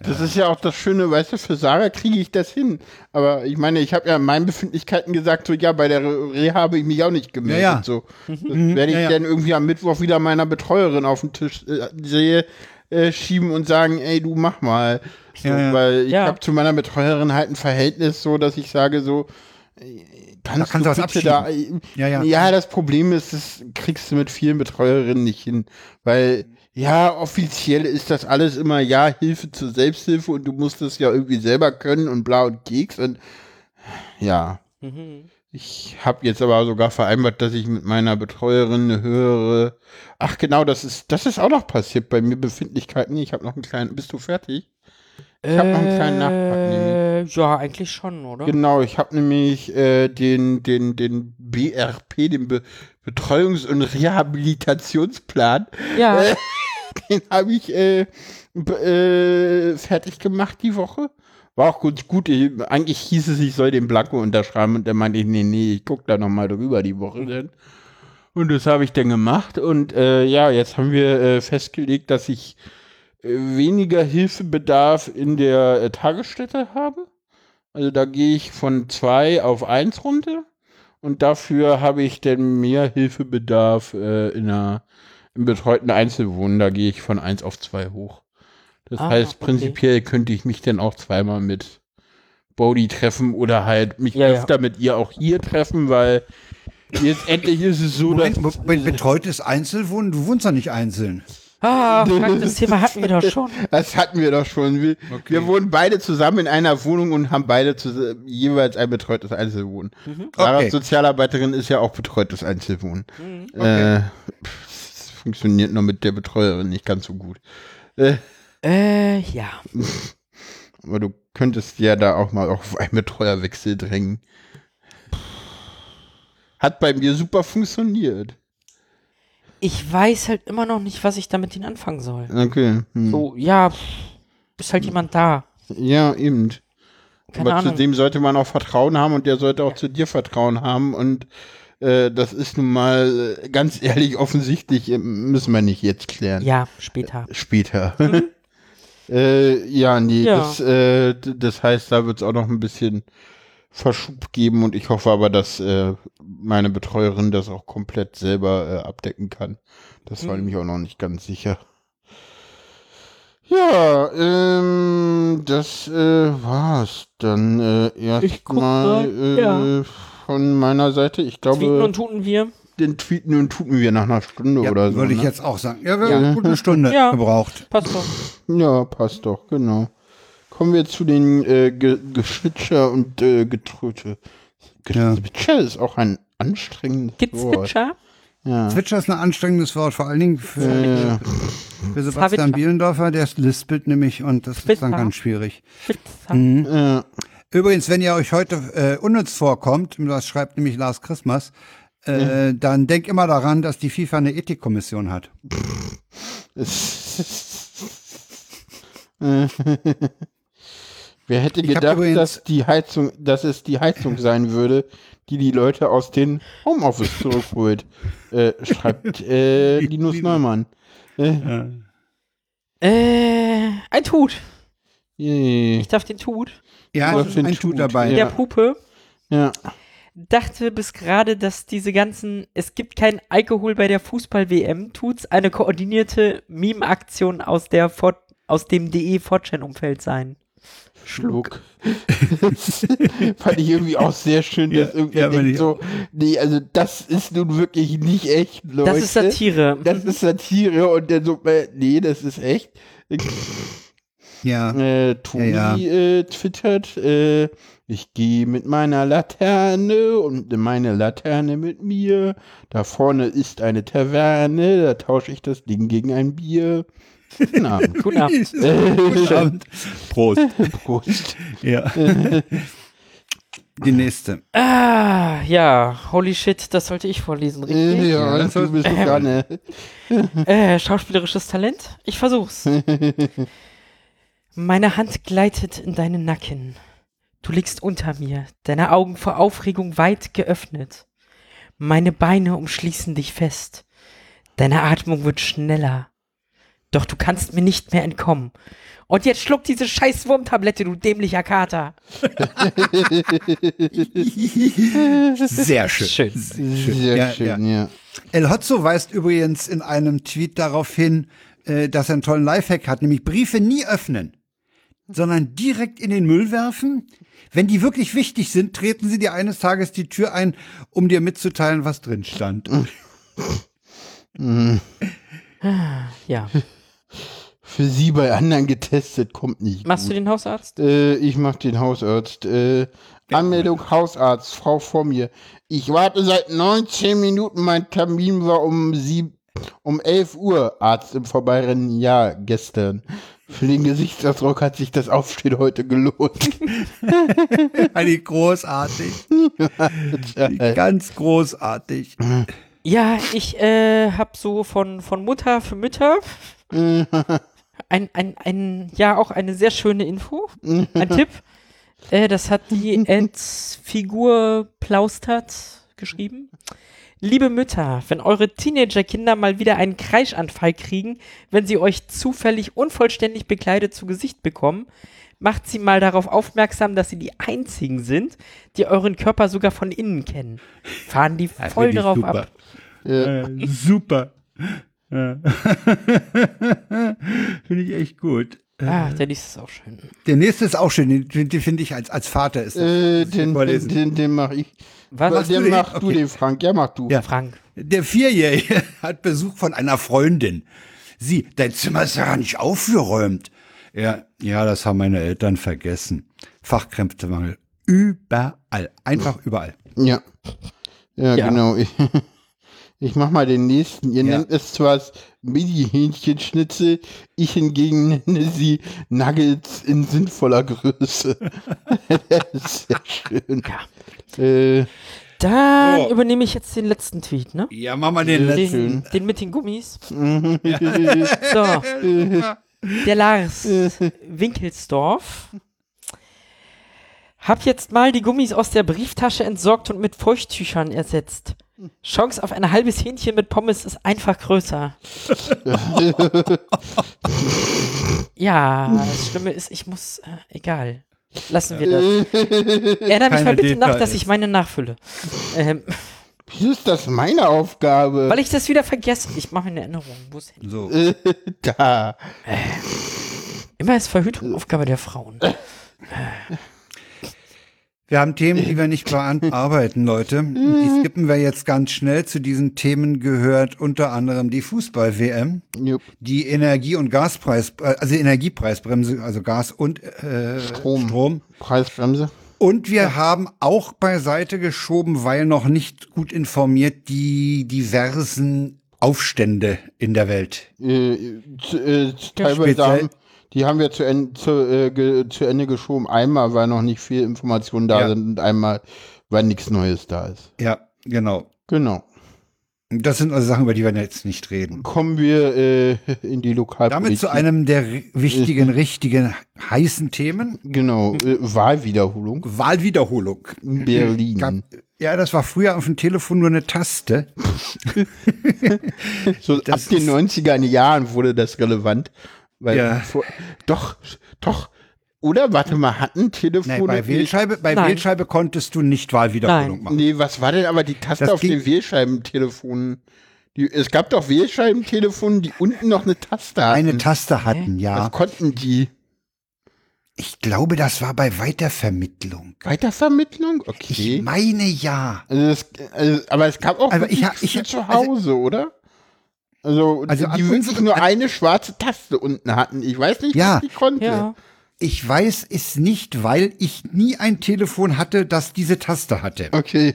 Das ist ja auch das Schöne, weißt du, für Sarah kriege ich das hin. Aber ich meine, ich habe ja in meinen Befindlichkeiten gesagt, so ja, bei der Reha habe ich mich auch nicht gemeldet. Ja, ja. So. Das werde ich ja, ja. dann irgendwie am Mittwoch wieder meiner Betreuerin auf den Tisch äh, sehe, äh, schieben und sagen, ey, du mach mal. So, Ja, ja. Weil ich Ja. habe zu meiner Betreuerin halt ein Verhältnis so, dass ich sage so, äh, kannst, kannst du was bitte da, Ja, ja. ja, das Problem ist, das kriegst du mit vielen Betreuerinnen nicht hin, weil ja, offiziell ist das alles immer ja Hilfe zur Selbsthilfe und du musst es ja irgendwie selber können und bla und Keks und ja. Mhm. Ich habe jetzt aber sogar vereinbart, dass ich mit meiner Betreuerin eine höhere. Ach genau, das ist das ist auch noch passiert bei mir Befindlichkeiten. Ich habe noch einen kleinen. Bist du fertig? Ich hab noch einen kleinen Nachtrag, äh, Ja, eigentlich schon, oder? Genau, ich habe nämlich äh, den, den, den BRP, den Be Betreuungs- und Rehabilitationsplan, Ja, Äh, den habe ich äh, äh, fertig gemacht die Woche. War auch gut, gut. Ich, eigentlich hieß es, ich soll den Blanco unterschreiben und der meinte ich, nee, nee, ich guck da noch mal drüber die Woche denn. Und das habe ich dann gemacht und äh, ja, jetzt haben wir äh, festgelegt, dass ich äh, weniger Hilfebedarf in der äh, Tagesstätte habe. Also da gehe ich von zwei auf eins runter und dafür habe ich dann mehr Hilfebedarf äh, in einer im betreuten Einzelwohnen. Da gehe ich von eins auf zwei hoch. Das Ah, heißt, okay. prinzipiell könnte ich mich dann auch zweimal mit Bodhi treffen oder halt mich Ja, ja. öfter mit ihr auch hier treffen, weil jetzt endlich ist es so, dass Moment, Moment, betreutes Einzelwohnen, du wohnst ja nicht einzeln. ah, Frank, das Thema hatten wir doch schon. Das hatten wir doch schon. Wir, wir wohnen beide zusammen in einer Wohnung und haben beide jeweils ein betreutes Einzelwohnen. Sarahs Okay. Sozialarbeiterin ist ja auch betreutes Einzelwohnen. Okay. Äh, pff, das funktioniert nur mit der Betreuerin nicht ganz so gut. Äh, Äh, ja. aber du könntest ja da auch mal auf einen Betreuerwechsel drängen. Hat bei mir super funktioniert. Ich weiß halt immer noch nicht, was ich damit ihn anfangen soll. Okay. Hm. So, ja, pff, ist halt jemand da. Ja, eben. Keine Aber Ahnung. zu dem sollte man auch Vertrauen haben und der sollte auch zu dir Vertrauen haben und äh, das ist nun mal äh, ganz ehrlich offensichtlich, äh, müssen wir nicht jetzt klären. Ja, später. Später. äh, ja, nee, Ja. Das, äh, das heißt, da wird es auch noch ein bisschen Verschub geben und ich hoffe aber, dass äh, meine Betreuerin das auch komplett selber äh, abdecken kann. Das war Mhm. nämlich auch noch nicht ganz sicher. Ja, ähm, das äh, war's dann äh, erstmal mal, äh, ja. von meiner Seite. Ich glaube, und tuten wir. Den Tweeten und tuten wir nach einer Stunde Ja, oder so. würde ich ne? jetzt auch sagen. Ja, wir haben eine gute Stunde Ja. gebraucht. Passt doch. Ja, passt doch, genau. Kommen wir zu den äh, Ge Geschwitscher und äh, Getröte. Ja. Gezwitscher ist auch ein anstrengendes Wort. Gezwitscher? Ja. Zwitscher ist ein anstrengendes Wort, vor allen Dingen für, Äh, für Sebastian Zwitscher. Bielendorfer, der ist lispelt nämlich und das ist dann ganz schwierig. Mhm. äh, Übrigens, wenn ihr euch heute äh, unnütz vorkommt, das schreibt nämlich Lars Christmas, äh, dann denkt immer daran, dass die FIFA eine Ethikkommission hat. Wer hätte gedacht, übrigens- dass die Heizung, dass es die Heizung sein würde, die die Leute aus den Homeoffice zurückholt? äh, schreibt äh, Linus Neumann. Äh, Äh, ein Tut. je. Ich darf den Tut. Ja, das ist ein Tut Tut, dabei. ja. Der Puppe ja. Dachte bis gerade, dass diese ganzen, es gibt kein Alkohol bei der Fußball-WM, tut's eine koordinierte Meme-Aktion aus der Fort, aus dem DE Fortune-Umfeld sein. Schluck. Fand ich irgendwie auch sehr schön, dass Ja, irgendwie ja, denkt so, nee, also das ist nun wirklich nicht echt, Leute. Das ist Satire. Das ist Satire und der so, äh, nee, das ist echt. Ja. Äh, Toni Ja, Äh, twittert, äh, ich gehe mit meiner Laterne und meine Laterne mit mir. Da vorne ist eine Taverne, da tausche ich das Ding gegen ein Bier. Guten Abend. Guten Abend. Guten Abend. Prost. Prost. Ja. Die nächste. Ah, ja, holy shit, das sollte ich vorlesen, richtig? ja, das du bist doch gar ne. Äh, schauspielerisches Talent? Ich versuch's. Meine Hand gleitet in deinen Nacken. Du liegst unter mir, deine Augen vor Aufregung weit geöffnet. Meine Beine umschließen dich fest. Deine Atmung wird schneller. Doch du kannst mir nicht mehr entkommen. Und jetzt schluck diese scheiß Wurmtablette, du dämlicher Kater. Sehr schön. Schön. Sehr Ja, schön, ja. El Hotzo weist übrigens in einem Tweet darauf hin, äh, dass er einen tollen Lifehack hat, nämlich Briefe nie öffnen, sondern direkt in den Müll werfen. Wenn die wirklich wichtig sind, treten sie dir eines Tages die Tür ein, um dir mitzuteilen, was drin stand. Ja. Für sie bei anderen getestet, kommt nicht. Machst du gut. den Hausarzt? Äh, ich mach den Hausarzt. Äh, Anmeldung Hausarzt, Frau vor mir. Ich warte seit 19 Minuten, mein Termin war um sieb, um 11 Uhr. Arzt im Vorbeirennen, ja, gestern. Für den Gesichtsausdruck hat sich das Aufstehen heute gelohnt. Eigentlich großartig. Ganz großartig. Ja, ich äh, hab so von, von Mutter für Mütter ein, ein, ein, ja, auch eine sehr schöne Info. Ein Tipp. Äh, das hat die Figur Plaustert geschrieben. Liebe Mütter, wenn eure Teenagerkinder mal wieder einen Kreischanfall kriegen, wenn sie euch zufällig unvollständig bekleidet zu Gesicht bekommen, macht sie mal darauf aufmerksam, dass sie die einzigen sind, die euren Körper sogar von innen kennen. Fahren die voll darauf super. ab. Äh, super. Ja. Finde ich echt gut. Ah, der liest es auch schön. Der nächste ist auch schön, den, den finde ich als, als Vater ist. das- äh, den, den, den, den mach ich. Was? Machst du den den? mach du Okay. den, Frank. Ja, mach du. Ja. Frank. Der Vierjährige hat Besuch von einer Freundin. Sie, dein Zimmer ist ja gar nicht aufgeräumt. Ja, ja, das haben meine Eltern vergessen. Fachkräftemangel. Überall. Einfach überall. Ja. Ja, Ja. genau. Ich, mach mal den nächsten. Ihr Ja. nennt es zwar Mini-Hähnchenschnitzel, ich hingegen nenne sie Nuggets in sinnvoller Größe. das ist sehr schön. Äh, Dann So. übernehme ich jetzt den letzten Tweet, ne? Ja, mach mal den letzten. Den, den mit den Gummis. So. Der Lars Winkelsdorf. Hab jetzt mal die Gummis aus der Brieftasche entsorgt und mit Feuchttüchern ersetzt. Chance auf ein halbes Hähnchen mit Pommes ist einfach größer. ja, das Schlimme ist, ich muss, äh, egal. Lassen wir das. Erinnere mich mal bitte nach, dass ich meine nachfülle. Ähm, Wieso ist das meine Aufgabe? weil ich das wieder vergesse. Ich mache mir eine Erinnerung. Wo ist? So. da. Immer ist Verhütung Aufgabe der Frauen. Wir haben Themen, die wir nicht bearbeiten, Leute. Die skippen wir jetzt ganz schnell. Zu diesen Themen gehört unter anderem die Fußball-WM, Jupp. die Energie- und Gaspreis, äh, also Energiepreisbremse, also Gas und äh, Strom. Strom. Preisbremse. Und wir haben auch beiseite geschoben, weil noch nicht gut informiert, die diversen Aufstände in der Welt. Äh, zu, äh, teilweise speziell- haben, die haben wir zu, en, zu, äh, ge, zu Ende geschoben. Einmal, weil noch nicht viel Informationen da Ja. sind und einmal, weil nichts Neues da ist. Ja, genau. Genau. Das sind also Sachen, über die wir jetzt nicht reden. Kommen wir äh, in die Lokalpolitik. Damit zu einem der wichtigen, richtigen, heißen Themen. Genau, äh, Wahlwiederholung Wahlwiederholung. in Berlin. Gab, ja, das war früher auf dem Telefon nur eine Taste. so das ab den ist- 90er Jahren wurde das relevant. Weil Ja. vor, doch, doch. Oder, warte mal, hatten Telefone... Nee, bei Wählscheibe, bei Nein. Wählscheibe konntest du nicht Wahlwiederholung Nein. machen. Nee, was war denn aber die Taste Das auf den Wählscheibentelefonen? Die, es gab doch Wählscheibentelefonen, die unten noch eine Taste hatten. Eine Taste hatten, ja. Was konnten die? Ich glaube, das war bei Weitervermittlung. Weitervermittlung? Ich Okay. meine ja. Also das, also, aber es gab auch Also ich hab- ich zu Hause, oder? Also, Also die an wirklich nur an- eine schwarze Taste unten hatten. Ich weiß nicht, Ja. was die konnte. Ja. Ich weiß es nicht, weil ich nie ein Telefon hatte, das diese Taste hatte. Okay.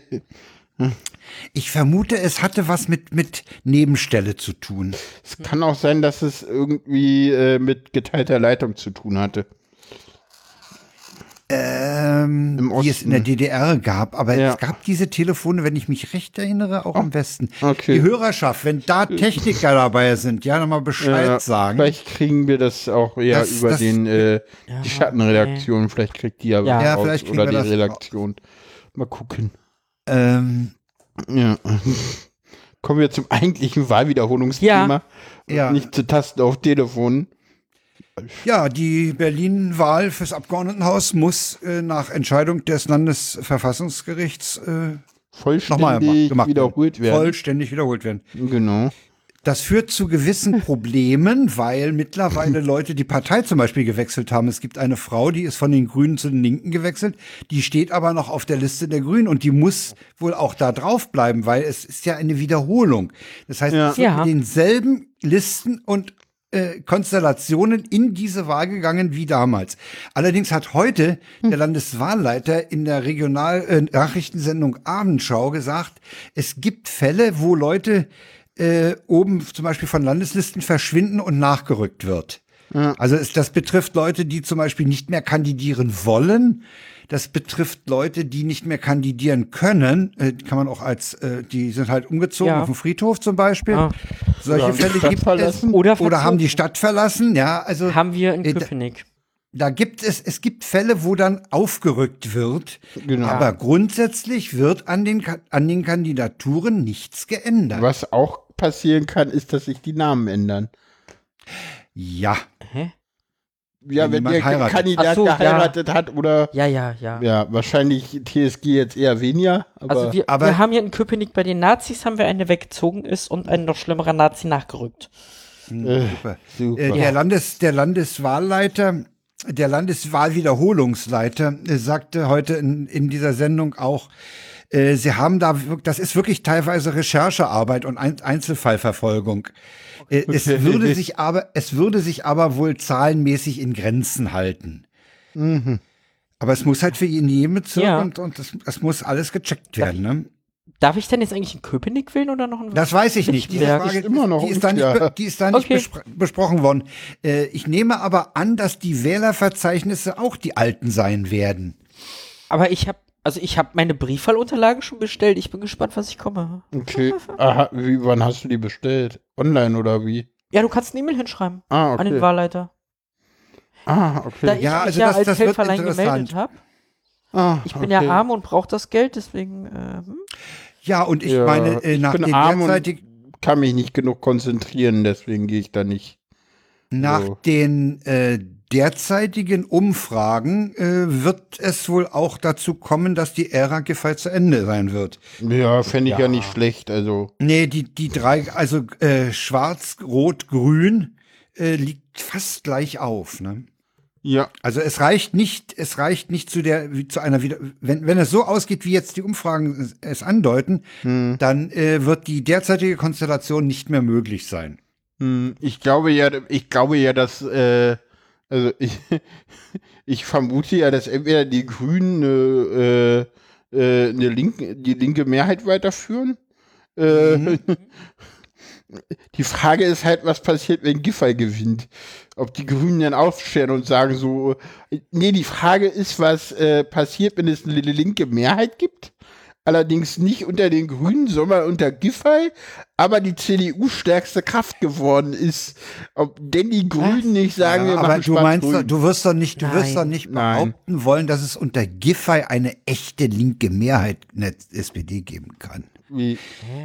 Ich vermute, es hatte was mit, mit Nebenstelle zu tun. Es kann auch sein, dass es irgendwie äh, mit geteilter Leitung zu tun hatte. Ähm, Im die es in der. DDR gab. Aber Ja. es gab diese Telefone, wenn ich mich recht erinnere, auch im Westen. okay. Die Hörerschaft, wenn da Techniker dabei sind, ja, nochmal Bescheid Ja, sagen. Vielleicht kriegen wir das auch eher Das- über das- den äh, Ja, die Schattenredaktion. Vielleicht kriegt die ja, Ja. raus. vielleicht oder wir die das Redaktion. Mal gucken. Ähm, Ja. Kommen wir zum eigentlichen Wahlwiederholungsthema. Ja. Ja. Nicht zu Tasten auf Telefonen. Ja, die Berlin-Wahl fürs Abgeordnetenhaus muss äh, nach Entscheidung des Landesverfassungsgerichts äh, Vollständig nochmal gemacht, gemacht wiederholt werden. Vollständig wiederholt werden. Genau. Das führt zu gewissen Problemen, weil mittlerweile Leute die Partei zum Beispiel gewechselt haben. Es gibt eine Frau, die ist von den Grünen zu den Linken gewechselt, die steht aber noch auf der Liste der Grünen und die muss wohl auch da drauf bleiben, weil es ist ja eine Wiederholung. Das heißt, Ja. es wird Ja. mit denselben Listen und äh, Konstellationen in diese Wahl gegangen wie damals. Allerdings hat heute der Landeswahlleiter in der Regional äh, Nachrichtensendung Abendschau gesagt, es gibt Fälle, wo Leute äh, oben zum Beispiel von Landeslisten verschwinden und nachgerückt wird. Also es, das betrifft Leute, die zum Beispiel nicht mehr kandidieren wollen. Das betrifft Leute, die nicht mehr kandidieren können. Äh, kann man auch als, äh, die sind halt umgezogen Ja. auf dem Friedhof zum Beispiel. Ah. Solche Oder haben die Fälle Stadt gibt verlassen. es. Oder Oder haben die Stadt verlassen. Ja, also Haben wir in Äh, da- Köpenick. da gibt es, es gibt Fälle, wo dann aufgerückt wird. Genau. Aber grundsätzlich wird an den, an den Kandidaturen nichts geändert. Was auch passieren kann, ist, dass sich die Namen ändern. Ja. Hä? Ja, Wenn wenn, jemand der heiratet. Kandidat so, ja. geheiratet hat oder Ja, ja, ja. ja, wahrscheinlich TSG jetzt eher weniger, aber Also wir, aber- wir haben hier in Köpenick bei den Nazis haben wir eine weggezogen ist und ein noch schlimmerer Nazi nachgerückt. äh, Super. super. Äh, der, Landes, der Landeswahlleiter, der Landeswahlwiederholungsleiter äh, sagte heute in, in dieser Sendung auch, äh, sie haben da, das ist wirklich teilweise Recherchearbeit und ein, Einzelfallverfolgung. Äh, Es Okay. würde sich aber, es würde sich aber wohl zahlenmäßig in Grenzen halten. Aber es muss halt für in jedem Bezirk Ja. und, und das, das muss alles gecheckt werden, ne? darf ich denn jetzt eigentlich in Köpenick wählen oder noch in Das weiß ich nicht. Diese? Frage Ist immer noch die ist da nicht, die ist da nicht Okay. bespr besprochen worden. Äh, ich nehme aber an, dass die Wählerverzeichnisse auch die alten sein werden. Aber ich habe also ich habe meine Briefwahlunterlagen schon bestellt. Ich bin gespannt, was ich komme. Okay. Aha, wie, wann hast du die bestellt? Online oder wie? Ja, du kannst eine E-Mail hinschreiben Ah, an den okay. Wahlleiter. Ah, Da okay. ich Ja, mich also ja das- als das Helferlein gemeldet habe. Ah, Ich bin okay. ja arm und brauche das Geld, deswegen äh, hm? Ja, und ich Ja, meine, äh, ich nach bin den arm und derzeitigen kann mich nicht genug konzentrieren, deswegen gehe ich da nicht. Nach So. den äh, derzeitigen Umfragen äh, wird es wohl auch dazu kommen, dass die Ära Giffey zu Ende sein wird. Ja, fände ich ja. Ja. nicht schlecht. Also, Nee, die, die drei, also äh, schwarz, rot, grün äh, liegt fast gleich auf. Ne? ja. Also es reicht nicht, es reicht nicht zu der, wie zu einer wieder, wenn, wenn es so ausgeht, wie jetzt die Umfragen es, es andeuten, dann äh, wird die derzeitige Konstellation nicht mehr möglich sein. Hm, Ich glaube ja, ich glaube ja, dass, äh, also ich, ich vermute ja, dass entweder die Grünen äh, äh, eine linke, die linke Mehrheit weiterführen. Äh, Die Frage ist halt, was passiert, wenn Giffey gewinnt? Ob die Grünen dann aufstehen und sagen so, nee, die Frage ist, was äh, passiert, wenn es eine linke Mehrheit gibt? Allerdings nicht unter den Grünen, sondern unter Giffey, aber die CDU stärkste Kraft geworden ist. Ob denn die Grünen nicht sagen, wir Ja, machen aber du meinst, doch, du wirst doch nicht, du wirst Nein. doch nicht Nein. behaupten wollen, dass es unter Giffey eine echte linke Mehrheit in der SPD geben kann. Wie,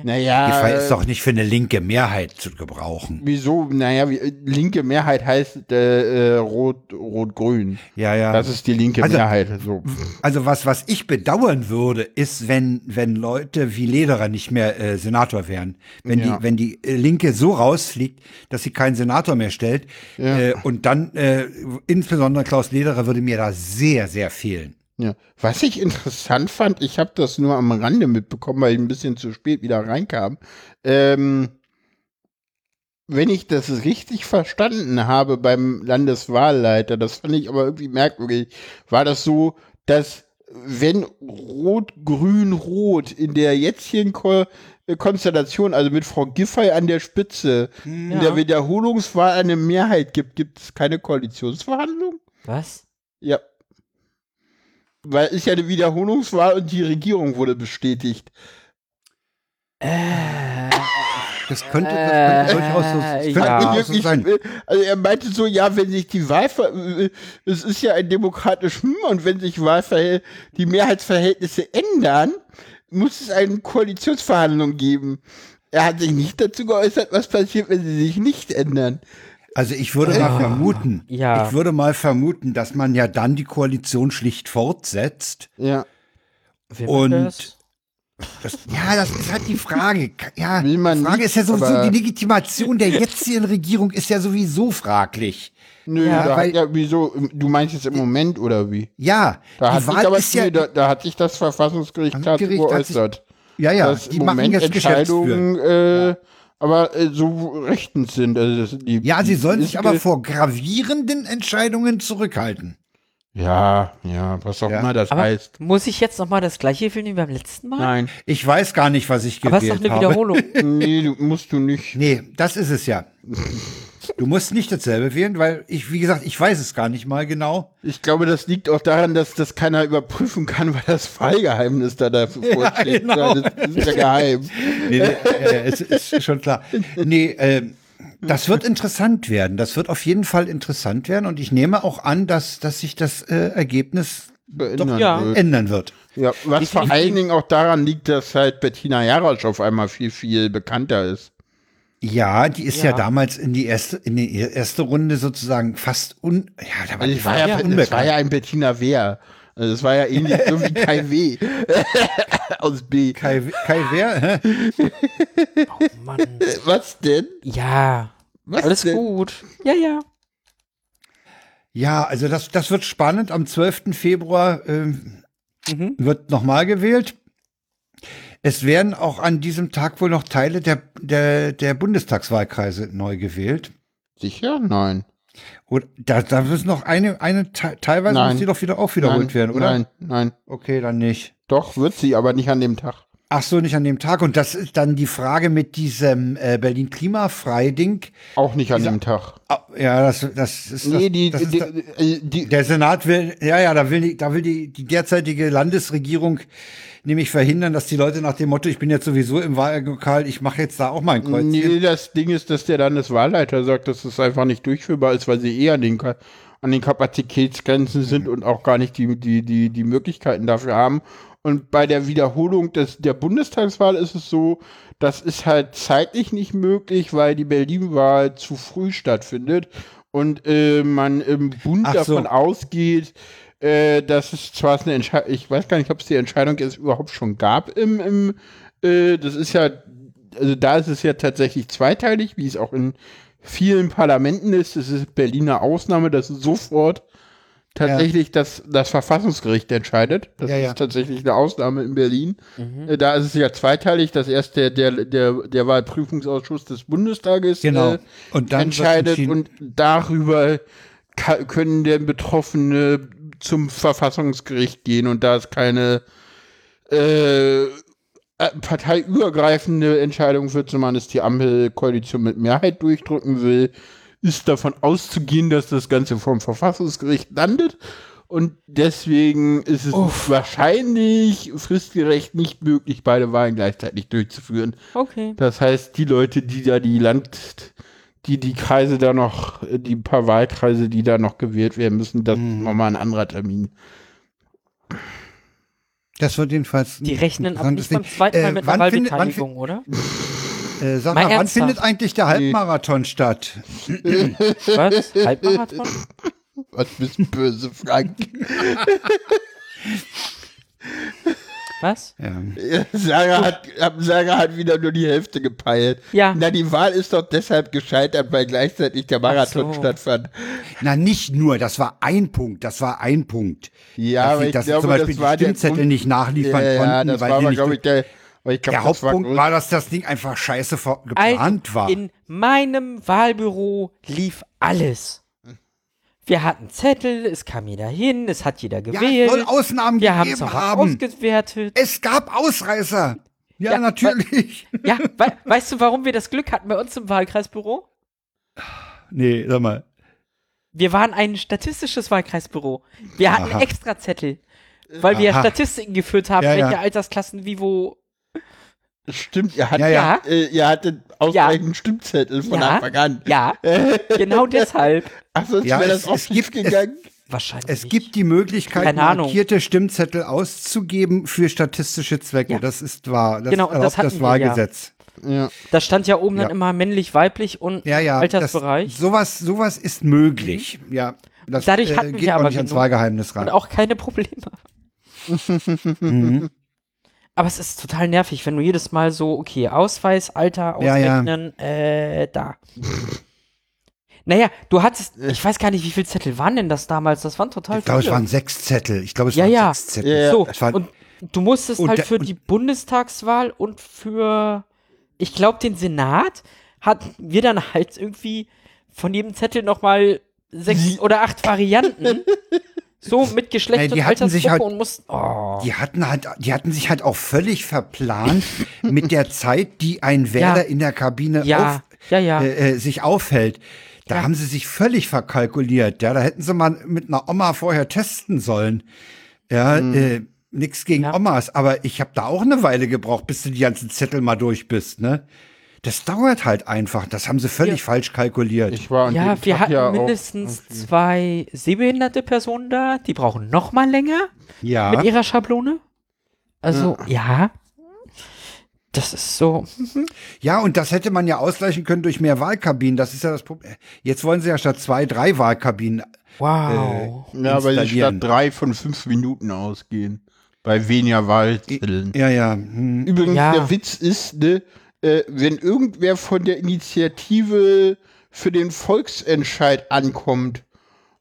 naja, äh, ist doch nicht für eine linke Mehrheit zu gebrauchen. wieso? Naja, wie, linke Mehrheit heißt äh, äh, rot, rot-grün. Ja, ja. Das ist die linke Also- Mehrheit. So. Also was, was ich bedauern würde, ist, wenn, wenn Leute wie Lederer nicht mehr äh, Senator wären. Wenn Ja. die, wenn die äh, Linke so rausfliegt, dass sie keinen Senator mehr stellt. Ja. Äh, und dann, äh, insbesondere Klaus Lederer würde mir da sehr, sehr fehlen. Ja. Was ich interessant fand, ich habe das nur am Rande mitbekommen, weil ich ein bisschen zu spät wieder reinkam. Ähm, wenn ich das richtig verstanden habe beim Landeswahlleiter, das fand ich aber irgendwie merkwürdig, war das so, dass wenn Rot, Grün, Rot in der jetzigen Ko äh, Konstellation, also mit Frau Giffey an der Spitze, in Ja. der Wiederholungswahl eine Mehrheit gibt, gibt es keine Koalitionsverhandlungen? Was? Ja. Weil ist ja eine Wiederholungswahl und die Regierung wurde bestätigt. Äh, Das könnte, das könnte durchaus so, das könnte ja. durchaus so sein. also er meinte so, ja, wenn sich die Wahlver äh, es ist ja ein demokratisches hm, und wenn sich Wahlverhält die Mehrheitsverhältnisse ändern, muss es eine Koalitionsverhandlung geben. Er hat sich nicht dazu geäußert, was passiert, wenn sie sich nicht ändern. Also ich würde mal vermuten, ja. ich würde mal vermuten, dass man ja dann die Koalition schlicht fortsetzt. Ja. Und das? Das, ja, das ist halt die Frage. Ja, die Frage nicht, ist ja sowieso, die Legitimation der jetzigen Regierung ist ja sowieso fraglich. Nö, Ja, da, weil- ja, wieso? Du meinst jetzt im Moment oder wie? Ja, Da, hat die sich, aber, ist ja, da, da hat sich das Verfassungsgericht sich- geäußert. ja, ja, dass die im machen Moment. Entscheidungen, äh, aber äh, so rechtens sind. Also das, die, Ja, sie sollen sich aber vor gravierenden Entscheidungen zurückhalten. Ja, ja, was auch Ja. immer das Aber heißt. muss ich jetzt nochmal das gleiche wählen wie beim letzten Mal? Nein, Ich weiß gar nicht, was ich Aber es ist doch gewählt eine habe. Wiederholung. nee, du, musst du nicht. Nee, das ist es ja. Du musst nicht dasselbe wählen, weil ich, wie gesagt, ich weiß es gar nicht mal genau. Ich glaube, das liegt auch daran, dass das keiner überprüfen kann, weil das Wahlgeheimnis da dafür vorsteht. genau. Das ist ja geheim. Nee, nee, äh, es ist schon klar. Nee, äh, das wird interessant werden. Das wird auf jeden Fall interessant werden. Und ich nehme auch an, dass, dass sich das äh, Ergebnis Beändern ja. wird. ändern wird. Ja, was vor Definitiv. allen Dingen auch daran liegt, dass halt Bettina Jarasch auf einmal viel, viel bekannter ist. Ja, die ist ja, Ja. damals in die erste, in die erste Runde sozusagen fast un, ja, da war Also die war ja, ja das war unbekannt. ja ein Bettina Wehr. Also es war ja ähnlich so wie Kai W. Aus B. Kai, Kai wer? hä? Mann. Was denn? Ja, Was alles denn? gut. Ja, ja. Ja, also das, das wird spannend. Am 12. Februar ähm, Mhm. wird nochmal gewählt. Es werden auch an diesem Tag wohl noch Teile der, der, der Bundestagswahlkreise neu gewählt. Sicher? Nein. Und da, da müssen noch eine, eine te- teilweise Nein. muss die doch wieder auch wiederholt nein, werden, oder? Nein, nein. Okay, dann nicht. Doch, wird sie, aber nicht an dem Tag. Ach so, nicht an dem Tag. Und das ist dann die Frage mit diesem äh, Berlin Klimafrei-Ding. Auch nicht an dem Tag. Ah, Ja, das, das ist. Nee, das, die, das ist die, da- äh, die, der Senat will, ja, ja, da will die, da will die, die derzeitige Landesregierung nämlich verhindern, dass die Leute nach dem Motto, ich bin jetzt sowieso im Wahllokal, ich mache jetzt da auch mal ein Kreuzchen. Nee, das Ding ist, dass der Landeswahlleiter sagt, dass es einfach nicht durchführbar ist, weil sie eher an den, an den Kapazitätsgrenzen sind und auch gar nicht die, die, die, die Möglichkeiten dafür haben. Und bei der Wiederholung des, der Bundestagswahl ist es so, das ist halt zeitlich nicht möglich, weil die Berlin-Wahl zu früh stattfindet und äh, man im Bund so. davon ausgeht, äh, dass es zwar eine Entscheidung, ich weiß gar nicht, ob es die Entscheidung jetzt überhaupt schon gab im, im äh, das ist ja, also da ist es ja tatsächlich zweiteilig, wie es auch in vielen Parlamenten ist. Das ist Berliner Ausnahme, dass sofort tatsächlich das, das Verfassungsgericht entscheidet. Das Ja, ja. ist tatsächlich eine Ausnahme in Berlin. Äh, Da ist es ja zweiteilig, dass erst der, der, der, der Wahlprüfungsausschuss des Bundestages Genau. äh, Und entscheidet und darüber können der Betroffene zum Verfassungsgericht gehen und da es keine äh, äh, parteiübergreifende Entscheidung wird, sondern es die Ampelkoalition mit Mehrheit durchdrücken will, ist davon auszugehen, dass das Ganze vom Verfassungsgericht landet. Und deswegen ist es wahrscheinlich fristgerecht nicht möglich, beide Wahlen gleichzeitig durchzuführen. Okay. Das heißt, die Leute, die da die Land, die die Kreise da noch, die paar Wahlkreise, die da noch gewählt werden müssen, das ist nochmal ein anderer Termin. Das wird jedenfalls. Die rechnen aber nicht beim zweiten Mal Äh, mit einer wann findet- Wahlbeteiligung, oder? Äh, sag Mal mal, wann findet eigentlich der Halbmarathon statt? Was? Halbmarathon? Was bist böse, Frank? Was? Ja. Sarah hat, Sarah hat wieder nur die Hälfte gepeilt. Ja. Na, die Wahl ist doch deshalb gescheitert, weil gleichzeitig der Marathon so. stattfand. Na, nicht nur, das war ein Punkt, das war ein Punkt. Ja, dass aber sie, ich dass glaube, zum Beispiel das war die der Stimmzettel Grund- nicht nachliefern Ja, ja, konnten, das weil war die aber, nicht glaube ich, der, aber ich glaub, Der das war Hauptpunkt groß- war, dass das Ding einfach scheiße geplant war. in meinem Wahlbüro lief alles. Wir hatten Zettel, es kam jeder hin, es hat jeder Ja, gewählt. es soll Ausnahmen wir haben es gegeben auch haben. ausgewertet. Es gab Ausreißer. Ja, Ja, natürlich. Ja, we weißt du, warum wir das Glück hatten bei uns im Wahlkreisbüro? Nee, sag mal. Wir waren ein statistisches Wahlkreisbüro. Wir hatten Aha. extra Zettel, weil wir Aha. Statistiken geführt haben, Ja, ja. welche Altersklassen wie wo. Stimmt, ihr hattet, Ja, ja. Äh, ihr hattet ausreichend Stimmzettel von Ja. Anfang an. Ja, genau deshalb. Ach, sonst Ja, wäre es- das auch schief gegangen. Wahrscheinlich. Es gibt die Möglichkeit, markierte Stimmzettel auszugeben für statistische Zwecke. Ja. Das ist wahr. Das Genau, das erlaubt hatten das wir ja. Wahlgesetz. Ja. Da stand ja oben Ja. dann immer männlich, weiblich und Ja, ja. Altersbereich. Das, sowas, sowas ist möglich. Ja. Das Dadurch äh, hatten wir geht auch aber nicht ans. Wahlgeheimnis ran. und auch keine Probleme. Mhm. Aber es ist total nervig, wenn du jedes Mal so, okay, Ausweis, Alter, Ja, ja. ausrechnen, äh, da. naja, du hattest, ich weiß gar nicht, wie viele Zettel waren denn das damals? Das waren total Ich glaube, es viele. waren sechs Zettel. Ich glaube, es Ja, waren ja. sechs Zettel. Ja, ja. so, und du musstest und halt für die Bundestagswahl und für, ich glaube, den Senat hatten wir dann halt irgendwie von jedem Zettel nochmal sechs oder acht Varianten. so mit Geschlecht Ey, die und hatten sich halt- und mussten, oh. die hatten halt, die hatten sich halt auch völlig verplant mit der Zeit, die ein Wähler Ja. in der Kabine Ja, auf, ja, ja. Äh, äh, sich aufhält. Da Ja. haben sie sich völlig verkalkuliert. Ja, da hätten sie mal mit einer Oma vorher testen sollen. Ja, äh, nix gegen Mhm. Ja. Omas, aber ich habe da auch eine Weile gebraucht, bis du die ganzen Zettel mal durch bist, ne? Das dauert halt einfach. Das haben sie völlig Ja. falsch kalkuliert. Ich war an Ja, dem wir Tag hatten ja mindestens zwei sehbehinderte Personen da, die brauchen noch mal länger ja. mit ihrer Schablone. Also, ja. Das ist so. Ja, und das hätte man ja ausgleichen können durch mehr Wahlkabinen. Das ist ja das Problem. Jetzt wollen sie ja statt zwei, drei Wahlkabinen. Wow. Ja, weil sie statt drei von fünf Minuten ausgehen. Bei weniger Wahlzetteln. Ja, ja. Hm. Übrigens, Ja. der Witz ist, ne, äh, wenn irgendwer von der Initiative für den Volksentscheid ankommt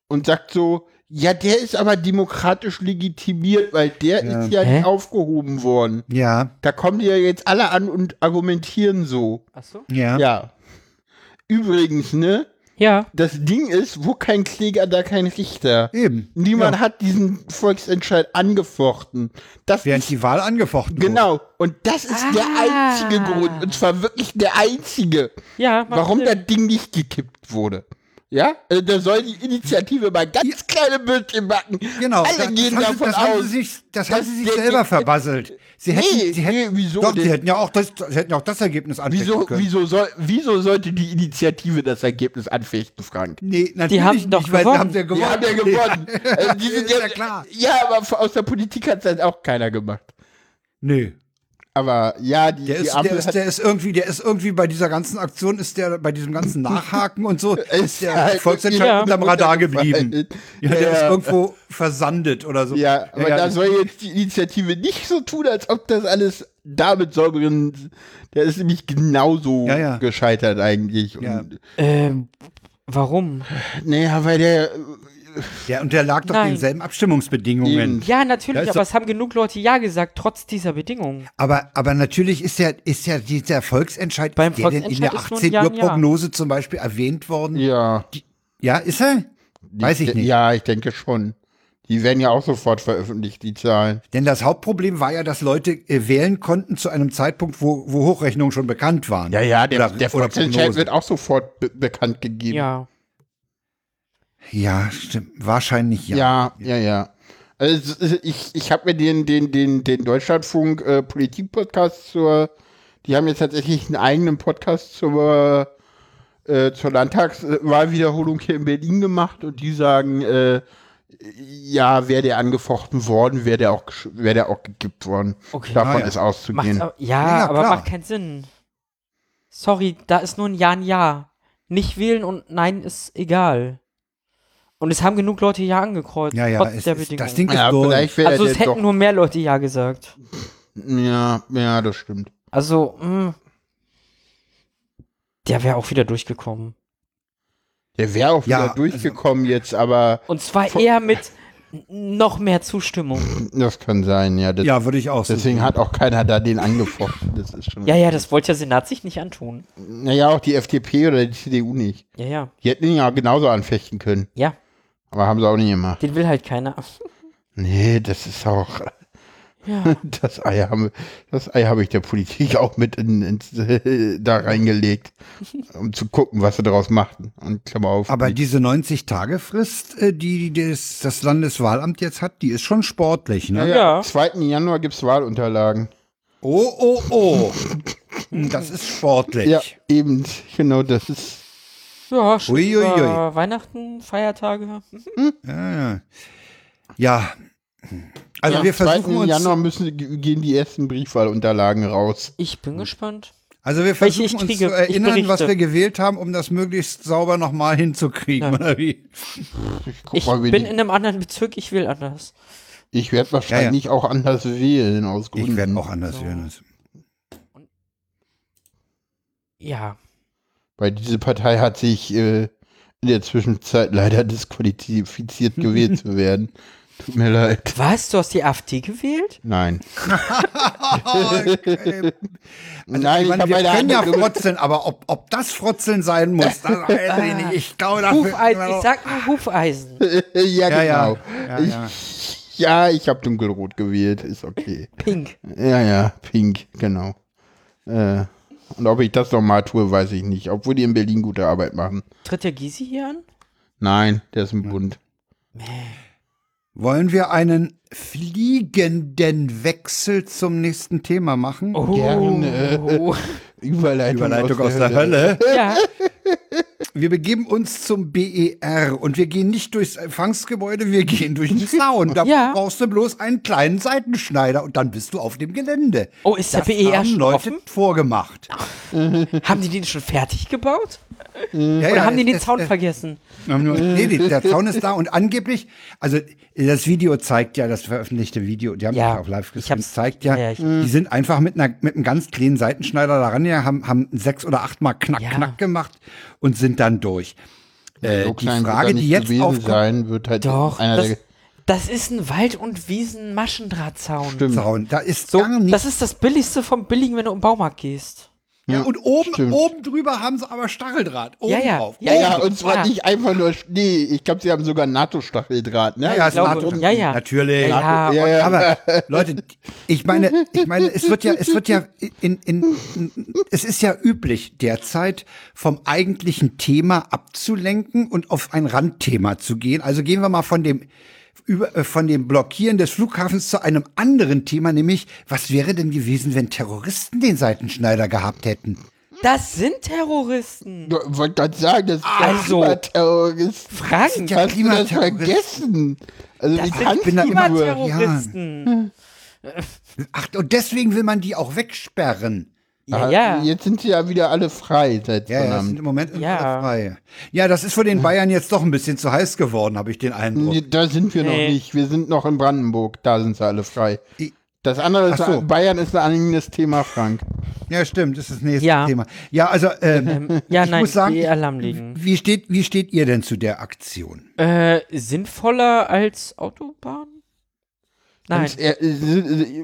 und sagt so, ja, der ist aber demokratisch legitimiert, weil der Ja. ist ja Hä? nicht aufgehoben worden. Ja, Da kommen die ja jetzt alle an und argumentieren so. Achso? ja. Ja. Übrigens, ne, Ja. Das Ding ist, wo kein Kläger, da kein Richter. Eben. Niemand Ja. hat diesen Volksentscheid angefochten. Das Während ist, die Wahl angefochten wurde. genau. Und das ist der Ah. einzige Grund. Und zwar wirklich der einzige, Ja, warum Sinn. das Ding nicht gekippt wurde. Ja? Also da soll die Initiative mal ganz kleine Bildchen machen. Genau, Alle da- gehen das, haben, davon das haben aus. sie sich, das haben sie sich der- selber verbasselt. Sie hätten, Nee, sie hätten, nee, wieso Doch, sie hätten ja auch das, sie hätten ja auch das Ergebnis anfechten Wieso, können. wieso, soll, wieso sollte die Initiative das Ergebnis anfechten, Frank? Nee, natürlich haben nicht, doch weil gewonnen. haben ja Die gewonnen. haben ja gewonnen. Also die sind Ist ja klar. Ja, aber aus der Politik hat es halt auch keiner gemacht. Nee. Aber ja, die, Der die ist, Ampel der, ist, der ist irgendwie, der ist irgendwie bei dieser ganzen Aktion, ist der bei diesem ganzen Nachhaken und so, ist der halt Volksentscheid Ja. unterm Radar geblieben. Ja, der Ja. ist irgendwo versandet oder so. Ja, aber ja, da soll jetzt die Initiative nicht so tun, als ob das alles damit sauberen. Der ist nämlich genauso Ja, ja. gescheitert eigentlich. Und, Ja. Ähm, warum? Naja, weil der. Ja, und der lag doch Nein. denselben Abstimmungsbedingungen. Ja, natürlich, aber es haben genug Leute Ja gesagt, trotz dieser Bedingungen. Aber, aber natürlich ist ja, ist ja dieser Volksentscheid, Beim der denn in der Volksentscheid ist nur ein 18 Ja, Uhr ein Ja. Prognose zum Beispiel erwähnt worden? Ja. Ja, ist er? Weiß ich nicht. Ja, ich denke schon. Die werden ja auch sofort veröffentlicht, die Zahlen. Denn das Hauptproblem war ja, dass Leute äh, wählen konnten zu einem Zeitpunkt, wo, wo Hochrechnungen schon bekannt waren. Ja, ja, der, Oder- der Volksentscheid Prognose. wird auch sofort be bekannt gegeben. Ja. Ja, stimmt. Wahrscheinlich ja. Ja, ja, ja. Also ich, ich habe mir den, den, den, den Deutschlandfunk äh, Politik-Podcast zur, die haben jetzt tatsächlich einen eigenen Podcast zur, äh, zur Landtagswahlwiederholung hier in Berlin gemacht und die sagen, äh, ja, wäre der angefochten worden, wäre der auch, gesch- wäre der auch gekippt worden. Okay. Davon ja. ist auszugehen. aber- ja, Ja, ja, aber klar. macht keinen Sinn. Sorry, da ist nur ein Ja, ein Ja. Nicht wählen und Nein ist egal. Und es haben genug Leute Ja angekreuzt, Ja, ja, trotz es Bedingungen. das Ding ist Ja, durch. vielleicht also es hätten nur mehr Leute Ja gesagt. Ja, ja, das stimmt. Also, mh, der wäre auch wieder durchgekommen. Der wäre auch wieder Ja, also durchgekommen jetzt, aber Und zwar eher mit noch mehr Zustimmung. das kann sein, ja. Das, Ja, würde ich auch so Deswegen sehen. hat auch keiner da den angefochten. Das ist schon. Ja, ja, das wollte der Senat sich nicht antun. Naja, auch die FDP oder die CDU nicht. Ja, ja. Die hätten ihn ja genauso anfechten können. Ja, Aber haben sie auch nicht gemacht. den will halt keiner. Nee, das ist auch. Ja. Das Ei habe das Ei habe ich der Politik auch mit in, ins, äh, da reingelegt, um zu gucken, was sie daraus machten. Und Klammer auf. Aber die, diese 90-Tage-Frist, äh, die das, das Landeswahlamt jetzt hat, die ist schon sportlich, ne? ja, Ja. am 2. Januar gibt es Wahlunterlagen. Oh, oh, oh. Das ist sportlich. Ja, eben, genau, das ist. Ja, schon über Weihnachten, Feiertage. Ja, ja. ja. Also ja, wir am 2. versuchen uns, Januar müssen, gehen die ersten Briefwahlunterlagen raus. Ich bin gespannt. also wir versuchen ich uns kriege. zu erinnern, Ich was wir gewählt haben, um das möglichst sauber nochmal hinzukriegen, Ja. oder wie? Ich, guck Ich mal, wie bin die- in einem anderen Bezirk, ich will anders. ich werde wahrscheinlich auch anders wählen aus Gründen. Ich werde auch anders So. hören. Ja. Weil diese Partei hat sich äh, in der Zwischenzeit leider disqualifiziert gewählt zu werden. Tut mir leid. Was? Du hast die AfD gewählt? Nein. Okay. Nein, ich meine, hab wir können ja frotzeln, aber ob, ob das Frotzeln sein muss, das weiß ich nicht. Ich glaube, dafür... Hufeisen, ich sag nur Hufeisen. ja, ja, ja, genau. ja, ich, ja. ja, ich habe dunkelrot gewählt. Ist okay. Pink. Ja, ja, pink, genau. Äh, und ob ich das nochmal tue, weiß ich nicht. Obwohl die in Berlin gute Arbeit machen. Tritt der Gysi hier an? Nein, der ist im Bund. Wollen wir einen fliegenden Wechsel zum nächsten Thema machen? Oh. Gerne. Überleitung, Überleitung aus der Hölle. Ja. Wir begeben uns zum BER und wir gehen nicht durchs Empfangsgebäude, wir gehen durch den Zaun. Da Ja. brauchst du bloß einen kleinen Seitenschneider und dann bist du auf dem Gelände. Oh, ist der Das BER haben schon Leute offen? vorgemacht. Haben die den schon fertig gebaut? Ja, Oder ja, haben die den es- Zaun es- vergessen? nur- Nee, die- der Zaun ist da und angeblich, also das Video zeigt ja, das veröffentlichte Video, die haben Ja, ja auch live gestreamt, zeigt ja, ja, die sind einfach mit, einer, mit einem ganz kleinen Seitenschneider daran ja, haben, haben sechs oder achtmal knack, Ja. knack gemacht und sind dann durch. Äh, So die Frage, die jetzt aufkommt, sein, wird halt Doch, einer das, der das ist ein Wald- und Wiesen-Maschendrahtzaun. Stimmt. Zaun, da ist So, gar nicht das ist das Billigste vom Billigen, wenn du im Baumarkt gehst. Ja, und oben, stimmt. oben drüber haben sie aber Stacheldraht. Oben Ja, ja. drauf. Ja, Ja, und zwar Ja. nicht einfach nur Schnee. Ich glaube, sie haben sogar NATO-Stacheldraht. Ne? Ja, ja, glaube, NATO. ja, ja. Natürlich. Ja, ja, ja. Aber Leute, ich meine, ich meine, es wird ja, es wird ja in, in, es ist ja üblich derzeit vom eigentlichen Thema abzulenken und auf ein Randthema zu gehen. Also gehen wir mal von dem über, äh, von dem Blockieren des Flughafens zu einem anderen Thema, nämlich was wäre denn gewesen, wenn Terroristen den Seitenschneider gehabt hätten? Das sind Terroristen. Ich wollte gerade sagen, das ist Also, also, Terrorist. Frank, Ja, Hast du das Klimaterroristen. vergessen? Also das sind kannst bin da du immer nur? Klimaterroristen. Ach, und deswegen will man die auch wegsperren. Ja, ja. Jetzt sind sie ja wieder alle frei seit Ja, ja, sind im Moment Ja. ja. frei. Ja, das ist für den Bayern jetzt doch ein bisschen zu heiß geworden, habe ich den Eindruck. Nee, Da sind wir noch Nee. nicht. Wir sind noch in Brandenburg. Da sind sie alle frei. Das andere ist, so. Bayern ist ein eigenes Thema, Frank. Ja, stimmt, das ist das nächste Ja. Thema. Ja, also ähm, Ähm, ja, ich nein, muss sagen, die Alarm liegen. wie steht, wie steht ihr denn zu der Aktion? Äh, sinnvoller als Autobahn? Nein. Ehr- äh,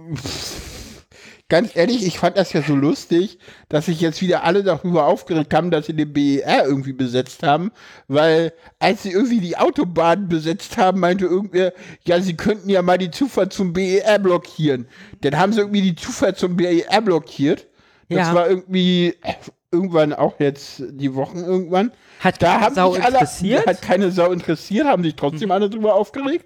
ganz ehrlich, ich fand das ja so lustig, dass sich jetzt wieder alle darüber aufgeregt haben, dass sie den BER irgendwie besetzt haben, weil als sie irgendwie die Autobahn besetzt haben, meinte irgendwer, ja, sie könnten ja mal die Zufahrt zum BER blockieren. Dann haben sie irgendwie die Zufahrt zum BER blockiert. Das Ja. war irgendwie irgendwann auch jetzt die Wochen irgendwann. Hat Da keine haben Sau sich alle, interessiert? hat keine Sau interessiert, haben sich trotzdem alle drüber aufgeregt.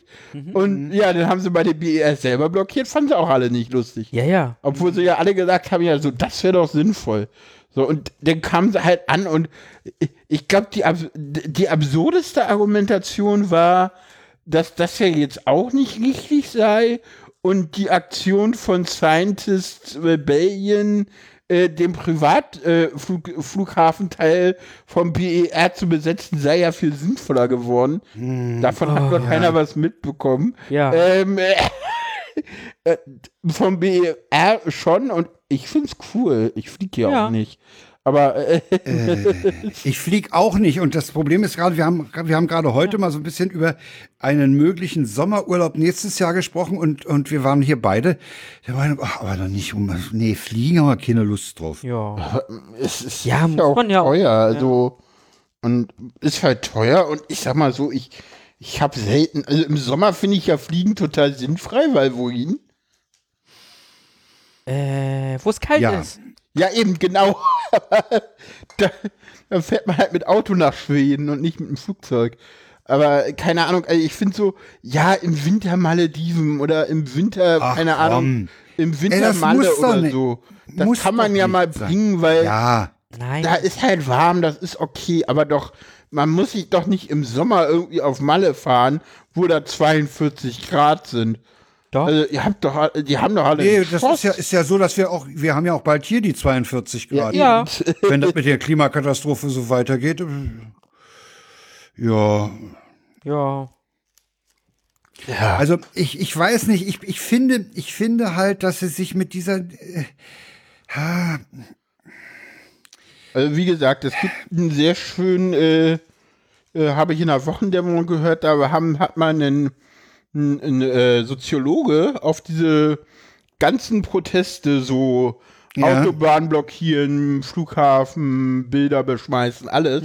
Und ja, dann haben sie bei dem BER selber blockiert, fanden sie auch alle nicht lustig. Ja, ja. Obwohl sie ja alle gesagt haben, ja, so, das wäre doch sinnvoll. So, und dann kamen sie halt an und ich, glaube, die, die absurdeste Argumentation war, dass das ja jetzt auch nicht richtig sei und die Aktion von Scientists Rebellion äh, dem Privatflug, äh, vom BER zu besetzen, sei ja viel sinnvoller geworden. Davon hat noch keiner was mitbekommen. Ja. Ähm, äh, vom BER schon und ich find's cool. Ich fliege ja, Ja. auch nicht. Aber äh, Ich flieg auch nicht. Und das Problem ist gerade, wir haben, wir haben gerade heute mal so ein bisschen über einen möglichen Sommerurlaub nächstes Jahr gesprochen und, und wir waren hier beide der Meinung, ach, aber doch nicht um, nee, fliegen haben wir keine Lust drauf. Ja. es ist Ja, muss auch man ja auch- teuer. Also, und ist halt teuer und ich sag mal so, ich, ich habe selten, also im Sommer finde ich ja Fliegen total sinnfrei, weil wohin? Äh, wo es kalt Ja. ist. Ja, eben, genau. da, da fährt man halt mit Auto nach Schweden und nicht mit dem Flugzeug. Aber keine Ahnung, also ich finde so, ja, im Winter Malediven oder im Winter, Ach, keine komm. Ahnung, im Winter Ey, Malle oder nicht- so. Das muss kann man ja mal sein. bringen, weil Ja, Nein. da ist halt warm, das ist okay, aber doch, man muss sich doch nicht im Sommer irgendwie auf Malle fahren, wo da 42 Grad sind. Doch. Also ihr habt doch, alle- die haben doch alle. nee, das ist ja, ist ja so, dass wir auch, wir haben ja auch bald hier die 42 Grad. Ja. Wenn das mit der Klimakatastrophe so weitergeht. äh, Ja, ja. Ja. Also ich, ich weiß nicht, ich, ich finde, ich finde halt, dass sie sich mit dieser äh, Also wie gesagt, es gibt einen sehr schönen, äh, äh, habe ich in der Wochendämmerung gehört, da haben, hat man einen, einen, einen äh, Soziologe auf diese ganzen Proteste so Ja. Autobahn blockieren, Flughafen, Bilder beschmeißen, alles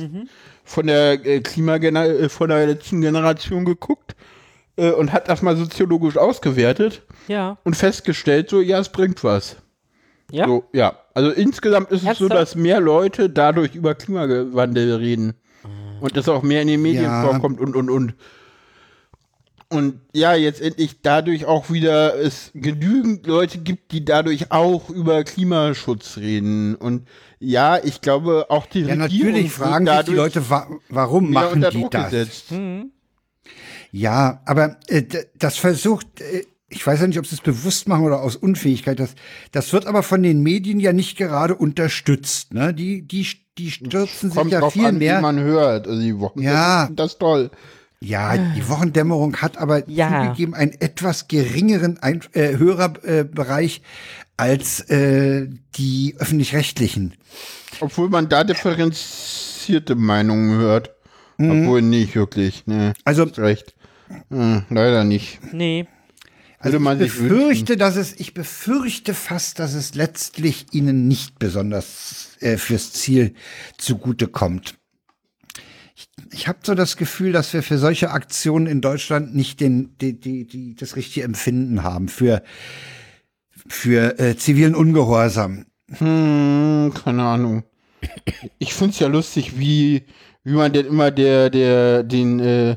von der äh, Klimagener äh, von der letzten Generation geguckt äh, und hat das mal soziologisch ausgewertet Ja. und festgestellt, so ja, es bringt was. Ja. So, ja. Also insgesamt ist es so, dass mehr Leute dadurch über Klimawandel reden. Und das auch mehr in den Medien Ja. vorkommt und, und, und. Und ja, jetzt endlich dadurch auch wieder es genügend Leute gibt, die dadurch auch über Klimaschutz reden. Und ja, ich glaube auch die ja Regierung natürlich fragen sich die Leute, wa warum machen die Druck das? gesetzt. Ja, aber äh, das versucht, äh, ich weiß ja nicht, ob sie es bewusst machen oder aus Unfähigkeit. Das, das wird aber von den Medien ja nicht gerade unterstützt. Ne? Die, die, die stürzen sich Kommt ja drauf viel an, mehr. wie man hört. Also die Wochen Ja. das ist toll. Ja, die Wochendämmerung hat aber Ja. zugegeben einen etwas geringeren Ein äh, Hörerbereich äh, Bereich als äh, die öffentlich-rechtlichen. Obwohl man da differenzierte Meinungen hört. Obwohl nicht wirklich. Ne, Also hast recht. Hm, leider nicht. Nee. Würde man ich befürchte, dass es, ich befürchte fast, dass es letztlich ihnen nicht besonders äh, fürs Ziel zugute kommt. Ich, ich habe so das Gefühl, dass wir für solche Aktionen in Deutschland nicht den, die, die, die, das richtige Empfinden haben für, für äh, zivilen Ungehorsam. Hm, keine Ahnung. Ich find's ja lustig, wie, wie man denn immer der, der, den, äh,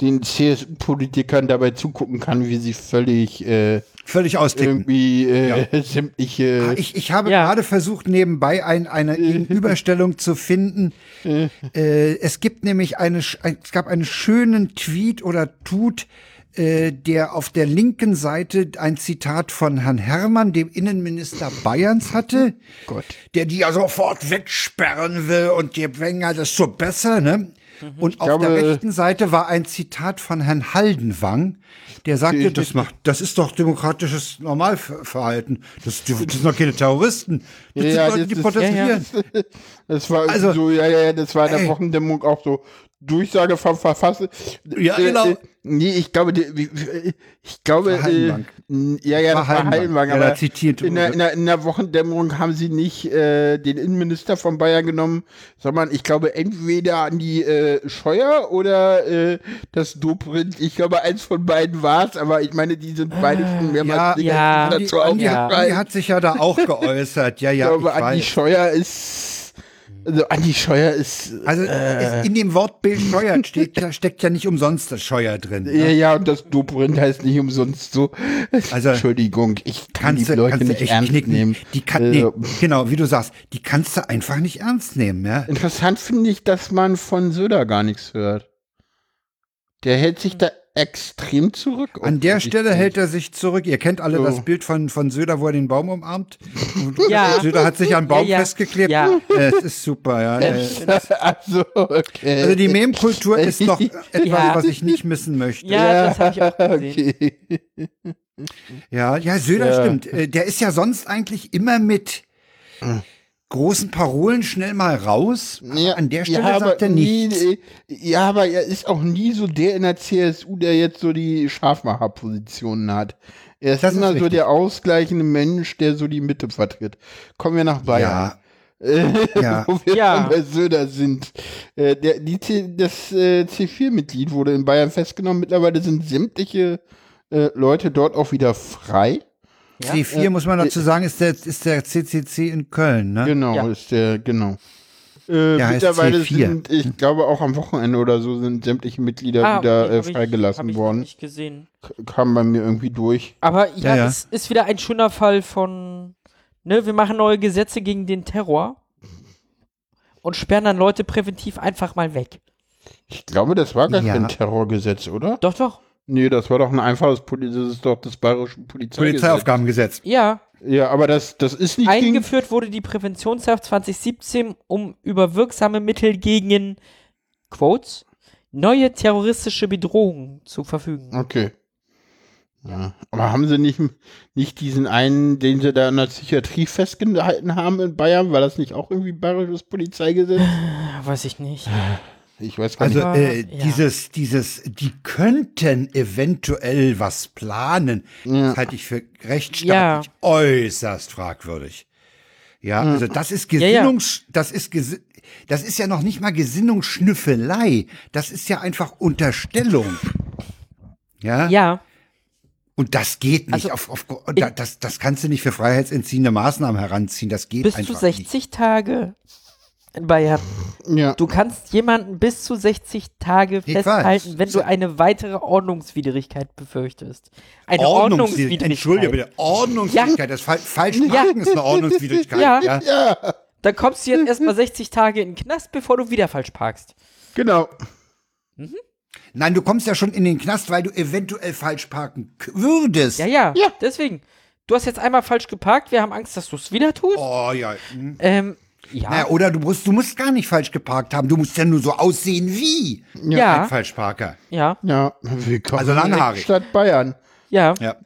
den CSU-Politikern dabei zugucken kann, wie sie völlig äh, Völlig austicken. irgendwie äh, sämtliche. Ah, Ich, ich habe Ja. gerade versucht, nebenbei ein, eine Gegenüberstellung zu finden. äh, es gibt nämlich eine, es gab einen schönen Tweet oder Tut, äh, der auf der linken Seite ein Zitat von Herrn Herrmann, dem Innenminister Bayerns, hatte, Gott. der die ja sofort wegsperren will und je länger, desto besser, ne? Und auf glaube- der rechten Seite war ein Zitat von Herrn Haldenwang, der sagte, das macht, das ist doch demokratisches Normalverhalten. Das, das sind doch keine Terroristen. Das Ja, sind ja, Leute, das die protestieren. Das war Also- so, ja, ja, ja, das war in der. Wochendämmung auch so. Durchsage vom Verfasser. Ja, genau. nee, ich glaube, die, wie- ich glaube, äh, ja, ja, das war aber da zitiert in der, in, der, in der Wochendämmerung haben sie nicht äh, den Innenminister von Bayern genommen, sondern ich glaube entweder an die äh, Scheuer oder äh, das Dobrindt. Ich glaube, eins von beiden war es, aber ich meine, die sind beide schon mehrmals Ja, ja, dazu Die, die, Ja. die hat sich ja da auch geäußert. Ja, ich ja, glaube, ich Andi weiß. Scheuer ist. Also Andi Scheuer ist. Also äh, in dem Wortbild Scheuer steht, da steckt ja nicht umsonst das Scheuer drin. ja, Ne? ja, und das Dobrindt heißt nicht umsonst so. Also, Entschuldigung, ich kann die Leute nicht ernst knicken. nehmen. Die kann, nee, Also, genau, wie du sagst, die kannst du einfach nicht ernst nehmen, ja. Interessant finde ich, dass man von Söder gar nichts hört. Der hält sich da extrem zurück. An der Stelle hält er sich zurück. Ihr kennt alle So. das Bild von, von Söder, wo er den Baum umarmt. Ja. Söder hat sich an den Baum Ja, ja. festgeklebt. Ja. Es ist super, ja. Äh, also, okay. Also die Meme-Kultur ist doch etwas, Ja. was ich nicht missen möchte. Ja, das habe ich auch gesehen. okay. Ja, ja, Söder Ja. stimmt. Äh, Der ist ja sonst eigentlich immer mit großen Parolen schnell mal raus. Ja, An der Stelle ja, sagt er aber nie, nichts. äh, Ja, aber er ist auch nie so der in der CSU, der jetzt so die Scharfmacherpositionen hat. Er ist Das ist immer so richtig. der ausgleichende Mensch, der so die Mitte vertritt. Kommen wir nach Bayern. Ja, ja. wo wir Ja. dann bei Söder sind. Äh, der, die, C- das äh, C4-Mitglied wurde in Bayern festgenommen. Mittlerweile sind sämtliche äh, Leute dort auch wieder frei. Ja. C4, muss man dazu sagen, ist der, ist der CCC in Köln, ne? Genau, Ja. ist der, genau. Äh, Der heißt mittlerweile C4. sind, ich glaube auch am Wochenende oder so, sind sämtliche Mitglieder Ah, wieder okay, äh, ich- hab freigelassen ich worden. Nicht gesehen. Kam bei mir irgendwie durch. Aber ja, Ja, ja. es ist wieder ein schöner Fall von, ne, wir machen neue Gesetze gegen den Terror und sperren dann Leute präventiv einfach mal weg. Ich glaube, das war gar Ja. kein Terrorgesetz, oder? Doch, doch. Nee, das war doch ein einfaches Poli das ist doch das bayerische Polizeigesetz. Polizeiaufgabengesetz. Ja, Ja, aber das, das ist nicht gegen, eingeführt wurde die Präventionshaft 2017, um über wirksame Mittel gegen, Quotes, neue terroristische Bedrohungen zu verfügen. Okay. Ja. Aber haben sie nicht, nicht diesen einen, den sie da in der Psychiatrie festgehalten haben in Bayern? War das nicht auch irgendwie bayerisches Polizeigesetz? Weiß ich nicht. Ich weiß gar Also nicht. äh, Ja. dieses, dieses, die könnten eventuell was planen, Ja. das halte ich für rechtsstaatlich äußerst fragwürdig. Ja, also das ist Ja, ja. Gesinnungs, das ist Gesi das ist ja noch nicht mal Gesinnungsschnüffelei, das ist ja einfach Unterstellung. Ja, Ja, und das geht nicht Also, auf, auf da- das, das kannst du nicht für freiheitsentziehende Maßnahmen heranziehen, das geht bis zu einfach 60 Tage in Bayern. ja. Du kannst jemanden bis zu 60 Tage Ich festhalten, weiß. wenn du eine weitere Ordnungswidrigkeit befürchtest. Eine nicht. Ordnungswidrigkeit. Entschuldige Ordnungswidrigkeit. bitte, Ordnungswidrigkeit, das Fall, falsch Ja. parken ist eine Ordnungswidrigkeit. Ja. ja. ja, Dann kommst du jetzt erstmal 60 Tage in den Knast, bevor du wieder falsch parkst. genau. Nein, du kommst ja schon in den Knast, weil du eventuell falsch parken würdest. Ja, ja, Ja. Deswegen. Du hast jetzt einmal falsch geparkt, wir haben Angst, dass du es wieder tust. Oh ja. hm. Ähm, ja. Naja, oder du musst, du musst gar nicht falsch geparkt haben. Du musst ja nur so aussehen wie ja. ein Falschparker. ja. Ja, willkommen Also in der langhaarig. Stadt Bayern. Ja. Ja.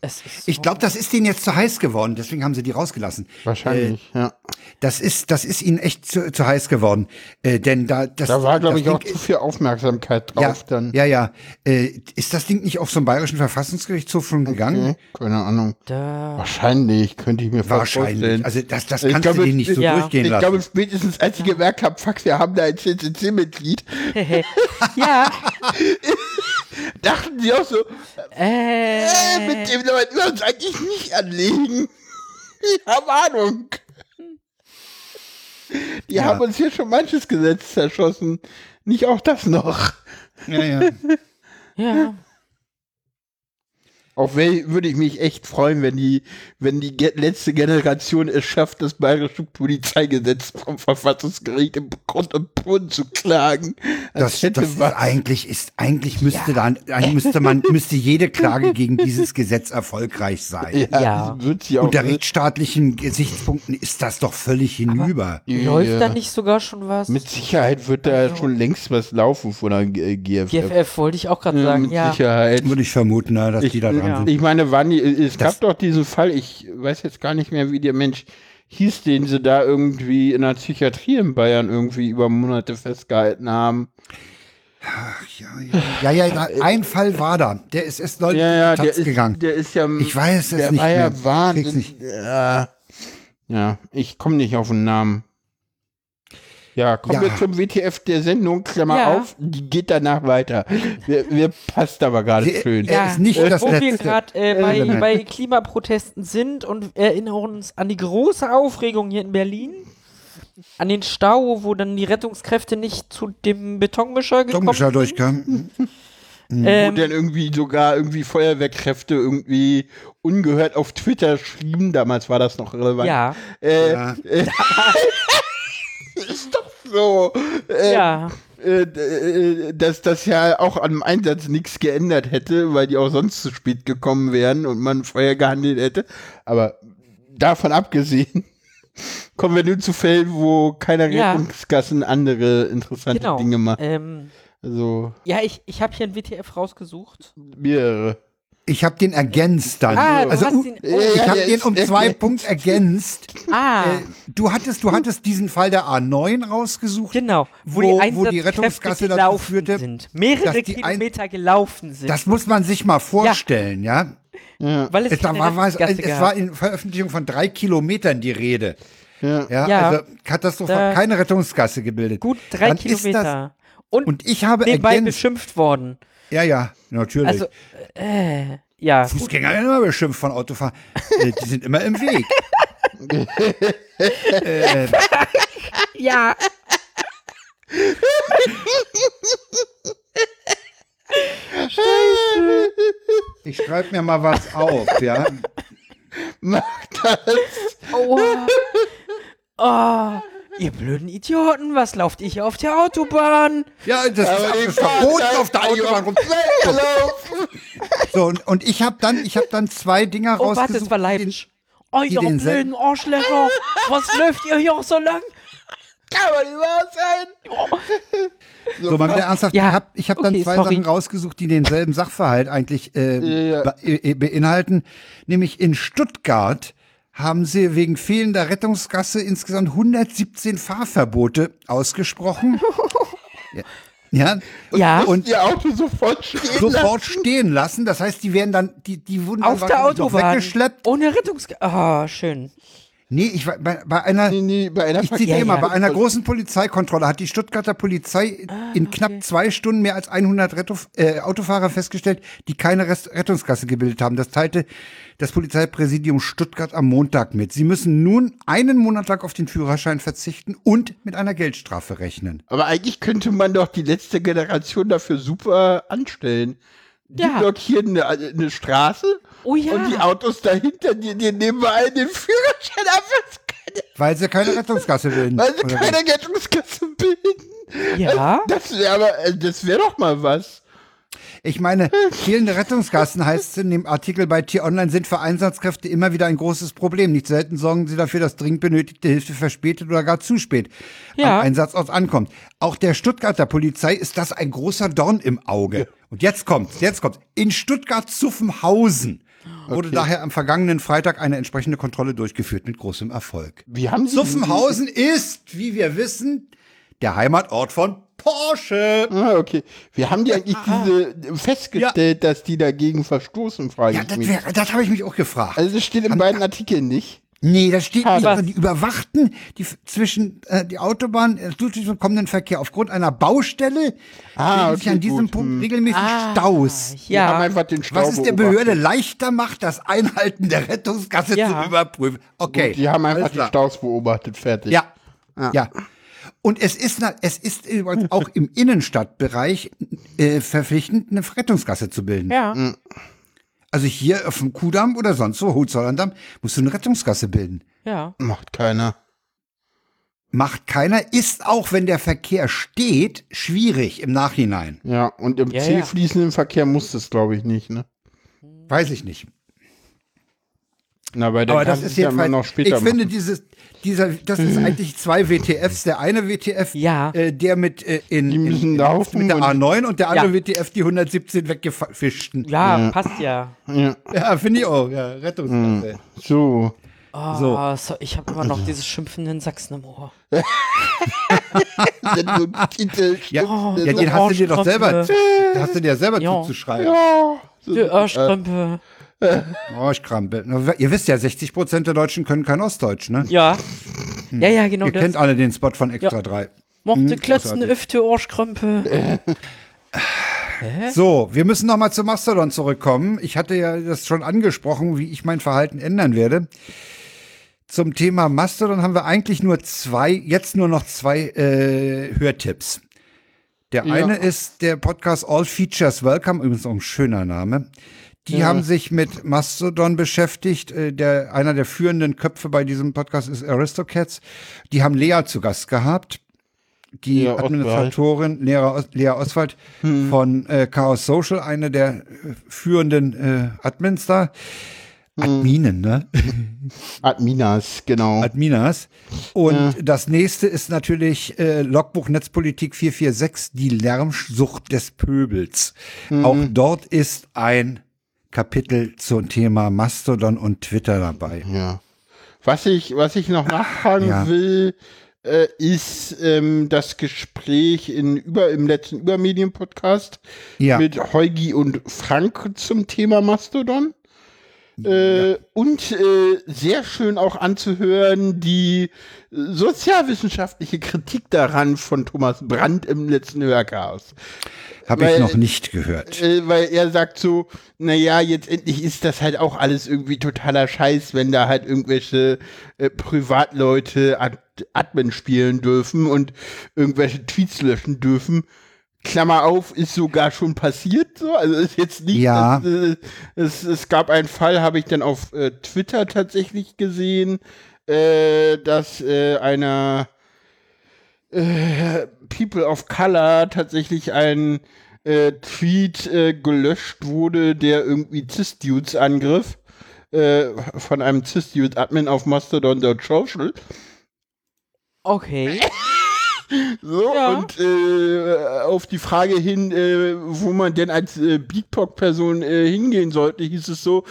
Es ist Ich glaube, das ist denen jetzt zu heiß geworden, deswegen haben sie die rausgelassen. Wahrscheinlich, ja. Das ist, das ist ihnen echt zu, zu heiß geworden. Äh, denn da, das, Da war, glaube ich, auch Ding- zu viel Aufmerksamkeit ja, drauf dann. ja, ja. Äh, ist das Ding nicht auf so einen bayerischen Verfassungsgerichtshof schon gegangen? Okay, keine Ahnung. da. Wahrscheinlich, könnte ich mir Wahrscheinlich. vorstellen. Also das, das Ich kannst glaube, du denen nicht so ja. durchgehen ich lassen. glaube, spätestens als sie gemerkt haben, fuck, wir haben da ein CCC-Mitglied, ja. dachten sie auch so, Äh, äh, mit dem wollten wir uns eigentlich nicht anlegen. Ich habe Ahnung. Die Ja. haben uns hier schon manches Gesetz zerschossen. Nicht auch das noch. ja, ja. ja. Auf wel würde ich mich echt freuen, wenn die, wenn die ge letzte Generation es schafft, das bayerische Polizeigesetz vom Verfassungsgericht im Grund und Boden zu klagen. Das, hätte das ist was. eigentlich ist eigentlich müsste dann eigentlich müsste man müsste jede Klage gegen dieses Gesetz erfolgreich sein. ja, Ja. Wird sie auch Unter rechtsstaatlichen Gesichtspunkten ist das doch völlig hinüber. Läuft Ja. da nicht sogar schon was? Mit Sicherheit wird da schon längst was laufen von der GFF. GFF wollte ich auch gerade Ja, sagen. mit Ja. Sicherheit. Würde ich vermuten, na, dass Ich, die da ja. ich meine, wann die, es Das- gab doch diesen Fall, ich weiß jetzt gar nicht mehr, wie der Mensch hieß, den sie da irgendwie in der Psychiatrie in Bayern irgendwie über Monate festgehalten haben. Ach, ja, ja, ja, ja, ein Fall war da. Der ist erst neulich Ja, ja, der ist, gegangen. der ist ja. Ich weiß es der nicht war ja mehr. Krieg's Wahnsinn. nicht. Ja, ja, ich komme nicht auf den Namen. Ja, kommen Ja. wir zum WTF der Sendung, Klammer Ja. auf, die geht danach weiter. Wir, wir passt aber gerade schön. Er ist nicht das wo wir letzte gerade äh, bei, bei Klimaprotesten sind und erinnern uns an die große Aufregung hier in Berlin. An den Stau, wo dann die Rettungskräfte nicht zu dem Betonmischer gekommen Dommischer sind. durchkam. Wo Ähm, dann irgendwie sogar irgendwie Feuerwehrkräfte irgendwie ungehört auf Twitter schrieben, damals war das noch relevant. ja, Äh, Ja. ist doch so. Äh, ja. äh, äh, dass das ja auch am Einsatz nichts geändert hätte, weil die auch sonst zu spät gekommen wären und man vorher gehandelt hätte. Aber davon abgesehen, kommen wir nun zu Fällen, wo keine Ja. Andere interessante Genau. Dinge machen. Ähm, Also ja, ich, ich habe hier ein WTF rausgesucht. mehrere. Ich habe den ergänzt dann. Ah, du also hast uh, ihn- Ja, ich habe den um zwei. Punkte ergänzt. Ah, Äh, du hattest, du hattest diesen Fall der A9 rausgesucht. genau. Wo, wo- die wo die Rettungskasse dazu führte, sind. Mehrere ein- Kilometer gelaufen sind. Das muss man sich mal vorstellen, ja. Ja. weil es Es, war, war, es, Rettungsgasse es war in Veröffentlichung von drei Kilometern die Rede. Ja. Ja, Ja. also katastrophal, Da- keine Rettungsgasse gebildet. Gut drei Dann ist das- Kilometer. Und, Und ich habe nebenbei ergänzt. beschimpft worden. Ja, ja, natürlich. Also, äh, ja. Fußgänger werden immer beschimpft von Autofahrern. Äh, die sind immer im Weg. äh, Ja. ich schreibe mir mal was auf, ja. Mach das. Oh. oh. Ihr blöden Idioten, was lauft ihr hier auf der Autobahn? Ja, das Aber die ist verboten auf der Autobahn rum. Weggelaufen. So, und, und ich habe dann, ich habe dann zwei Dinger Oh, warte, rausgesucht. es war die Leipzig. Oh, ihr blöden Arschlöcher. Was läuft ihr hier auch so lang? Kann man nicht wahr sein. So, mal wieder ernsthaft. Ja, Ich habe hab dann okay, zwei sorry. Sachen rausgesucht, die denselben Sachverhalt eigentlich äh, Ja. be äh, beinhalten. Nämlich in Stuttgart haben sie wegen fehlender Rettungsgasse insgesamt 117 Fahrverbote ausgesprochen. ja. ja. Ja. Und Ihr Auto sofort stehen sofort stehen lassen. Das heißt, die werden dann, die, die wurden dann Auf der Autobahn. weggeschleppt. Ohne Rettungs... Ah, schön. Nee, ich war bei, bei einer, Nee, nee, bei einer ich zitiere Ja, mal, ja. bei einer großen Polizeikontrolle hat die Stuttgarter Polizei in knapp zwei Stunden mehr als 100 Retto, äh, Autofahrer festgestellt, die keine Rest Rettungskasse gebildet haben. Das teilte das Polizeipräsidium Stuttgart am Montag mit. Sie müssen nun einen Monat lang auf den Führerschein verzichten und mit einer Geldstrafe rechnen. Aber eigentlich könnte man doch die letzte Generation dafür super anstellen. Die Ja. blockieren eine, eine Straße Oh ja. und die Autos dahinter, die, die nehmen wir allen den Führerschein ab, Weil sie keine Rettungskasse bilden. weil sie keine Rettungskasse bilden. Ja. Das wäre aber, äh, das wäre doch mal was. Ich meine, fehlende Rettungskassen heißt es in dem Artikel bei T-Online sind für Einsatzkräfte immer wieder ein großes Problem. Nicht selten sorgen sie dafür, dass dringend benötigte Hilfe verspätet oder gar zu spät Ja. am Einsatzort ankommt. Auch der Stuttgarter Polizei ist das ein großer Dorn im Auge. Und jetzt kommt's, jetzt kommt's. In Stuttgart-Zuffenhausen wurde Okay. daher am vergangenen Freitag eine entsprechende Kontrolle durchgeführt mit großem Erfolg. Wie haben Sie Zuffenhausen ist, wie wir wissen, der Heimatort von Porsche. Ah, okay. Wie haben die eigentlich diese festgestellt, dass die dagegen verstoßen, frage Ja, ich das, mich. wär- das habe ich mich auch gefragt. Also das steht in beiden Artikeln nicht. Nee, das steht nicht. Also die überwachten die zwischen äh, die Autobahn, äh, durch den kommenden Verkehr aufgrund einer Baustelle Ah, sich okay, an diesem gut. Punkt Hm. regelmäßig Ah, Staus. Die haben Ja. einfach den Stau Was es der. Behörde leichter macht, das Einhalten der Rettungsgasse Ja. zu überprüfen. Okay. Die haben einfach alles die. Staus beobachtet, fertig. Ja. Ja. Und es ist, es ist übrigens auch im Innenstadtbereich äh, verpflichtend, eine Rettungsgasse zu bilden. Ja. Also hier auf dem Kudamm oder sonst wo, Hohenzollern-Damm, musst du eine Rettungsgasse bilden. Ja. Macht keiner. Macht keiner, ist auch, wenn der Verkehr steht, schwierig im Nachhinein. Ja, und im Ja, zäh ja. fließenden Verkehr muss das, glaube ich, nicht, ne? Weiß ich nicht. Na, bei der Aber das ist ja noch später ich finde machen. dieses, dieser, das ist eigentlich zwei WTFs. Der eine WTF, Ja. äh, der mit äh, in, Die müssen in, laufen mit der und- A9 und der andere Ja. WTF, die 117 weggefischten. Ja, passt ja. Ja. Ja, finde ich auch. Ja, Rettungsgasse. So. Oh, So. so. ich habe immer noch dieses schimpfenden Sachsen im Ohr. Ja, Oh, ja den hast du dir doch selber, hast du dir selber Ja. zuzuschreiben. Ja. So, Du Arschkrömpe. Oh, ich krampe. Na, Ihr wisst ja, 60 Prozent der Deutschen können kein Ostdeutsch, ne? Ja. Ja, ja, genau Ihr das. kennt alle den Spot von Extra 3. Mochte klotzen, großartig. öfte Arschkrömpe. So, wir müssen noch mal zu Mastodon zurückkommen. Ich hatte ja das schon angesprochen, wie ich mein Verhalten ändern werde. Zum Thema Mastodon haben wir eigentlich nur zwei, jetzt nur noch zwei äh, Hörtipps. Der Ja. eine ist der Podcast All Features Welcome, übrigens auch ein schöner Name. Die haben sich mit Mastodon beschäftigt. Äh, Der, einer der führenden Köpfe bei diesem Podcast ist Aristocats. Die haben Lea zu Gast gehabt. Die Lea. Administratorin Lea, Os Lea Oswald von äh, Chaos Social, eine der äh, führenden äh, Admins da. Adminen, ne? Adminas, genau. Adminas. Und das nächste ist natürlich äh, Logbuch Netzpolitik 446, die Lärmsucht des Pöbels. Auch dort ist ein Kapitel zum Thema Mastodon und Twitter dabei. Ja. Was ich, was ich noch nachfragen Ja. will, äh, ist ähm, das Gespräch in über, im letzten Übermedien-Podcast Ja. mit Heugi und Frank zum Thema Mastodon. Äh, und äh, sehr schön auch anzuhören die äh, sozialwissenschaftliche Kritik daran von Thomas Brandt im letzten Hörchaos. Habe ich noch nicht gehört. Äh, weil er sagt so, naja, jetzt endlich ist das halt auch alles irgendwie totaler Scheiß, wenn da halt irgendwelche äh, Privatleute Ad Admin spielen dürfen und irgendwelche Tweets löschen dürfen. Klammer auf, ist sogar schon passiert so. Also ist jetzt nicht, Ja. dass, äh, es, es gab einen Fall, habe ich dann auf äh, Twitter tatsächlich gesehen, äh, dass äh, einer äh, People of Color tatsächlich ein äh, Tweet äh, gelöscht wurde, der irgendwie Cis-Dudes angriff. Äh, von einem Cis-Dude-Admin auf Mastodon.social. Okay. So, Ja. und äh, auf die Frage hin, äh, wo man denn als äh, BeatPok-Person äh, hingehen sollte, hieß es so,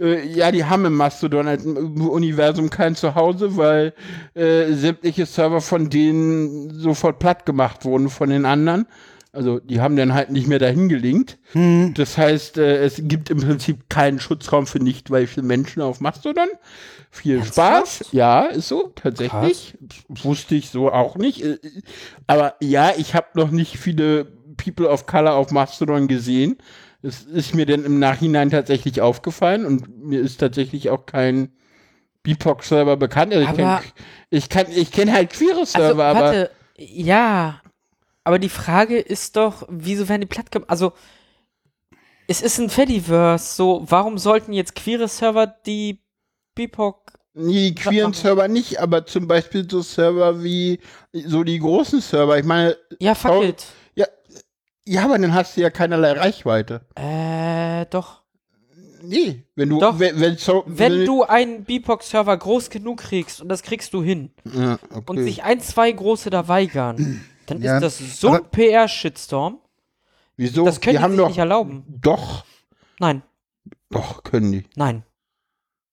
äh, ja, die haben im Mastodon als im Universum kein Zuhause, weil äh, sämtliche Server von denen sofort platt gemacht wurden von den anderen. Also die haben dann halt nicht mehr dahin gelinkt. Das heißt, äh, es gibt im Prinzip keinen Schutzraum für nicht weiche Menschen auf Mastodon. Viel Spaß. Ja, ist so, tatsächlich. Wusste ich so auch nicht. Äh, Aber ja, ich habe noch nicht viele People of Color auf Mastodon gesehen. Es ist mir dann im Nachhinein tatsächlich aufgefallen und mir ist tatsächlich auch kein BIPOC-Server bekannt. Also ich Aber- kenn- ich kann, ich kenne halt queere Also, Server, aber warte. Ja. Aber die Frage ist doch, wieso werden die platt gemacht? Also, es ist ein Fediverse. So, warum sollten jetzt queere Server die BIPOC Nee, die queeren? Server nicht, aber zum Beispiel so Server wie so die großen Server. Ich meine, Ja, fuck it. ja, ja, aber dann hast du ja keinerlei Reichweite. Äh, doch. Nee, wenn du, Doch. wenn, wenn, so, Wenn du einen BIPOC-Server groß genug kriegst, und das kriegst du hin, ja, okay. und sich ein, zwei große da weigern, dann Ja, ist das so aber- ein PR-Shitstorm. Wieso? Das können die, haben sich doch. nicht erlauben. Doch, Nein, doch, können die. nein.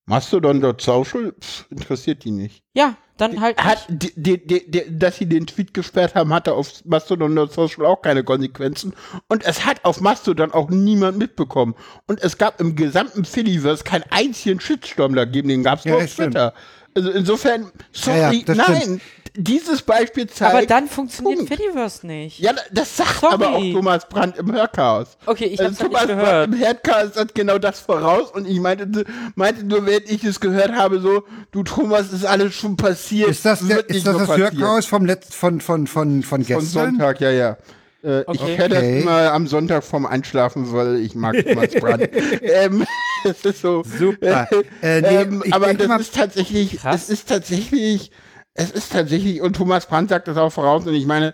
Mastodon.social Pff, interessiert die nicht. Ja, dann halt. Hat, die, die, die, die, dass sie den Tweet gesperrt haben, hatte auf Mastodon.social auch keine Konsequenzen. Und es hat auf Mastodon auch niemand mitbekommen. Und es gab im gesamten Fediverse keinen einzigen Shitstorm dagegen, den gab es Ja, nur auf Twitter. Also insofern, sorry, Ja, ja, nein, stimmt. dieses Beispiel zeigt. aber dann funktioniert Punkt. Fediverse nicht. Ja, das sagt Sorry. aber auch Thomas Brandt im Hörchaos. Okay, ich hab's also halt Thomas nicht Brandt gehört. im Hörchaos hat genau das voraus und ich meinte, meinte nur, während ich es gehört habe, so, du Thomas, ist alles schon passiert. Ist das, der, ist das das. Hörchaos vom Letz von, von, von, von Von gestern? Sonntag, ja, ja. Äh, Ich Okay. höre das Okay. immer am Sonntag vorm Einschlafen, weil ich mag Thomas Brandt. ähm, das ist so. Super. Äh, nee, ähm, ich aber das ist tatsächlich, Krass. es ist tatsächlich, es ist tatsächlich, und Thomas Brandt sagt das auch voraus, und ich meine,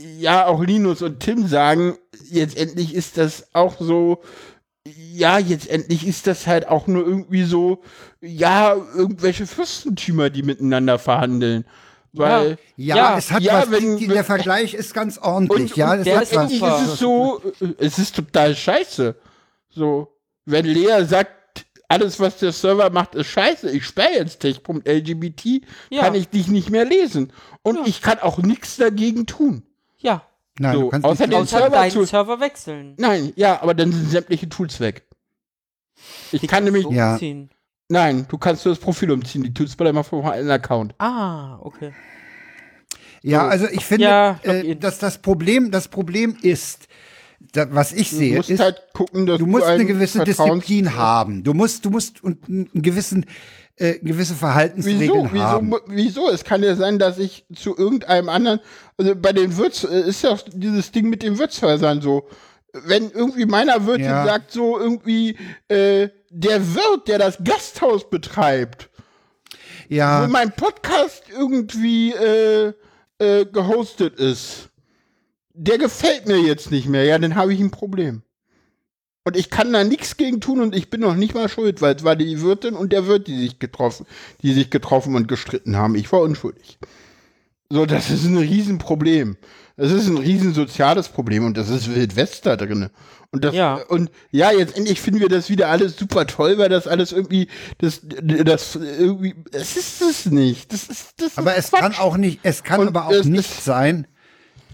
ja, auch Linus und Tim sagen, jetzt endlich ist das auch so, ja, jetzt endlich ist das halt auch nur irgendwie so, ja, irgendwelche Fürstentümer, die miteinander verhandeln. Weil, Ja, Ja, es hat ja, was. wenn- die, der Vergleich ist ganz ordentlich. Und- ja, und das hat ist es so, äh, es ist total scheiße. So, wenn Lea sagt, alles, was der Server macht, ist scheiße, ich sperre jetzt tech.lgbt, Ja. kann ich dich nicht mehr lesen. Und ich kann auch nichts dagegen tun. Ja. Nein, so, du kannst außer nicht den Server deinen zu- Server wechseln. Nein, ja, aber dann sind sämtliche Tools weg. Ich kann nämlich, so Ja. Nein, du kannst nur das Profil umziehen, die Tools bleiben auf einem Account. Ah, okay. Ja, also ich finde, Ja, äh, dass das Problem, das Problem ist, da, was ich Du sehe, musst ist, halt gucken, dass du musst eine einen gewisse Vertrauens- Disziplin haben. Du musst, du musst und einen gewissen, äh, gewisse Wieso? Verhaltensregeln Wieso? haben. Wieso? Es kann ja sein, dass ich zu irgendeinem anderen, also bei den Wirts, äh, ist ja auch dieses Ding mit den Wirtshäusern so. Wenn irgendwie meiner Wirt Ja. sagt so irgendwie, äh, der Wirt, der das Gasthaus betreibt, wo Ja, mein Podcast irgendwie äh, äh, gehostet ist, der gefällt mir jetzt nicht mehr, ja, dann habe ich ein Problem. Und ich kann da nichts gegen tun und ich bin noch nicht mal schuld, weil es war die Wirtin und der Wirt, die sich getroffen, die sich getroffen und gestritten haben. Ich war unschuldig. So, das ist ein Riesenproblem. Das ist ein riesen soziales Problem und das ist Wild West da drin. Und das, Ja. und ja, jetzt endlich finden wir das wieder alles super toll, weil das alles irgendwie, das, das irgendwie, es ist es nicht. Das ist, das aber ist es kann Quatsch. auch nicht, es kann Und aber auch nicht sein,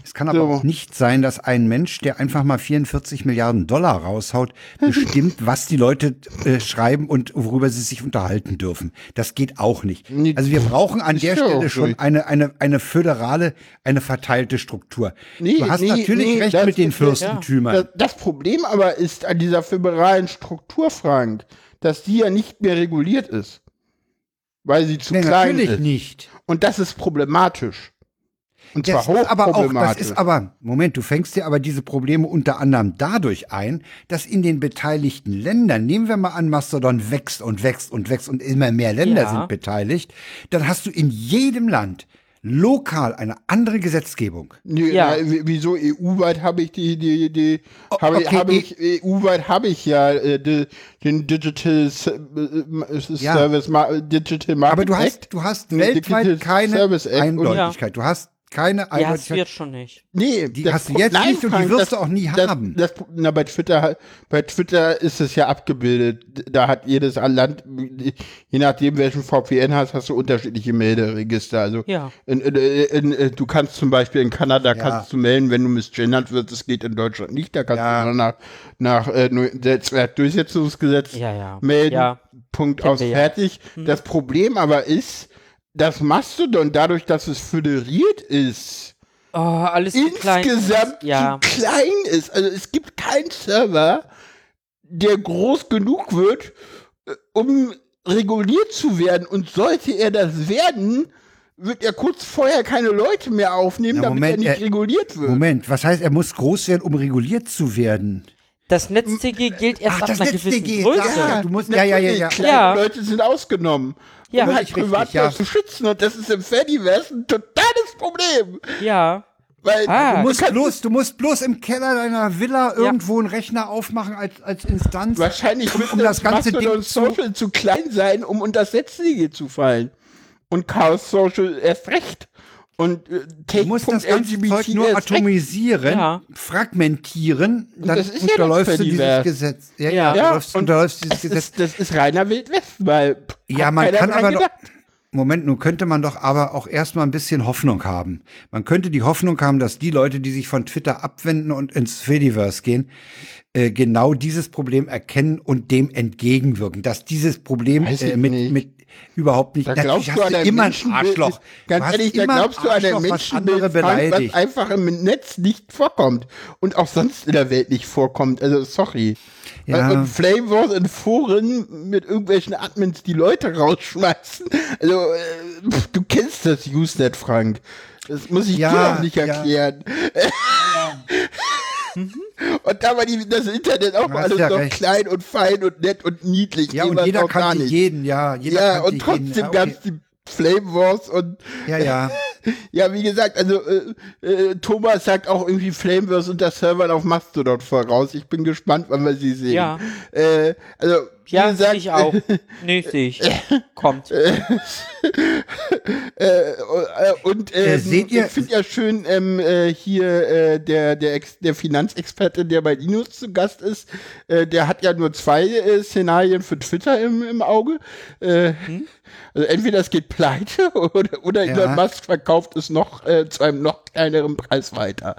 es kann aber So. auch nicht sein, dass ein Mensch, der einfach mal 44 Milliarden Dollar raushaut, bestimmt, was die Leute äh, schreiben und worüber sie sich unterhalten dürfen. Das geht auch nicht. Also wir brauchen an der ja Stelle schon eine, eine, eine föderale, eine verteilte Struktur. Nee, du hast nee, natürlich nee, recht mit den Fürstentümern. Das, das Problem aber ist an dieser föderalen Struktur, Frank, dass die ja nicht mehr reguliert ist. Weil sie zu Nee, klein natürlich ist. nicht. Und das ist problematisch. Und Das zwar ist aber auch, das ist aber, Moment, du fängst dir aber diese Probleme unter anderem dadurch ein, dass in den beteiligten Ländern, nehmen wir mal an, Mastodon wächst und wächst und wächst und immer mehr Länder Ja. sind beteiligt, dann hast du in jedem Land lokal eine andere Gesetzgebung. Ja. na, wieso EU-weit habe ich die, die, die, habe okay, hab ich, EU-weit habe ich ja äh, die, den Digital äh, äh, Ja. Service, Digital Market Aber du Act. hast, du hast weltweit Digital keine Eindeutigkeit. Du hast keine Ja, das Eindeutigkeit. wird schon nicht. Nee, Die das hast du jetzt Nein, nicht und die wirst das, du auch nie das, haben. Das, na, bei Twitter, bei Twitter ist es ja abgebildet. Da hat jedes Land, je nachdem welchen VPN hast, hast du unterschiedliche Melderegister. Also Ja. in, in, in, in, du kannst zum Beispiel in Kanada Ja. kannst du melden, wenn du misgendert wirst. Das geht in Deutschland nicht. Da kannst Ja. du nur nach, nach äh, Netzwerkdurchsetzungsgesetz Ja, ja. melden. Ja. Punkt Kennen aus fertig. Das Problem aber ist, dass Mastodon dadurch, dass es föderiert ist, Oh, alles zu klein. insgesamt Ja. zu klein ist. Also es gibt keinen Server, der groß genug wird, äh, um reguliert zu werden. Und sollte er das werden, wird er kurz vorher keine Leute mehr aufnehmen, Na, damit Moment, er nicht er- reguliert wird. Moment, was heißt, er muss groß werden, um reguliert zu werden? Das NetzDG gilt erst Ach, ab das einer gewissen Größe. ja. du musst- ja, ja, ja, ja. Kleine Ja. Leute sind ausgenommen. Ja, um halt Privatsphäre ja. zu schützen. Und das ist im Fediverse ein totales Problem. Ja. Weil Ah. Du musst, bloß, du musst bloß im Keller deiner Villa irgendwo einen Rechner aufmachen als, als Instanz. Wahrscheinlich um, wird um das ganze Ding zu, Social zu klein sein, um unter das Netzlige zu fallen. Und Chaos Social erst recht. Und äh, Du musst das ganze Zeug nur atomisieren, Ja. fragmentieren, dann das ist ja unterläufst du dieses Fediverse. Gesetz. Ja, Ja. ja, Ja, du läufst- und unterläufst dieses Das Gesetz. ist, das ist reiner Wildwesten, weil Ja, man kann aber doch. gedacht. Moment, nun könnte man doch aber auch erstmal ein bisschen Hoffnung haben. Man könnte die Hoffnung haben, dass die Leute, die sich von Twitter abwenden und ins Fediverse gehen, äh, genau dieses Problem erkennen und dem entgegenwirken. Dass dieses Problem äh, mit, mit überhaupt nicht. Da Natürlich glaubst du ein immer ein Menschenbild. Arschloch. Ganz du ehrlich, da glaubst du an ein Arschloch, was was einfach im Netz nicht vorkommt und auch sonst in der Welt nicht vorkommt. Also sorry. Ja. Und Flame Wars in Foren mit irgendwelchen Admins die Leute rausschmeißen. Also äh, pff, du kennst das Usenet, Frank. Das muss ich Ja, dir auch nicht ja. erklären. Und da war die, das Internet auch hast alles ja noch recht. klein und fein und nett und niedlich. Ja, und jeder kannte nicht. jeden, ja. Jeder Ja, und trotzdem jeden. Ja, gab okay. es die Flame Wars und Ja, ja. ja, wie gesagt, also äh, äh, Thomas sagt auch irgendwie Flameverse und der Server auf Mastodon voraus. Ich bin gespannt, wann wir sie sehen. Ja. Äh, also, Ja, sehe ich auch. Nee, sehe ich. Kommt. äh, äh, und Äh, ähm, seht ihr- ich finde ja schön ähm, äh, hier äh, der der Ex der Finanzexperte, der bei Linus zu Gast ist, äh, der hat ja nur zwei äh, Szenarien für Twitter im, im Auge. Äh, Also entweder es geht pleite oder, oder Ja. Elon Musk verkauft es noch äh, zu einem noch kleineren Preis weiter.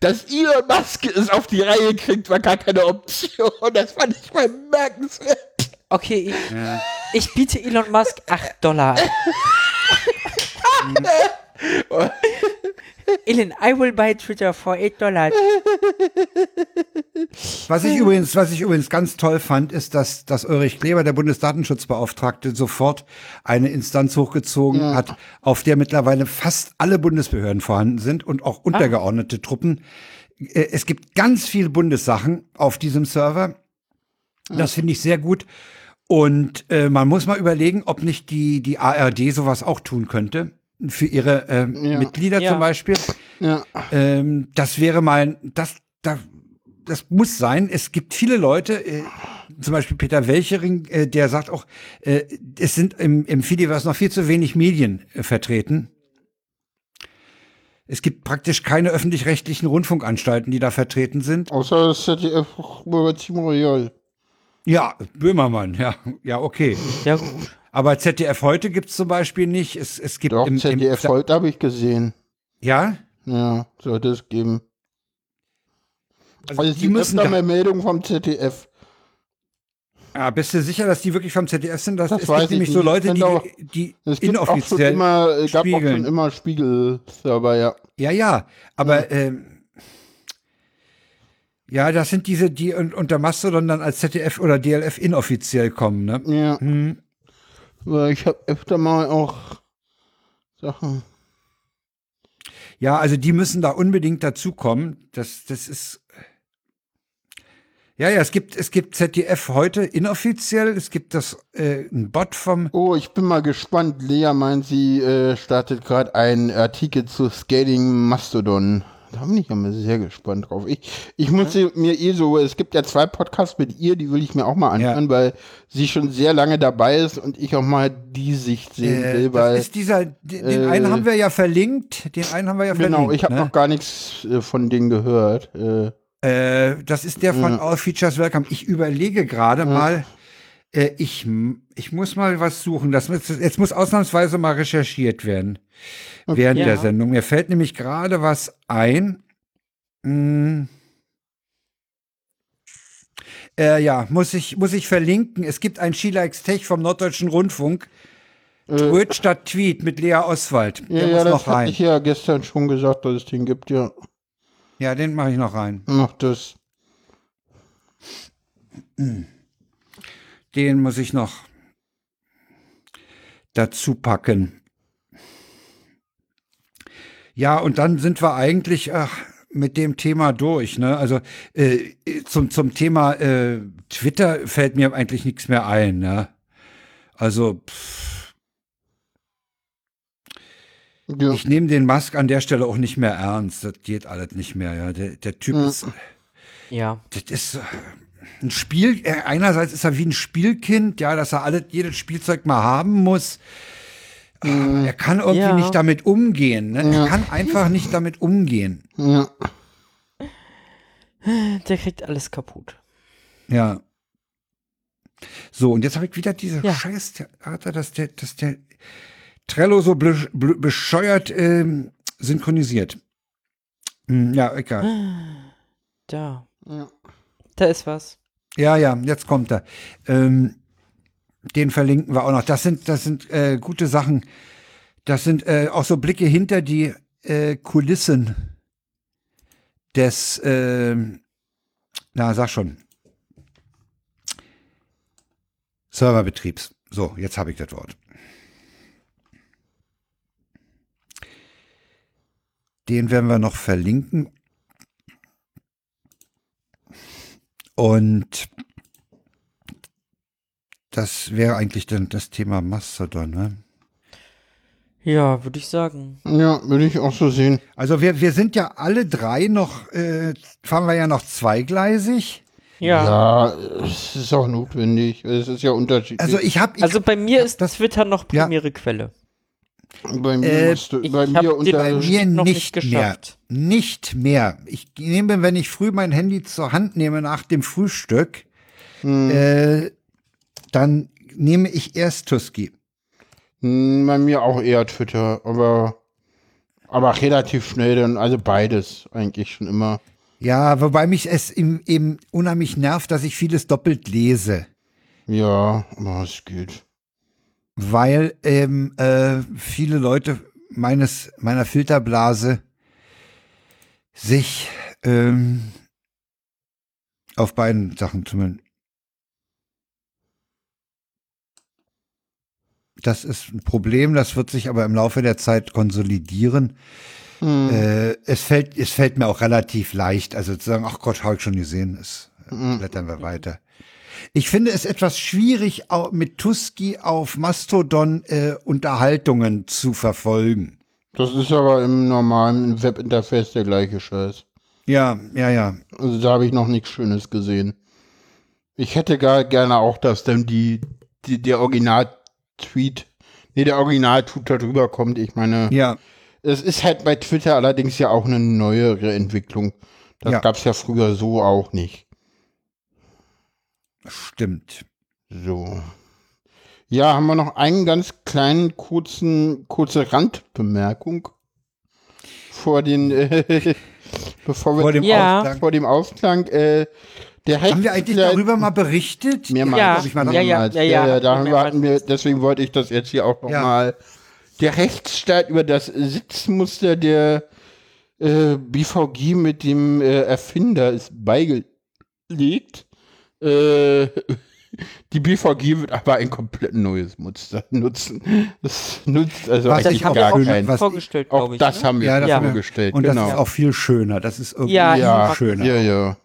Dass Elon Musk es auf die Reihe kriegt, war gar keine Option. Das fand ich mal bemerkenswert. Okay, ich, ich biete Elon Musk 8 Dollar. Elon, I will buy Twitter for 8 Dollar. Was ich übrigens, was ich übrigens ganz toll fand, ist, dass, dass Ulrich Kleber, der Bundesdatenschutzbeauftragte, sofort eine Instanz hochgezogen hat, auf der mittlerweile fast alle Bundesbehörden vorhanden sind und auch untergeordnete Truppen. Äh, Es gibt ganz viele Bundessachen auf diesem Server. Das finde ich sehr gut. Und äh, man muss mal überlegen, ob nicht die, die ARD sowas auch tun könnte. Für ihre ähm, Ja. Mitglieder Ja. zum Beispiel. Ja. Ähm, das wäre mein, das, da, das muss sein. Es gibt viele Leute, äh, zum Beispiel Peter Welchering, äh, der sagt auch, äh, es sind im, im Fediverse noch viel zu wenig Medien äh, vertreten. Es gibt praktisch keine öffentlich-rechtlichen Rundfunkanstalten, die da vertreten sind. Außer das ZDF Magazin Royal. Ja, Böhmermann, ja, ja, okay. Ja, gut. Aber ZDF heute gibt's zum Beispiel nicht. Es, es gibt Doch, im, ZDF im, heute habe ich gesehen. Ja, Ja, sollte es geben. also, Also die müssen öfter da, mehr Meldungen vom ZDF. ja, bist du sicher, dass die wirklich vom ZDF sind? Das, Das es weiß gibt ich nämlich so nicht. Leute, Ich die, auch- die Es gibt auch inoffiziell immer, äh, gab auch schon spiegeln. immer Spiegel-Server, ja. Ja, ja, aber ähm, ja, das sind diese, die un unter Mastodon dann als ZDF oder DLF inoffiziell kommen, ne? Ja. Hm. Weil ich habe öfter mal auch Sachen. Ja, also die müssen da unbedingt dazukommen. Das, das ist. Ja, ja, es gibt, es gibt ZDF heute inoffiziell. Es gibt das äh, ein Bot vom. Oh, ich bin mal gespannt. Lea meint, sie äh, startet gerade einen Artikel zu Scaling Mastodon. Da bin ich ja mal sehr gespannt drauf. Ich, ich muss sie mir eh so, es gibt ja zwei Podcasts mit ihr, die will ich mir auch mal anhören, weil sie schon sehr lange dabei ist und ich auch mal die Sicht sehen Äh, will, weil das ist dieser, den, äh, einen haben wir ja verlinkt. Den einen haben wir ja genau, verlinkt. ich habe ne? noch gar nichts äh, von denen gehört. Äh, Äh, das ist der von Ja. All Features Welcome. Ich überlege gerade mal, ich, ich muss mal was suchen. Das jetzt muss ausnahmsweise mal recherchiert werden während Ja. der Sendung. Mir fällt nämlich gerade was ein. Hm. Äh, ja, muss ich, muss ich verlinken. Es gibt ein Sheila X Tech vom Norddeutschen Rundfunk. Twitch statt Tweet mit Lea Oswald. ja, Der ja, muss das noch rein. ich ja gestern schon gesagt, dass es den gibt, ja. Ja, den mache ich noch rein. Mach das. Den muss ich noch dazu packen. Ja, und dann sind wir eigentlich ach, mit dem Thema durch. Ne? Also äh, zum, zum Thema äh, Twitter fällt mir eigentlich nichts mehr ein. Ne? Also pff, Ja. ich nehme den Musk an der Stelle auch nicht mehr ernst. Das geht alles nicht mehr. Ja? Der, der Typ Ja. ist Ja. das ist äh, ein Spiel, äh, einerseits ist er wie ein Spielkind, ja, dass er alle, jedes Spielzeug mal haben muss. Er kann irgendwie Ja. nicht damit umgehen. Ne? Ja. Er kann einfach nicht damit umgehen. Ja. Der kriegt alles kaputt. Ja. So, und jetzt habe ich wieder diese Ja. scheiß Theater, dass der, dass der Trello so blö- blö- bescheuert ähm, synchronisiert. Hm, ja, egal. Da. Ja. Da ist was. Ja, ja, jetzt kommt er. Ähm, den verlinken wir auch noch. Das sind, das sind äh, gute Sachen. Das sind äh, auch so Blicke hinter die äh, Kulissen des, ähm, na, sag schon, Serverbetriebs. So, jetzt habe ich das Wort. Den werden wir noch verlinken. Und das wäre eigentlich dann das Thema Mastodon. Ne? Ja, würde ich sagen. Ja, würde ich auch so sehen. Also wir, wir sind ja alle drei noch, äh, fahren wir ja noch zweigleisig. Ja. Ja, es ist auch notwendig. Es ist ja unterschiedlich. Also ich habe, Also bei mir ist das- Twitter noch Ja. primäre Quelle. bei mir, äh, musst du, Ich bei mir den unter. bei mir noch nicht nicht mehr, geschafft. nicht mehr. Ich nehme, wenn ich früh mein Handy zur Hand nehme nach dem Frühstück, Hm, äh, dann nehme ich erst Tusky. hm, bei mir auch eher Twitter, aber, aber relativ schnell dann, also beides eigentlich schon immer. Ja, wobei mich es eben unheimlich nervt, dass ich vieles doppelt lese. Ja, aber es geht. weil eben äh, viele Leute meines meiner Filterblase sich ähm, auf beiden Sachen tummeln. Das ist ein Problem, das wird sich aber im Laufe der Zeit konsolidieren. Hm, Äh, es fällt es fällt mir auch relativ leicht, also zu sagen, ach Gott, habe ich schon gesehen, es hm. blättern wir weiter. Ich finde es etwas schwierig, mit Tusky auf Mastodon äh, Unterhaltungen zu verfolgen. Das ist aber im normalen Webinterface der gleiche Scheiß. Ja, ja, ja. Also da habe ich noch nichts Schönes gesehen. Ich hätte gar gerne auch, dass dann die, die der Original-Tweet, nee, der Original-Tweet da drüber kommt. Ich meine, Ja, es ist halt bei Twitter allerdings ja auch eine neuere Entwicklung. Das Ja. gab's ja früher so auch nicht. stimmt. So. Ja, haben wir noch einen ganz kleinen, kurzen, kurze Randbemerkung vor den, äh, bevor wir Vor dem Ja. Ausklang. vor dem Ausklang, äh, der Haben wir eigentlich darüber mal berichtet? Mehrmals. Ja, ich mal ja, ja, mehrmals. ja, ja. da haben wir, Mehrmals. hatten wir, deswegen wollte ich das jetzt hier auch Ja. nochmal. Der Rechtsstreit über das Sitzmuster der äh, BVG mit dem äh, Erfinder ist beigelegt. Äh, die BVG wird aber ein komplett neues Muster nutzen. Das nutzt also Was eigentlich gar keinen. was- vorgestellt, Auch glaube ich. das ne? haben wir Ja, das haben wir- vorgestellt. Und genau. das ist auch viel schöner. Das ist irgendwie Ja, viel ja, schöner. ja, ja.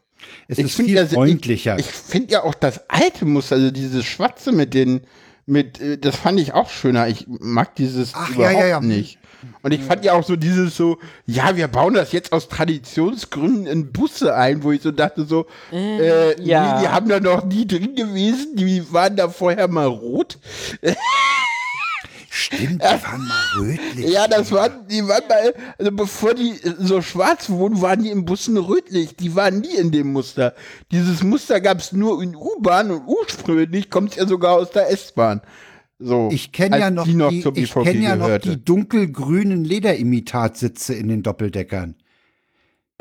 Es Ich ist viel ja, ich- freundlicher. Ich finde ja auch das alte Muster, also dieses Schwarze mit den, mit, äh, das fand ich auch schöner. Ich mag dieses Ach, überhaupt ja, ja. nicht. Und ich fand ja auch so dieses so, ja, wir bauen das jetzt aus Traditionsgründen in Busse ein, wo ich so dachte so, äh, ja. nee, die haben da noch nie drin gewesen, die waren da vorher mal rot. Stimmt, die waren mal rötlich. Ja, das waren, die waren mal, also bevor die so schwarz wurden, waren die in Bussen rötlich. Die waren nie in dem Muster. Dieses Muster gab es nur in U-Bahn und ursprünglich kommt es ja sogar aus der S-Bahn. So, Ich kenne ja noch die noch die, ich BVG kenn ja noch die dunkelgrünen Lederimitatsitze in den Doppeldeckern.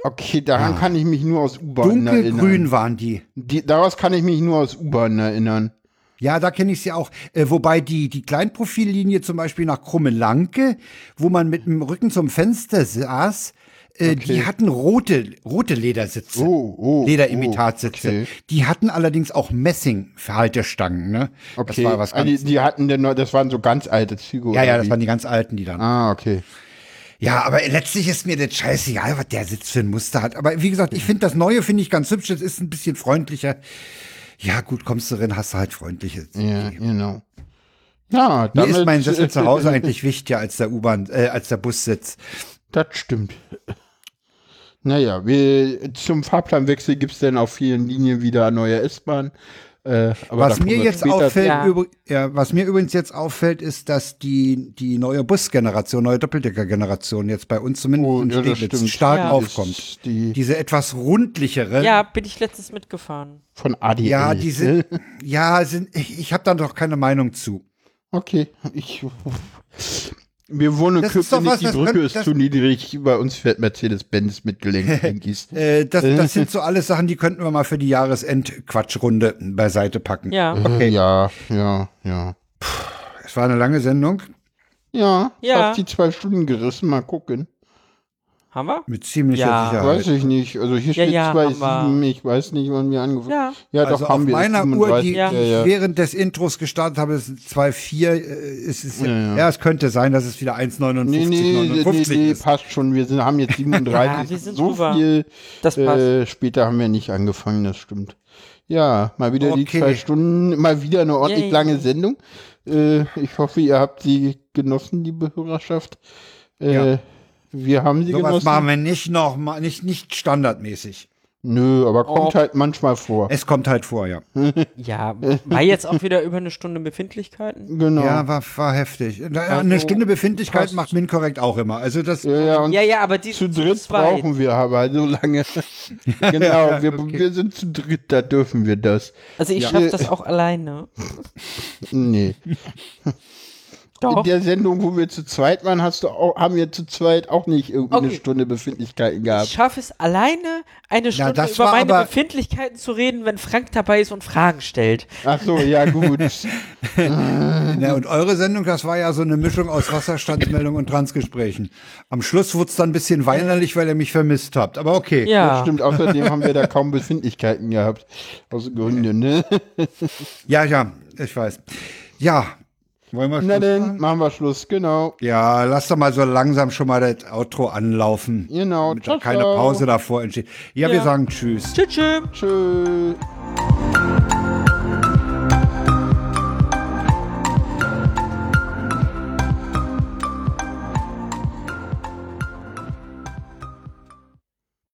Okay, daran Ah. kann ich mich nur aus U-Bahn Dunkelgrün erinnern. waren die. Die, daraus kann ich mich nur aus U-Bahn erinnern. Ja, da kenne ich sie auch. Äh, wobei die, die Kleinprofillinie zum Beispiel nach Krummelanke, wo man mit dem Rücken zum Fenster saß, äh, die hatten rote, rote Ledersitze. Oh, oh. Lederimitatsitze. oh, okay. Die hatten allerdings auch Messing-Verhaltestangen, ne? Okay, Das war was Ah, ganz, die, die hatten denn, das waren so ganz alte Züge. ja, ja, das wie? waren die ganz alten, die dann. Ah, okay. Ja, aber letztlich ist mir das scheißegal, was der Sitz für ein Muster hat. Aber wie gesagt, ich finde das Neue finde ich ganz hübsch. Das ist ein bisschen freundlicher. Ja, gut, kommst du rein, hast du halt freundliche. Ja, genau. Ja, Mir damit, ist mein Sessel zu Hause eigentlich wichtiger als der U-Bahn, äh, als der Bussitz. Das stimmt. Naja, wir, zum Fahrplanwechsel gibt es dann auf vielen Linien wieder neue S-Bahn. Äh, aber Was mir jetzt später auffällt, Ja. übr- ja, was mir übrigens jetzt auffällt, ist, dass die, die neue Busgeneration, neue Doppeldecker-Generation jetzt bei uns zumindest Oh, in ja, Steglitz stark Ja. aufkommt. Die Diese etwas rundlichere. Ja, bin ich letztens mitgefahren. von ADL. Ja, die sind, ne? ja, sind, ich, ich habe da doch keine Meinung zu. Okay, ich. Wir wohnen in Das ist Köpenick, die Brücke könnt- ist das- zu niedrig. Bei uns fährt Mercedes-Benz mit Gelenkdinkies. Äh, das, das sind so alles Sachen, die könnten wir mal für die Jahresendquatschrunde beiseite packen. Ja. okay. Ja, ja, ja. Es war eine lange Sendung Ja, Ja. fast die zwei Stunden gerissen. Mal gucken. Haben wir? mit ziemlicher Ja. Sicherheit. Weiß ich nicht. Also hier Ja, steht ja, zwei haben wir. sieben. Ich weiß nicht, wann wir angefangen Ja. Ja, also doch, haben auf wir. meiner ist Uhr, die 37, Ja. ja, ja. während des Intros gestartet habe, ist 2,4. Äh, ist es, ja, Ja, ja. es könnte sein, dass es wieder 1,59, Nee, nee, nee, 59 nee, ist. passt schon. Wir sind, haben jetzt 37. Ja, wir sind so drüber. viel. Das passt. Äh, später haben wir nicht angefangen, das stimmt. Ja, mal wieder die Okay. zwei Stunden, mal wieder eine ordentlich Yay. lange Sendung. Äh, ich hoffe, ihr habt sie genossen, liebe Hörerschaft. Äh, Ja. Wir haben sie Sowas genossen. machen wir nicht noch mal, nicht, nicht standardmäßig. Nö, aber kommt Oh. halt manchmal vor. Es kommt halt vor, ja. Ja, war jetzt auch wieder über eine Stunde Befindlichkeiten. Genau. Ja, war, war heftig. Also, Eine Stunde Befindlichkeit passt. macht Minkorrekt auch immer. Also das, ja, ja, Ja, ja, aber die zu dritt zweit. brauchen wir aber so lange. genau, wir, Okay. wir sind zu dritt, da dürfen wir das. Also ich Ja. schaff das auch alleine. Nee. In Doch. der Sendung, wo wir zu zweit waren, hast du auch, haben wir zu zweit auch nicht irgendwie eine Okay. Stunde Befindlichkeiten Ich gehabt. schaffe es alleine, eine Stunde das über war meine aber- Befindlichkeiten zu reden, wenn Frank dabei ist und Fragen stellt. Ach so, ja gut. ja, und eure Sendung, das war ja so eine Mischung aus Wasserstandsmeldung und Transgesprächen. Am Schluss wurde es dann ein bisschen weinerlich, weil ihr mich vermisst habt. Aber okay. Das Ja. stimmt, außerdem haben wir da kaum Befindlichkeiten gehabt. Aus Gründen, ne? Ja, ja, ich weiß. Ja, wollen wir Na Schluss dann, machen? machen wir Schluss, genau. Ja, lass doch mal so langsam schon mal das Outro anlaufen. Genau. Damit da Ciao, keine ciao. Pause davor entsteht. Ja, wir Ja. sagen Tschüss. Tschüss. tschüss. Tschüss.